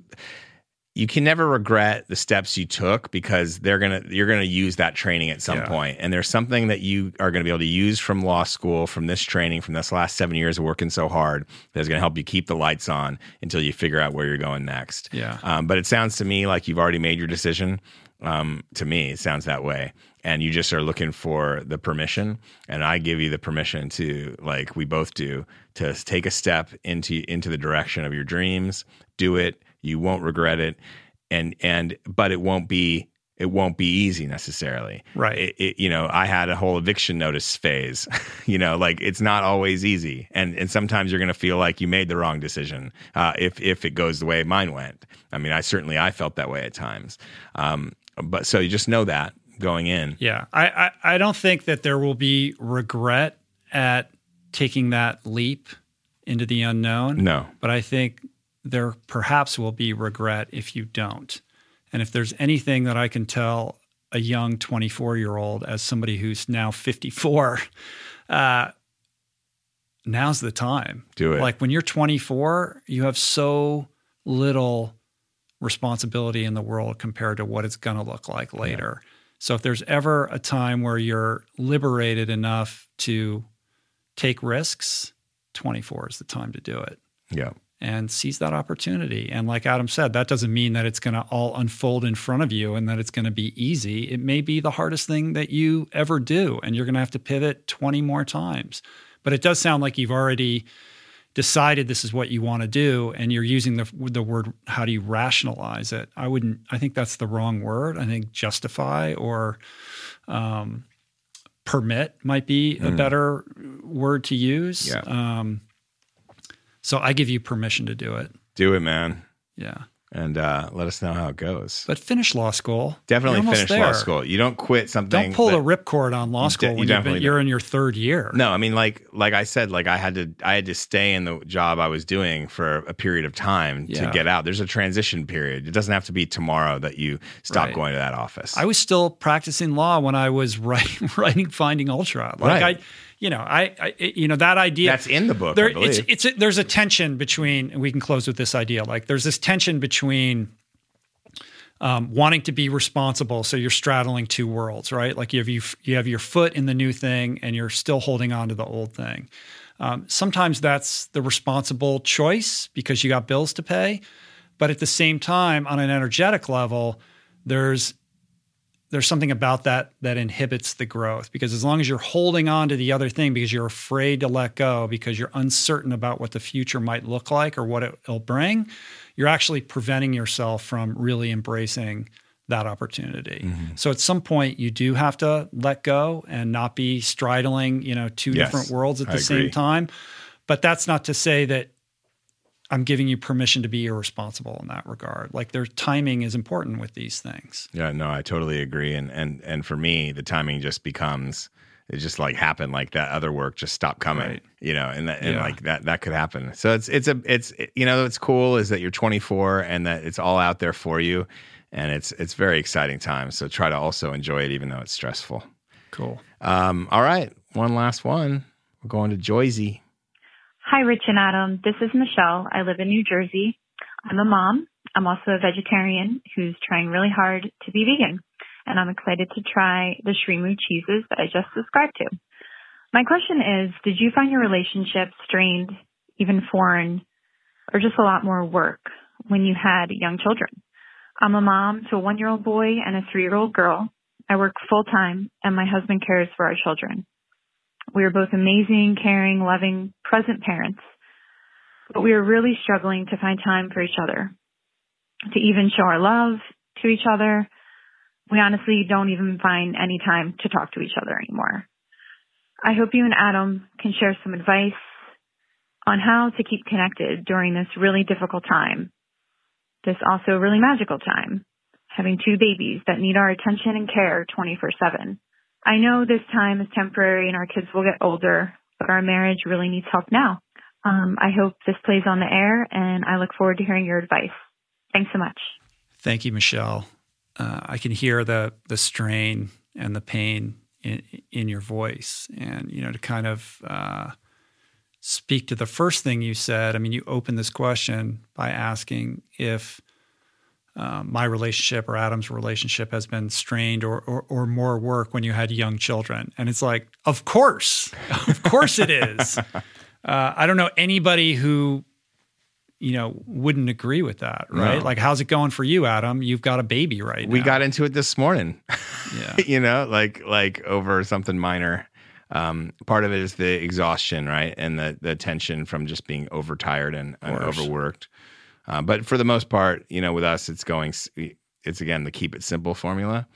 you can never regret the steps you took because they're gonna you're gonna use that training at some yeah. And there's something that you are gonna be able to use from law school, from this training, from this last seven years of working so hard that's gonna help you keep the lights on until you figure out where you're going next. Yeah. Um, but it sounds to me like you've already made your decision. Um, to me, it sounds that way. And you just are looking for the permission. And I give you the permission to, like we both do, to take a step into into the direction of your dreams. Do it you won't regret it, and and but it won't be it won't be easy necessarily. Right. It, it, you know, I had a whole eviction notice phase. *laughs* you know, like it's not always easy, and and sometimes you're going to feel like you made the wrong decision uh, if if it goes the way mine went. I mean, I certainly I felt that way at times. Um, but so you just know that going in. Yeah, I, I I don't think that there will be regret at taking that leap into the unknown. No, but I think there perhaps will be regret if you don't. And if there's anything that I can tell a young 24 year old as somebody who's now 54, *laughs* uh, now's the time. Do it. Like when you're 24, you have so little responsibility in the world compared to what it's going to look like later. Yeah. So if there's ever a time where you're liberated enough to take risks, 24 is the time to do it. Yeah and seize that opportunity. And like Adam said, that doesn't mean that it's going to all unfold in front of you and that it's going to be easy. It may be the hardest thing that you ever do, and you're going to have to pivot 20 more times. But it does sound like you've already decided this is what you want to do and you're using the the word how do you rationalize it i wouldn't i think that's the wrong word i think justify or um, permit might be a mm. better word to use yeah. um, so I give you permission to do it. Do it, man. Yeah. And uh, let us know how it goes. But finish law school. Definitely finish there. law school. You don't quit something. Don't pull the ripcord on law school de- when you you're in your third year. No, I mean, like like I said, like I had to I had to stay in the job I was doing for a period of time yeah. to get out. There's a transition period. It doesn't have to be tomorrow that you stop right. going to that office. I was still practicing law when I was *laughs* writing, writing Finding Ultra. Like right. I you know, I, I, you know, that idea that's in the book. There, it's, it's a, there's a tension between, and we can close with this idea. Like, there's this tension between um, wanting to be responsible, so you're straddling two worlds, right? Like you have you, you have your foot in the new thing, and you're still holding on to the old thing. Um, sometimes that's the responsible choice because you got bills to pay, but at the same time, on an energetic level, there's there's something about that that inhibits the growth because as long as you're holding on to the other thing because you're afraid to let go because you're uncertain about what the future might look like or what it, will bring you're actually preventing yourself from really embracing that opportunity. Mm-hmm. so at some point you do have to let go and not be straddling you know two yes, different worlds at the same time. But that's not to say that I'm giving you permission to be irresponsible in that regard. Like their timing is important with these things. Yeah, no, I totally agree. And and and for me, the timing just becomes it just like happened like that other work just stopped coming right. you know and that, and yeah. like that that could happen so it's it's a it's you know what's cool is that you're 24 and that it's all out there for you and it's it's very exciting time so try to also enjoy it even though it's stressful cool um all right one last one we're going to Joyzy Hi, Rich and Adam. This is Michelle. I live in New Jersey. I'm a mom. I'm also a vegetarian who's trying really hard to be vegan. And I'm excited to try the Srimu cheeses that I just subscribed to. My question is, did you find your relationship strained, even foreign, or just a lot more work when you had young children? I'm a mom to a one year old boy and a three year old girl. I work full time and my husband cares for our children. We are both amazing, caring, loving, present parents, but we are really struggling to find time for each other, to even show our love to each other. We honestly don't even find any time to talk to each other anymore. I hope you and Adam can share some advice on how to keep connected during this really difficult time. This also really magical time, having two babies that need our attention and care 24 7. I know this time is temporary and our kids will get older, but our marriage really needs help now. Um, I hope this plays on the air and I look forward to hearing your advice. Thanks so much. Thank you, Michelle. Uh, I can hear the the strain and the pain in, in your voice, and you know to kind of uh, speak to the first thing you said. I mean, you opened this question by asking if uh, my relationship or Adam's relationship has been strained or, or, or more work when you had young children, and it's like, of course, *laughs* of course it is. Uh, I don't know anybody who you know, wouldn't agree with that, right? No. Like, how's it going for you, Adam? You've got a baby right we now. got into it this morning. Yeah. *laughs* you know, like like over something minor. Um, part of it is the exhaustion, right, and the the tension from just being overtired and, and overworked. Uh, but for the most part, you know, with us, it's going. It's again the keep it simple formula,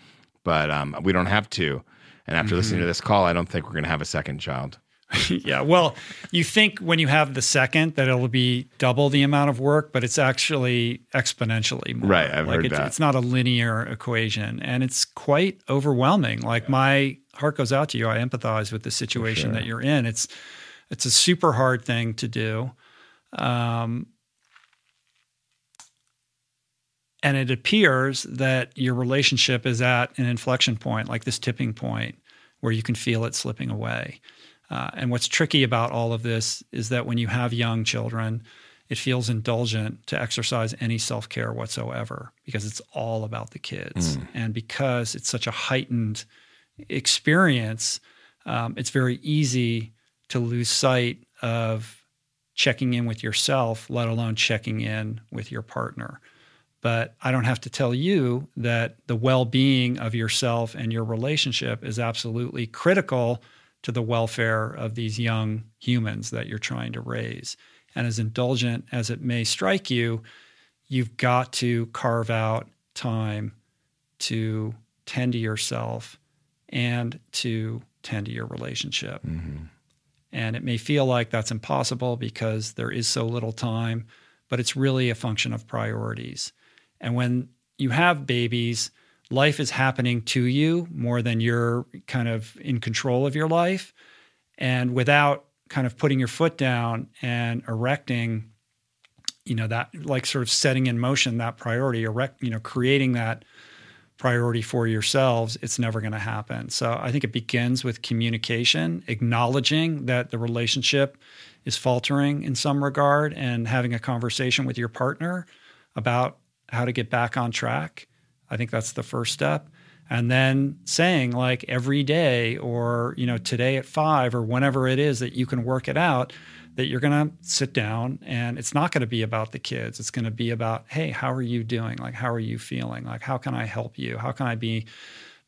but um, we don't have to. And after mm-hmm. listening to mm-hmm. this call, I don't think we're going to have a second child. *laughs* yeah. Well, you think when you have the second that it'll be double the amount of work, but it's actually exponentially more. Right. I've like heard it's, that. It's not a linear equation, and it's quite overwhelming. Like yeah. my heart goes out to you. I empathize with the situation sure. that you're in. It's it's a super hard thing to do. Um, and it appears that your relationship is at an inflection point, like this tipping point, where you can feel it slipping away. Uh, and what's tricky about all of this is that when you have young children, it feels indulgent to exercise any self care whatsoever because it's all about the kids. Mm. And because it's such a heightened experience, um, it's very easy to lose sight of checking in with yourself, let alone checking in with your partner. But I don't have to tell you that the well being of yourself and your relationship is absolutely critical to the welfare of these young humans that you're trying to raise. And as indulgent as it may strike you, you've got to carve out time to tend to yourself and to tend to your relationship. Mm-hmm. And it may feel like that's impossible because there is so little time, but it's really a function of priorities. And when you have babies, life is happening to you more than you're kind of in control of your life. And without kind of putting your foot down and erecting, you know, that like sort of setting in motion that priority, erect, you know, creating that priority for yourselves, it's never going to happen. So I think it begins with communication, acknowledging that the relationship is faltering in some regard and having a conversation with your partner about how to get back on track I think that's the first step. And then saying like every day or, you know, today at five or whenever it is that you can work it out, that you're going to sit down and it's not going to be about the kids. It's going to be about, hey, how are you doing? Like, how are you feeling? Like, how can I help you? How can I be,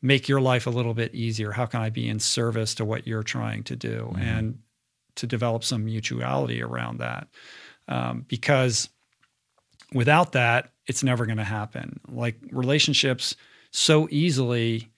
make your life a little bit easier? How can I be in service to what you're trying to do? Mm-hmm. And to develop some mutuality around that. Um, because without that, it's never going to happen. Like relationships so easily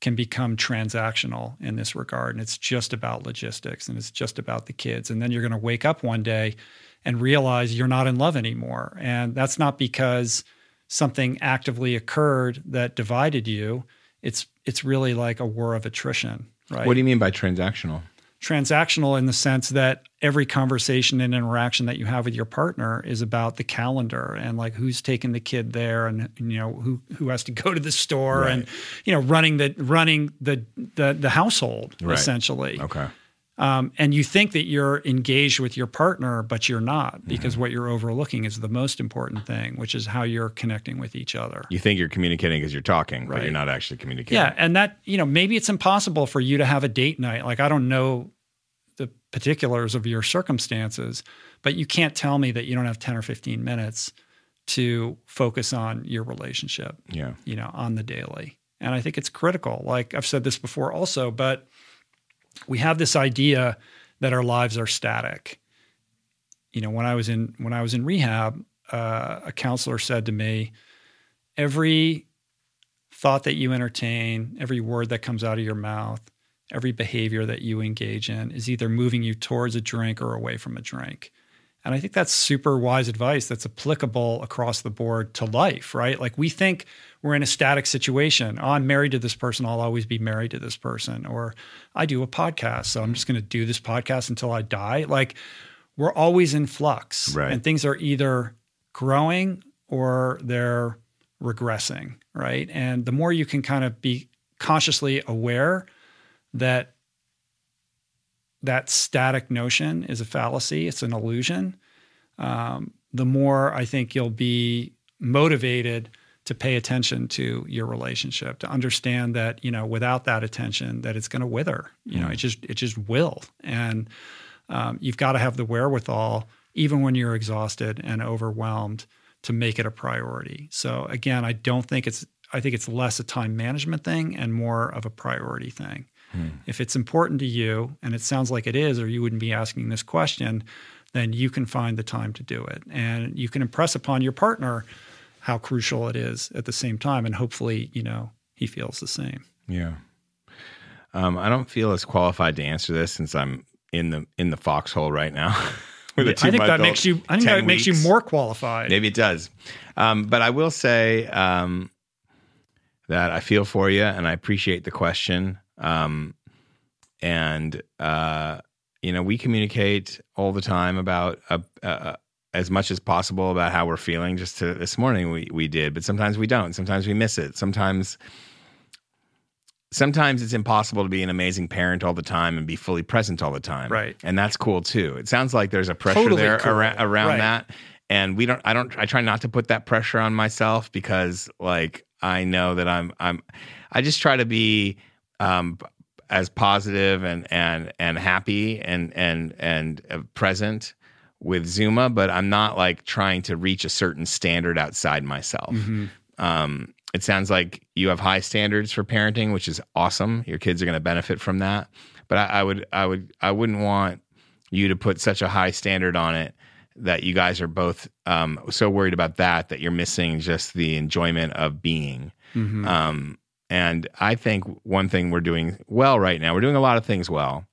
can become transactional in this regard. And it's just about logistics and it's just about the kids. And then you're going to wake up one day and realize you're not in love anymore. And that's not because something actively occurred that divided you. It's it's really like a war of attrition, right? What do you mean by transactional? Transactional in the sense that every conversation and interaction that you have with your partner is about the calendar and like who's taking the kid there and you know who who has to go to the store right. and you know running the running the the, the household right. essentially okay um, and you think that you're engaged with your partner, but you're not because mm-hmm. what you're overlooking is the most important thing, which is how you're connecting with each other. You think you're communicating because you're talking, right. but you're not actually communicating. Yeah. And that, you know, maybe it's impossible for you to have a date night. Like, I don't know the particulars of your circumstances, but you can't tell me that you don't have 10 or 15 minutes to focus on your relationship. Yeah. You know, on the daily. And I think it's critical. Like I've said this before also, but we have this idea that our lives are static. You know, when I was in when I was in rehab, uh, a counselor said to me, every thought that you entertain, every word that comes out of your mouth, every behavior that you engage in is either moving you towards a drink or away from a drink. And I think that's super wise advice that's applicable across the board to life, right? Like we think we're in a static situation. Oh, I'm married to this person. I'll always be married to this person. Or I do a podcast. So I'm just going to do this podcast until I die. Like we're always in flux. Right. And things are either growing or they're regressing, right? And the more you can kind of be consciously aware that that static notion is a fallacy, it's an illusion, um, the more I think you'll be motivated to pay attention to your relationship, to understand that, you know, without that attention, that it's going to wither. You know, it just it just will. And um, you've got to have the wherewithal, even when you're exhausted and overwhelmed, to make it a priority. So again, I don't think it's I think it's less a time management thing and more of a priority thing. If it's important to you, and it sounds like it is, or you wouldn't be asking this question, then you can find the time to do it. And you can impress upon your partner how crucial it is at the same time. And hopefully, you know, he feels the same. Yeah. Um, I don't feel as qualified to answer this since I'm in the in the foxhole right now. *laughs* with a I think that makes you I think 10 that makes you more qualified. Maybe it does. Um, but I will say um, that I feel for you and I appreciate the question. Um, and, uh, you know, we communicate all the time about uh, as much as possible about how we're feeling. Just to, this morning we, we did, but sometimes we don't. Sometimes we miss it. Sometimes. Sometimes it's impossible to be an amazing parent all the time and be fully present all the time. Right. And that's cool too. It sounds like there's a pressure Totally there cool. around, around Right. that and we don't i don't i try not to put that pressure on myself because like i know that i'm i'm i just try to be um as positive and and and happy and and and present with zuma but i'm not like trying to reach a certain standard outside myself um it sounds like you have high standards for parenting which is awesome your kids are going to benefit from that but I, I would i would i wouldn't want you to put such a high standard on it that you guys are both um, so worried about that that you're missing just the enjoyment of being. Mm-hmm. Um, and I think one thing we're doing well right now, we're doing a lot of things well.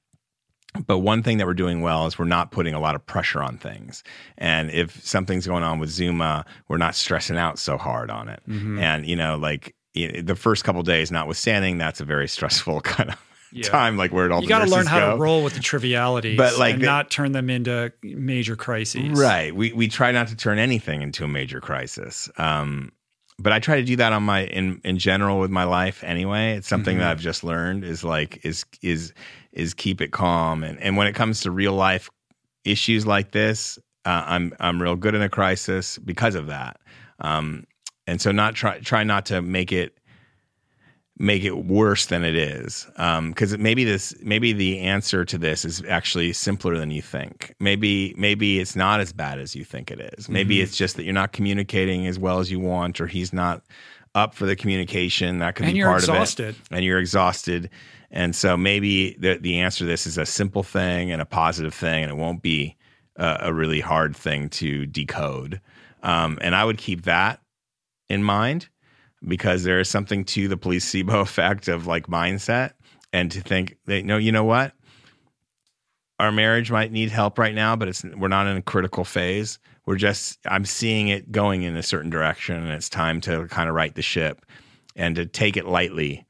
But one thing that we're doing well is we're not putting a lot of pressure on things. And if something's going on with Zuma, we're not stressing out so hard on it. Mm-hmm. And, you know, like the first couple days, notwithstanding, that's a very stressful *laughs* kind of time, like where it all you got to learn how go. to roll with the trivialities, But, like, and the- not turn them into major crises. Right. We we try not to turn anything into a major crisis. Um, but I try to do that on my in in general with my life anyway. It's something Mm-hmm. that I've just learned is like is is is keep it calm and and when it comes to real life issues like this, uh, I'm I'm real good in a crisis because of that. Um, and so not try try not to make it make it worse than it is because maybe this maybe the answer to this is actually simpler than you think maybe maybe it's not as bad as you think it is. maybe Mm-hmm. it's just that you're not communicating as well as you want or he's not up for the communication that could And be part exhausted. of it and you're exhausted and so maybe the the answer to this is a simple thing and a positive thing and it won't be a, a really hard thing to decode. Um, and i would keep that in mind because there is something to the placebo *laughs* effect of like mindset and to think that no you know what? Our marriage might need help right now but it's we're not in a critical phase. We're just i'm seeing it going in a certain direction and it's time to kind of right the ship and to take it lightly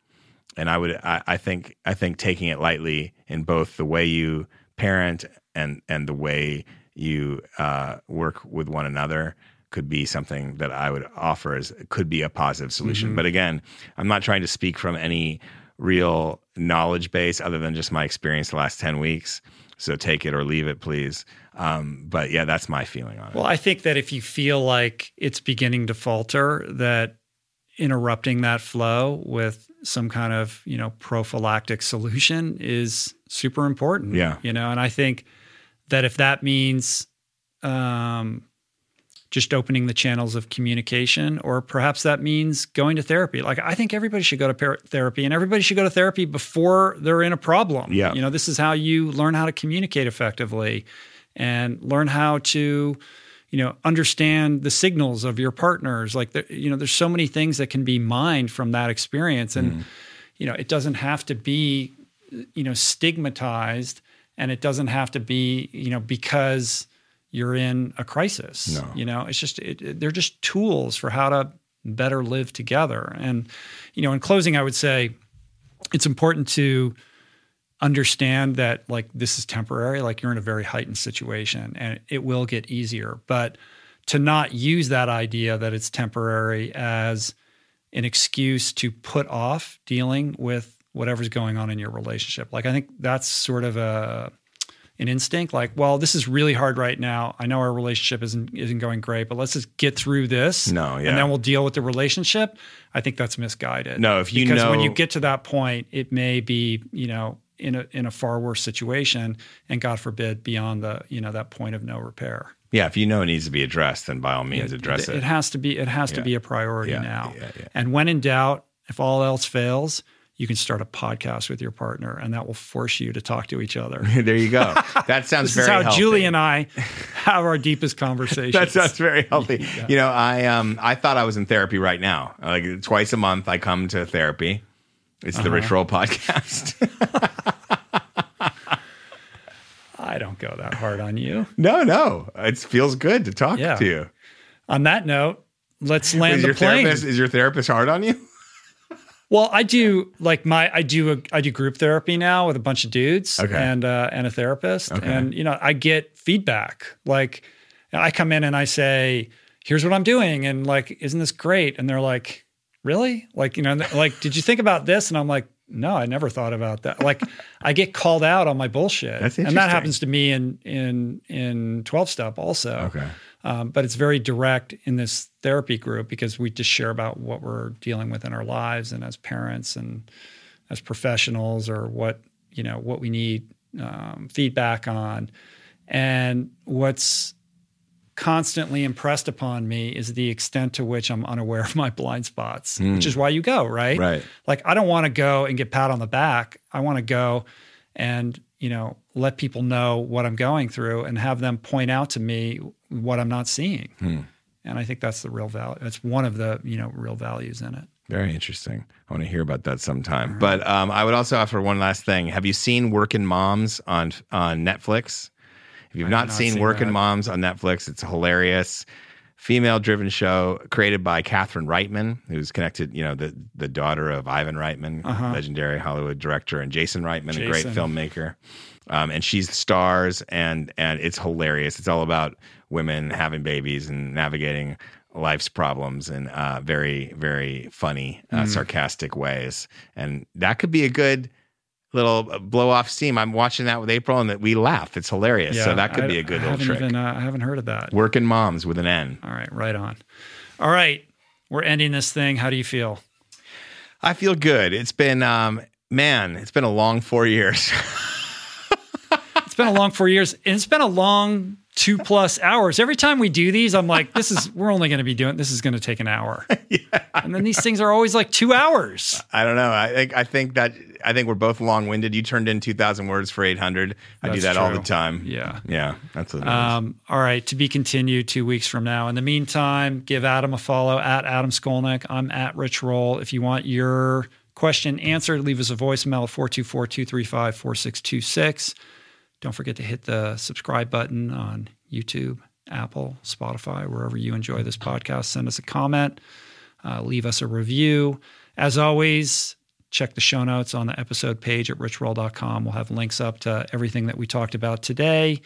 and i would I, I think i think taking it lightly in both the way you parent and and the way you uh, work with one another could be something that I would offer as could be a positive solution. But again, I'm not trying to speak from any real knowledge base other than just my experience the last 10 weeks. So take it or leave it, please. Um, but yeah, that's my feeling on it. Well, I think that if you feel like it's beginning to falter, that interrupting that flow with some kind of, you know, prophylactic solution is super important. Yeah. You know, and I think that if that means um just opening the channels of communication, or perhaps that means going to therapy. Like I think everybody should go to par- therapy, and everybody should go to therapy before they're in a problem. Yeah. you know, this is how you learn how to communicate effectively, and learn how to, you know, understand the signals of your partners. Like, the, you know, there's so many things that can be mined from that experience, and mm-hmm. you know, it doesn't have to be, you know, stigmatized, and it doesn't have to be, you know, because you're in a crisis. No. You know, it's just it, it- they're just tools for how to better live together. And you know, in closing, I would say it's important to understand that like this is temporary. Like you're in a very heightened situation, and it will get easier. But to not use that idea that it's temporary as an excuse to put off dealing with whatever's going on in your relationship. Like I think that's sort of a an instinct like well this is really hard right now i know our relationship isn't isn't going great but let's just get through this No, yeah. and then we'll deal with the relationship i think that's misguided No, if you because when you get to that point it may be you know in a in a far worse situation and god forbid beyond the you know that point of no repair Yeah, if you know it needs to be addressed, then by all means address it. it has to be it has to be a priority Yeah, now yeah, yeah. and when in doubt if all else fails you can start a podcast with your partner and that will force you to talk to each other *laughs* there you go. *laughs* That sounds this very is how healthy. Julie and I have our deepest conversations. *laughs* That sounds very healthy. You know, I um I thought I was in therapy right now. Like twice a month I come to therapy. It's Uh-huh. the Rich Roll podcast. *laughs* I don't go that hard on you. no, no. It feels good to talk Yeah. to you. On that note, let's land Is the your plane. therapist is your therapist hard on you? Well, I do like my I do a, I do group therapy now with a bunch of dudes Okay. and uh, and a therapist, Okay. and you know I get feedback. Like I come in and I say, "Here's what I'm doing," and like, "Isn't this great?" And they're like, "Really?" Like you know, like, "Did you think about this?" And I'm like. No, I never thought about that. Like, I get called out on my bullshit, and that happens to me in in in twelve step also. Okay. um, but it's very direct in this therapy group because we just share about what we're dealing with in our lives and as parents and as professionals or what you know what we need um, feedback on and what's constantly impressed upon me is the extent to which I'm unaware of my blind spots, hmm. which is why you go, right? Right. Like I don't want to go and get pat on the back. I want to go and, you know, let people know what I'm going through and have them point out to me what I'm not seeing. Hmm. And I think that's the real value. That's one of the, you know, real values in it. Very interesting. I want to hear about that sometime. Mm-hmm. But um, I would also offer one last thing. Have you seen Working Moms on on Netflix? If you've not, not seen seen Working that. Moms on Netflix, it's a hilarious female driven show created by Catherine Reitman, who's connected, you know, the the daughter of Ivan Reitman, legendary Hollywood director, and Jason Reitman, a great filmmaker. Um, and she's the stars, and and it's hilarious. It's all about women having babies and navigating life's problems in uh, very very funny, uh, Mm. sarcastic ways. And that could be a good little blow off steam. I'm watching that with April, and that we laugh. It's hilarious. so that could I- be a good I little trick. Even, uh, I haven't heard of that. Working moms with an N. All right, right on. All right, we're ending this thing. How do you feel? I feel good. It's been, um, man, it's been a long four years. *laughs* It's been a long four years, and it's been a long two plus hours. Every time we do these, I'm like, this is we're only going to be doing this is going to take an hour, *laughs* and then these things are always like two hours. I don't know. I think I think that I think we're both long winded. You turned in two thousand words for eight hundred. I do that all the time. Yeah. yeah, that's what it is. Um, all right, to be continued two weeks from now. In the meantime, give Adam a follow at Adam Skolnick. I'm at Rich Roll. If you want your question answered, leave us a voicemail 424 235 4626. Don't forget to hit the subscribe button on YouTube, Apple, Spotify, wherever you enjoy this podcast. Send us a comment, uh, leave us a review. As always, check the show notes on the episode page at richroll.com. We'll have links up to everything that we talked about today.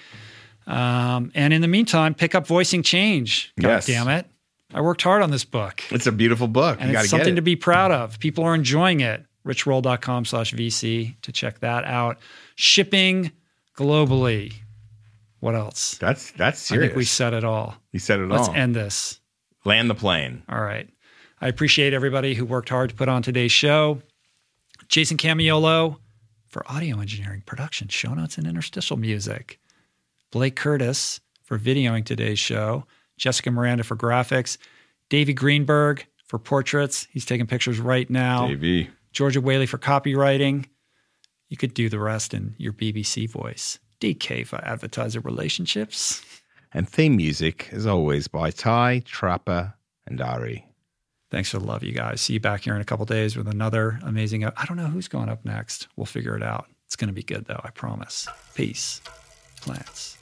Um, and in the meantime, pick up Voicing Change. God Yes. damn it. I worked hard on this book. it's a beautiful book. And you it's something it. to be proud of. People are enjoying it. richroll.com slash VC to check that out. Shipping globally. What else? that's that's I think we said it all. you said it all. Let's end this. Land the plane. All right. I appreciate everybody who worked hard to put on today's show. Jason Camiolo for audio engineering, production, show notes, and interstitial music. Blake Curtis for videoing today's show. Jessica Miranda for graphics, Davey Greenberg for portraits. He's taking pictures right now. Davey. Georgia Whaley for copywriting. You could do the rest in your BBC voice. DK for advertiser relationships. And theme music, as always, by Ty, Trapper, and Ari. Thanks for the love, you guys. See you back here in a couple days with another amazing. I don't know who's going up next. We'll figure it out. It's going to be good, though. I promise. Peace. Plants.